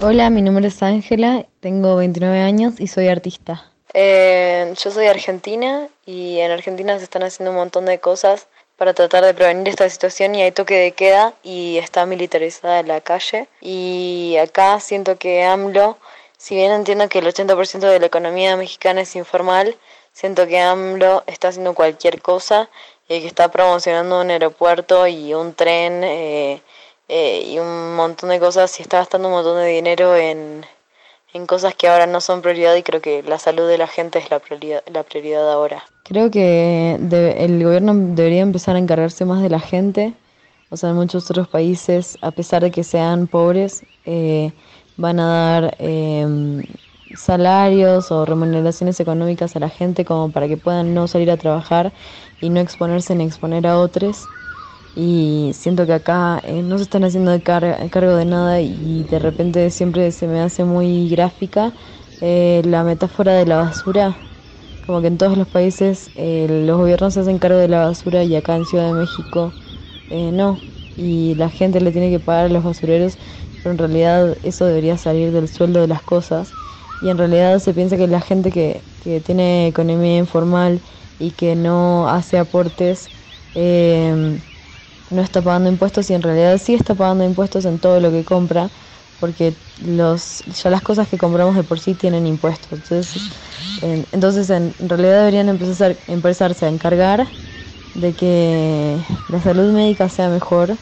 Hola, mi nombre es Ángela, tengo 29 años y soy artista. Eh, yo soy argentina y en Argentina se están haciendo un montón de cosas para tratar de prevenir esta situación y hay toque de queda y está militarizada la calle. Y acá siento que AMLO, si bien entiendo que el 80% de la economía mexicana es informal, siento que AMLO está haciendo cualquier cosa y que está promocionando un aeropuerto y un tren eh, eh, y un montón de cosas y está gastando un montón de dinero en, en cosas que ahora no son prioridad y creo que la salud de la gente es la prioridad, la prioridad ahora. Creo que el gobierno debería empezar a encargarse más de la gente. O sea, en muchos otros países, a pesar de que sean pobres, eh, van a dar em, salarios o remuneraciones económicas a la gente como para que puedan no salir a trabajar y no exponerse ni exponer a otros. Y siento que acá eh, no se están haciendo de car- cargo de nada y de repente siempre se me hace muy gráfica eh, la metáfora de la basura. Como que en todos los países eh, los gobiernos se hacen cargo de la basura y acá en Ciudad de México no. Y la gente le tiene que pagar a los basureros, pero en realidad eso debería salir del sueldo de las cosas. Y en realidad se piensa que la gente que, que tiene economía informal y que no hace aportes eh, no está pagando impuestos y en realidad sí está pagando impuestos en todo lo que compra porque los ya las cosas que compramos de por sí tienen impuestos. Entonces en, entonces en realidad deberían empezar empezarse a encargar de que la salud médica sea mejor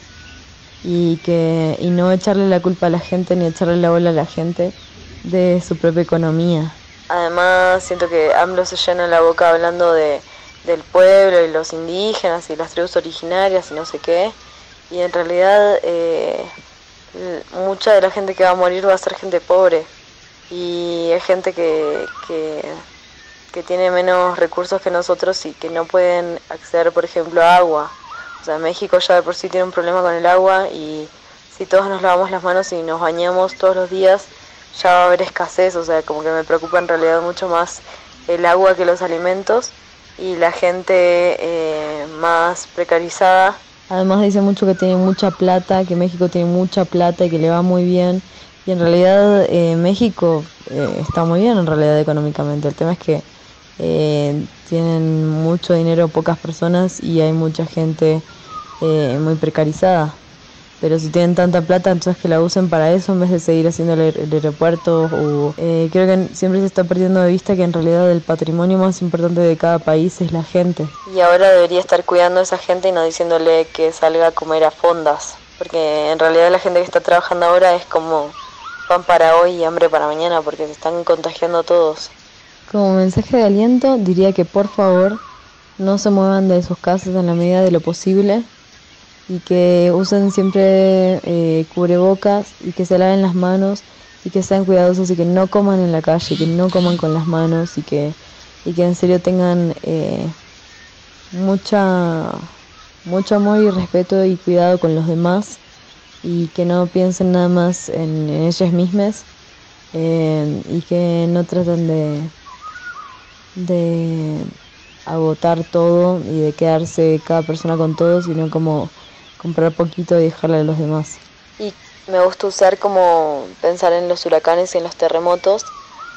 y que y no echarle la culpa a la gente ni echarle la bola a la gente de su propia economía. Además, siento que AMLO se llena la boca hablando de, del pueblo y los indígenas y las tribus originarias y no sé qué. Y en realidad, eh, mucha de la gente que va a morir va a ser gente pobre. Y es gente que, que, que tiene menos recursos que nosotros y que no pueden acceder, por ejemplo, a agua. O sea, México ya de por sí tiene un problema con el agua y si todos nos lavamos las manos y nos bañamos todos los días, ya va a haber escasez, o sea, como que me preocupa en realidad mucho más el agua que los alimentos y la gente eh, más precarizada. Además dice mucho que tiene mucha plata, que México tiene mucha plata y que le va muy bien. Y en realidad eh, México eh, está muy bien en realidad económicamente. El tema es que eh, tienen mucho dinero pocas personas y hay mucha gente eh, muy precarizada. Pero si tienen tanta plata, entonces que la usen para eso en vez de seguir haciendo el, aer- el aeropuerto. O, eh, creo que siempre se está perdiendo de vista que en realidad el patrimonio más importante de cada país es la gente. Y ahora debería estar cuidando a esa gente y no diciéndole que salga a comer a fondas. Porque en realidad la gente que está trabajando ahora es como pan para hoy y hambre para mañana porque se están contagiando todos. Como mensaje de aliento diría que por favor no se muevan de sus casas en la medida de lo posible y que usen siempre eh, cubrebocas y que se laven las manos y que sean cuidadosos y que no coman en la calle, que no coman con las manos y que, y que en serio tengan eh, mucha, mucho amor y respeto y cuidado con los demás y que no piensen nada más en, ellas mismas eh, y que no traten de, de agotar todo y de quedarse cada persona con todo, sino como comprar poquito y dejarle a los demás. Y me gusta usar como pensar en los huracanes y en los terremotos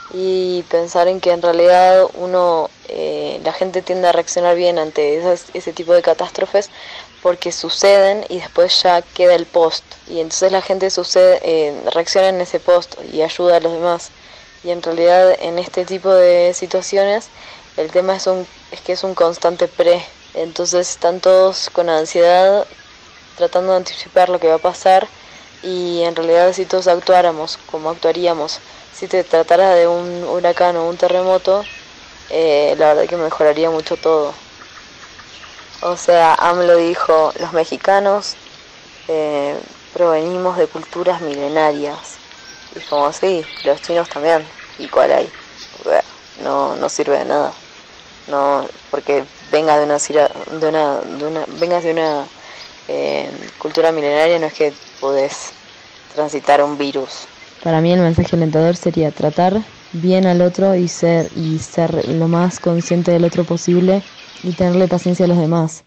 y pensar en que en realidad uno, eh, la gente tiende a reaccionar bien ante esas- ese tipo de catástrofes porque suceden y después ya queda el post. Y entonces la gente sucede, eh, reacciona en ese post y ayuda a los demás. Y en realidad en este tipo de situaciones el tema es, un, es que es un constante pre, entonces están todos con ansiedad tratando de anticipar lo que va a pasar y en realidad si todos actuáramos como actuaríamos si te tratara de un huracán o un terremoto, eh, la verdad que mejoraría mucho todo. O sea, AMLO dijo, los mexicanos eh, provenimos de culturas milenarias. Y como así, los chinos también. ¿Y cuál hay? No, no sirve de nada. No, porque venga de una, de una, de una vengas de una eh, cultura milenaria no es que podés transitar un virus. Para mí el mensaje alentador sería tratar bien al otro y ser y ser lo más consciente del otro posible y tenerle paciencia a los demás.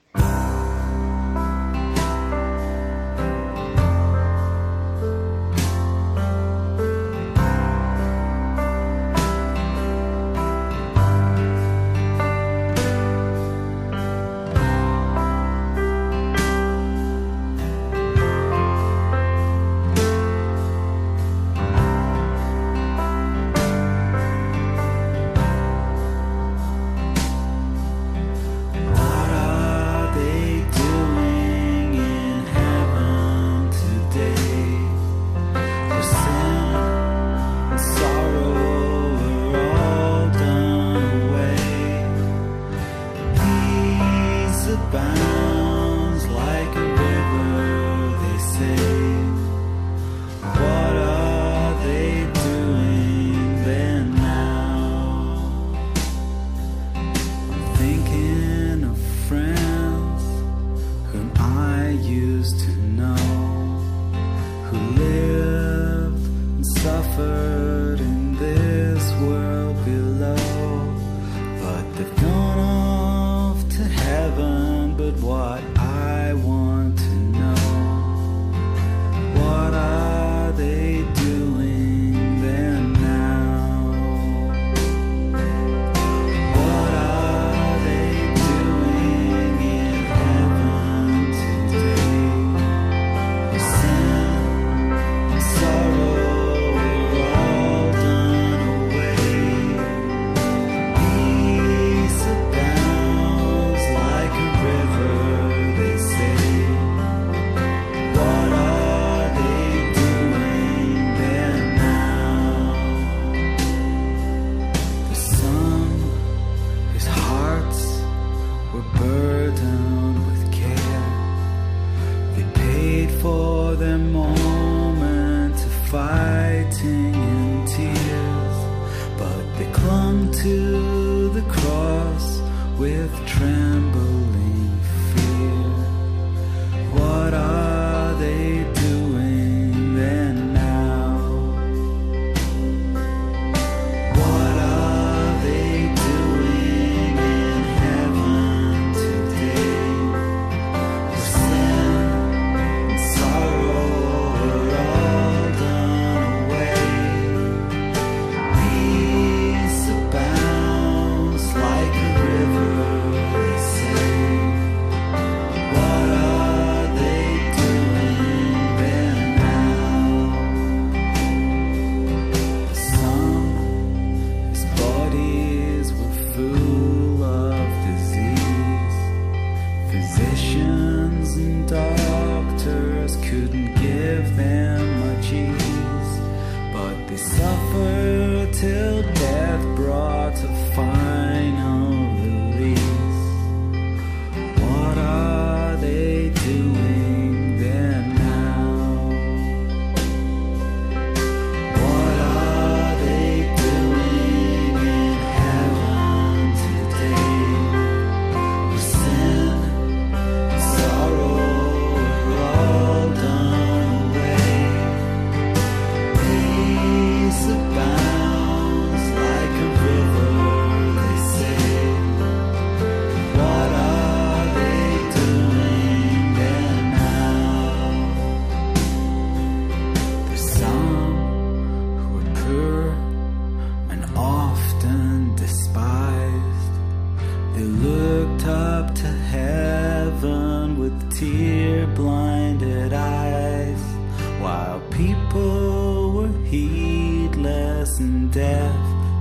People were heedless and deaf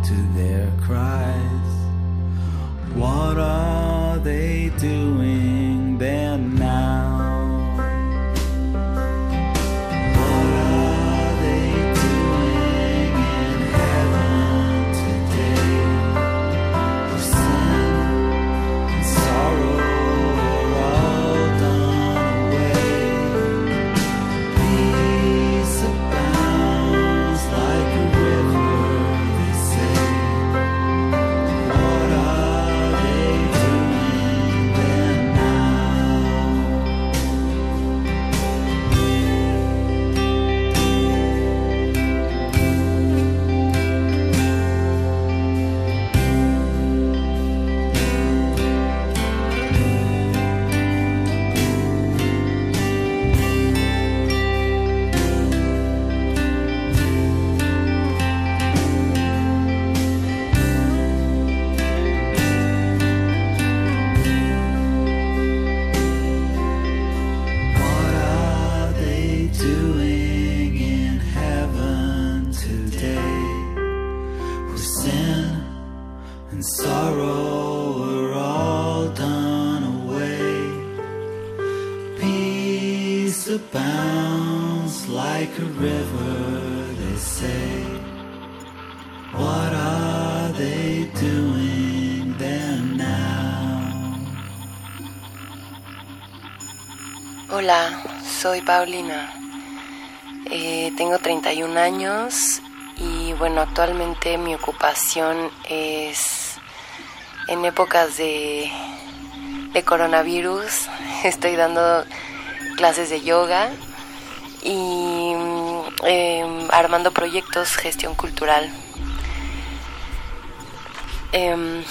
to their cries. What are they doing soy Paulina. Eh, tengo 31 años y bueno, actualmente mi ocupación es en épocas de, coronavirus. Estoy dando clases de yoga y em, armando proyectos, gestión cultural. Em,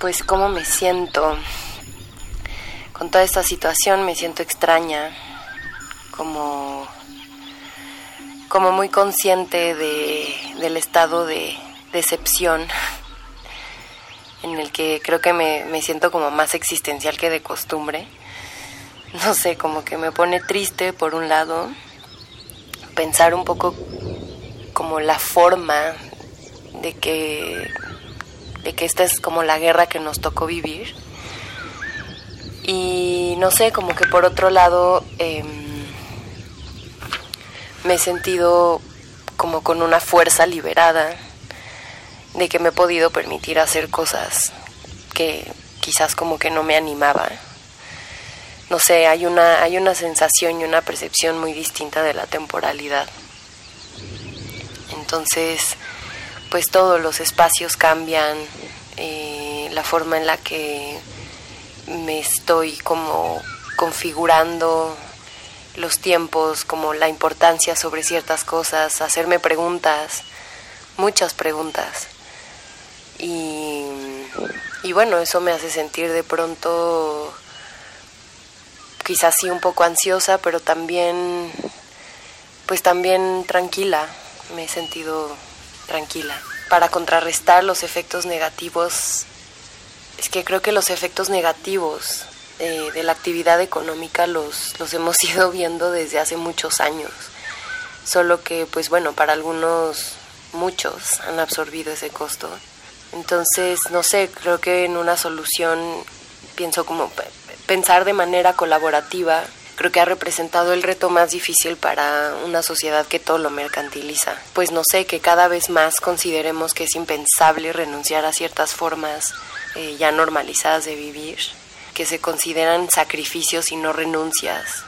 pues cómo me siento con toda esta situación me siento extraña, como, como muy consciente de, del estado de decepción en el que creo que me, me siento como más existencial que de costumbre. No sé, como que me pone triste por un lado, pensar un poco como la forma de que, de que esta es como la guerra que nos tocó vivir. Y no sé, como que por otro lado em, me he sentido como con una fuerza liberada de que me he podido permitir hacer cosas que quizás como que no me animaba. No sé, hay una, hay una sensación y una percepción muy distinta de la temporalidad. Entonces, pues todos los espacios cambian, eh, la forma en la que me estoy como configurando los tiempos, como la importancia sobre ciertas cosas, hacerme preguntas, muchas preguntas. Y, y bueno, eso me hace sentir de pronto quizás sí un poco ansiosa, pero también pues también tranquila, me he sentido tranquila. Para contrarrestar los efectos negativos es que creo que los efectos negativos eh, de la actividad económica los, los hemos ido viendo desde hace muchos años. Solo que, pues bueno, para algunos, muchos han absorbido ese costo. Entonces, no sé, creo que en una solución pienso como pe- pensar de manera colaborativa. Creo que ha representado el reto más difícil para una sociedad que todo lo mercantiliza. Pues no sé, que cada vez más consideremos que es impensable renunciar a ciertas formas eh, ya normalizadas de vivir, que se consideran sacrificios y no renuncias.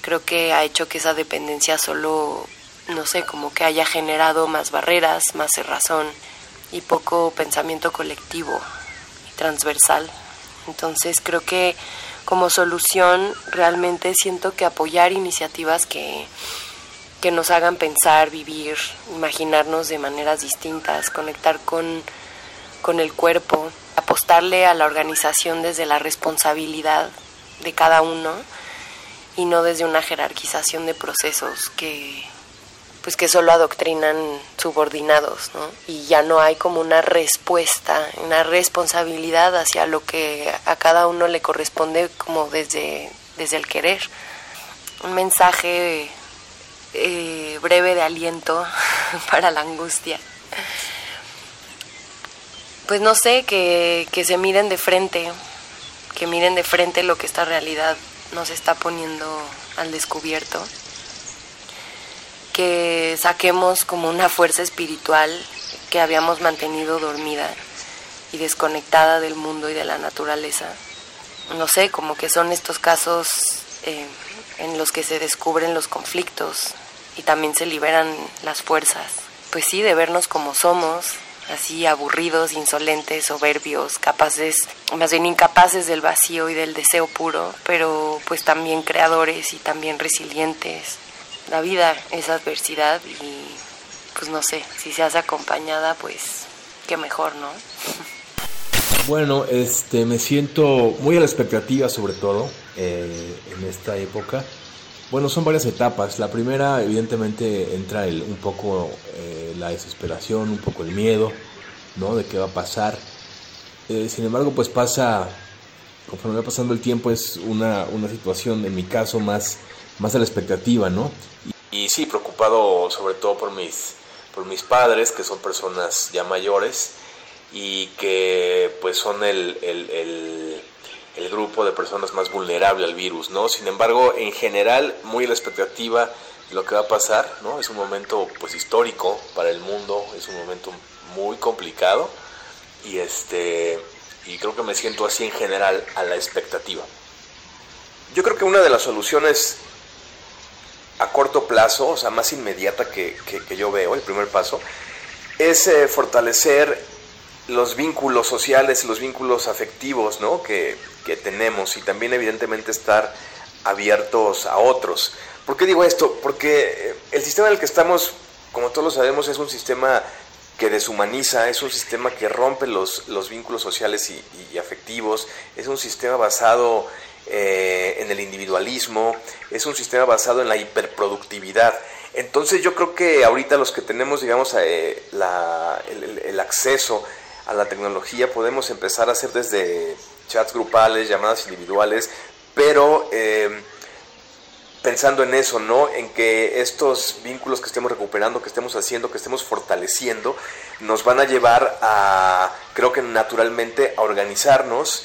Creo que ha hecho que esa dependencia solo, no sé, como que haya generado más barreras, más cerrazón y poco pensamiento colectivo y transversal. Entonces creo que como solución realmente siento que apoyar iniciativas que, que nos hagan pensar, vivir, imaginarnos de maneras distintas, conectar con, con el cuerpo, apostarle a la organización desde la responsabilidad de cada uno y no desde una jerarquización de procesos que, pues que solo adoctrinan subordinados, ¿no? Y ya no hay como una respuesta, una responsabilidad hacia lo que a cada uno le corresponde como desde, desde el querer. Un mensaje eh, breve de aliento para la angustia. Pues no sé, que, que se miren de frente, que miren de frente lo que esta realidad nos está poniendo al descubierto que saquemos como una fuerza espiritual que habíamos mantenido dormida y desconectada del mundo y de la naturaleza. No sé, como que son estos casos eh, en los que se descubren los conflictos y también se liberan las fuerzas. Pues sí, de vernos como somos, así aburridos, insolentes, soberbios, capaces, más bien incapaces del vacío y del deseo puro, pero pues también creadores y también resilientes, la vida es adversidad y pues no sé, si se hace acompañada, pues qué mejor, ¿no? Bueno, este, me siento muy a la expectativa sobre todo eh, en esta época. Bueno, son varias etapas. La primera, evidentemente, entra el, un poco eh, la desesperación, un poco el miedo, ¿no? De qué va a pasar. Eh, sin embargo, pues pasa, conforme va pasando el tiempo, es una, una situación, en mi caso, más, más a la expectativa, ¿no? Y, sí, preocupado sobre todo por mis, por mis padres, que son personas ya mayores y que pues son el, el, el, grupo de personas más vulnerable al virus, ¿no? Sin embargo, en general, muy a la expectativa de lo que va a pasar, ¿no? Es un momento pues histórico para el mundo, es un momento muy complicado y este y creo que me siento así en general a la expectativa. Yo creo que una de las soluciones a corto plazo, o sea, más inmediata que, yo veo, el primer paso, es eh, fortalecer los vínculos sociales, los vínculos afectivos ¿no? que, que, tenemos y también evidentemente estar abiertos a otros. ¿Por qué digo esto? Porque el sistema en el que estamos, como todos lo sabemos, es un sistema que deshumaniza, es un sistema que rompe los, los vínculos sociales y, afectivos, es un sistema basado eh, en el individualismo, es un sistema basado en la hiperproductividad. Entonces yo creo que ahorita los que tenemos, digamos, eh, el acceso a la tecnología podemos empezar a hacer desde chats grupales, llamadas individuales, pero eh, pensando en eso, ¿no? En que estos vínculos que estemos recuperando, que estemos haciendo, que estemos fortaleciendo, nos van a llevar a, creo que naturalmente, a organizarnos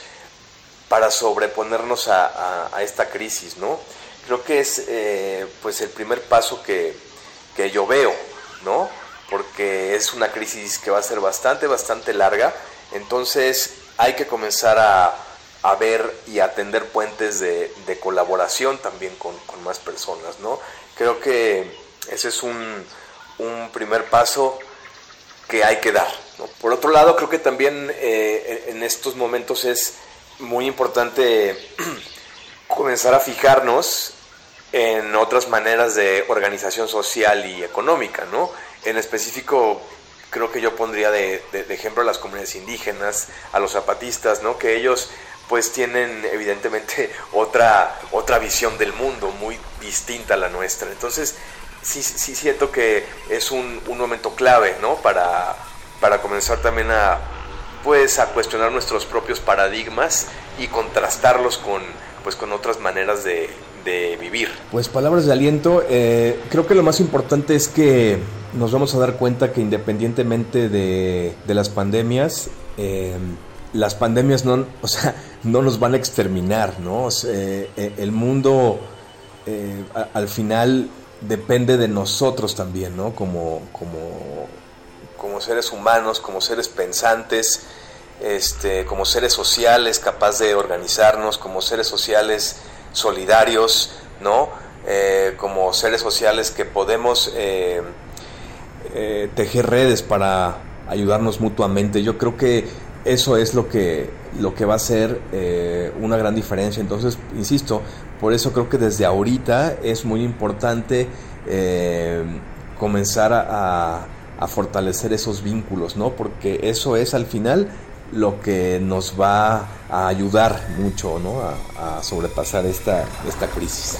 para sobreponernos a, esta crisis, ¿no? Creo que es eh, pues el primer paso que, que yo veo, ¿no? Porque es una crisis que va a ser bastante, bastante larga. Entonces hay que comenzar a, a ver y atender puentes de, de colaboración también con, con, más personas, ¿no? Creo que ese es un, un primer paso que hay que dar. ¿no? Por otro lado, creo que también eh, en estos momentos es muy importante comenzar a fijarnos en otras maneras de organización social y económica, ¿no? En específico, creo que yo pondría de, ejemplo a las comunidades indígenas, a los zapatistas, ¿no? Que ellos pues tienen evidentemente otra, otra visión del mundo muy distinta a la nuestra. Entonces, sí, sí siento que es un, un momento clave, ¿no? Para, para comenzar también a, pues, a cuestionar nuestros propios paradigmas y contrastarlos con, pues, con otras maneras de, de vivir. Pues palabras de aliento, eh, creo que lo más importante es que nos vamos a dar cuenta que independientemente de, las pandemias, eh, las pandemias no, o sea, no nos van a exterminar, ¿no? Sea, eh, el mundo eh, al final depende de nosotros también, ¿no? Como, como, como seres humanos, como seres pensantes, este, como seres sociales, capaz de organizarnos, como seres sociales solidarios, ¿no? Eh, como seres sociales que podemos eh, eh, tejer redes para ayudarnos mutuamente. Yo creo que eso es lo que, lo que va a ser eh, una gran diferencia. Entonces, insisto, por eso creo que desde ahorita es muy importante comenzar a, a, fortalecer esos vínculos, ¿no? Porque eso es al final lo que nos va a ayudar mucho ¿no? a, sobrepasar esta, esta crisis.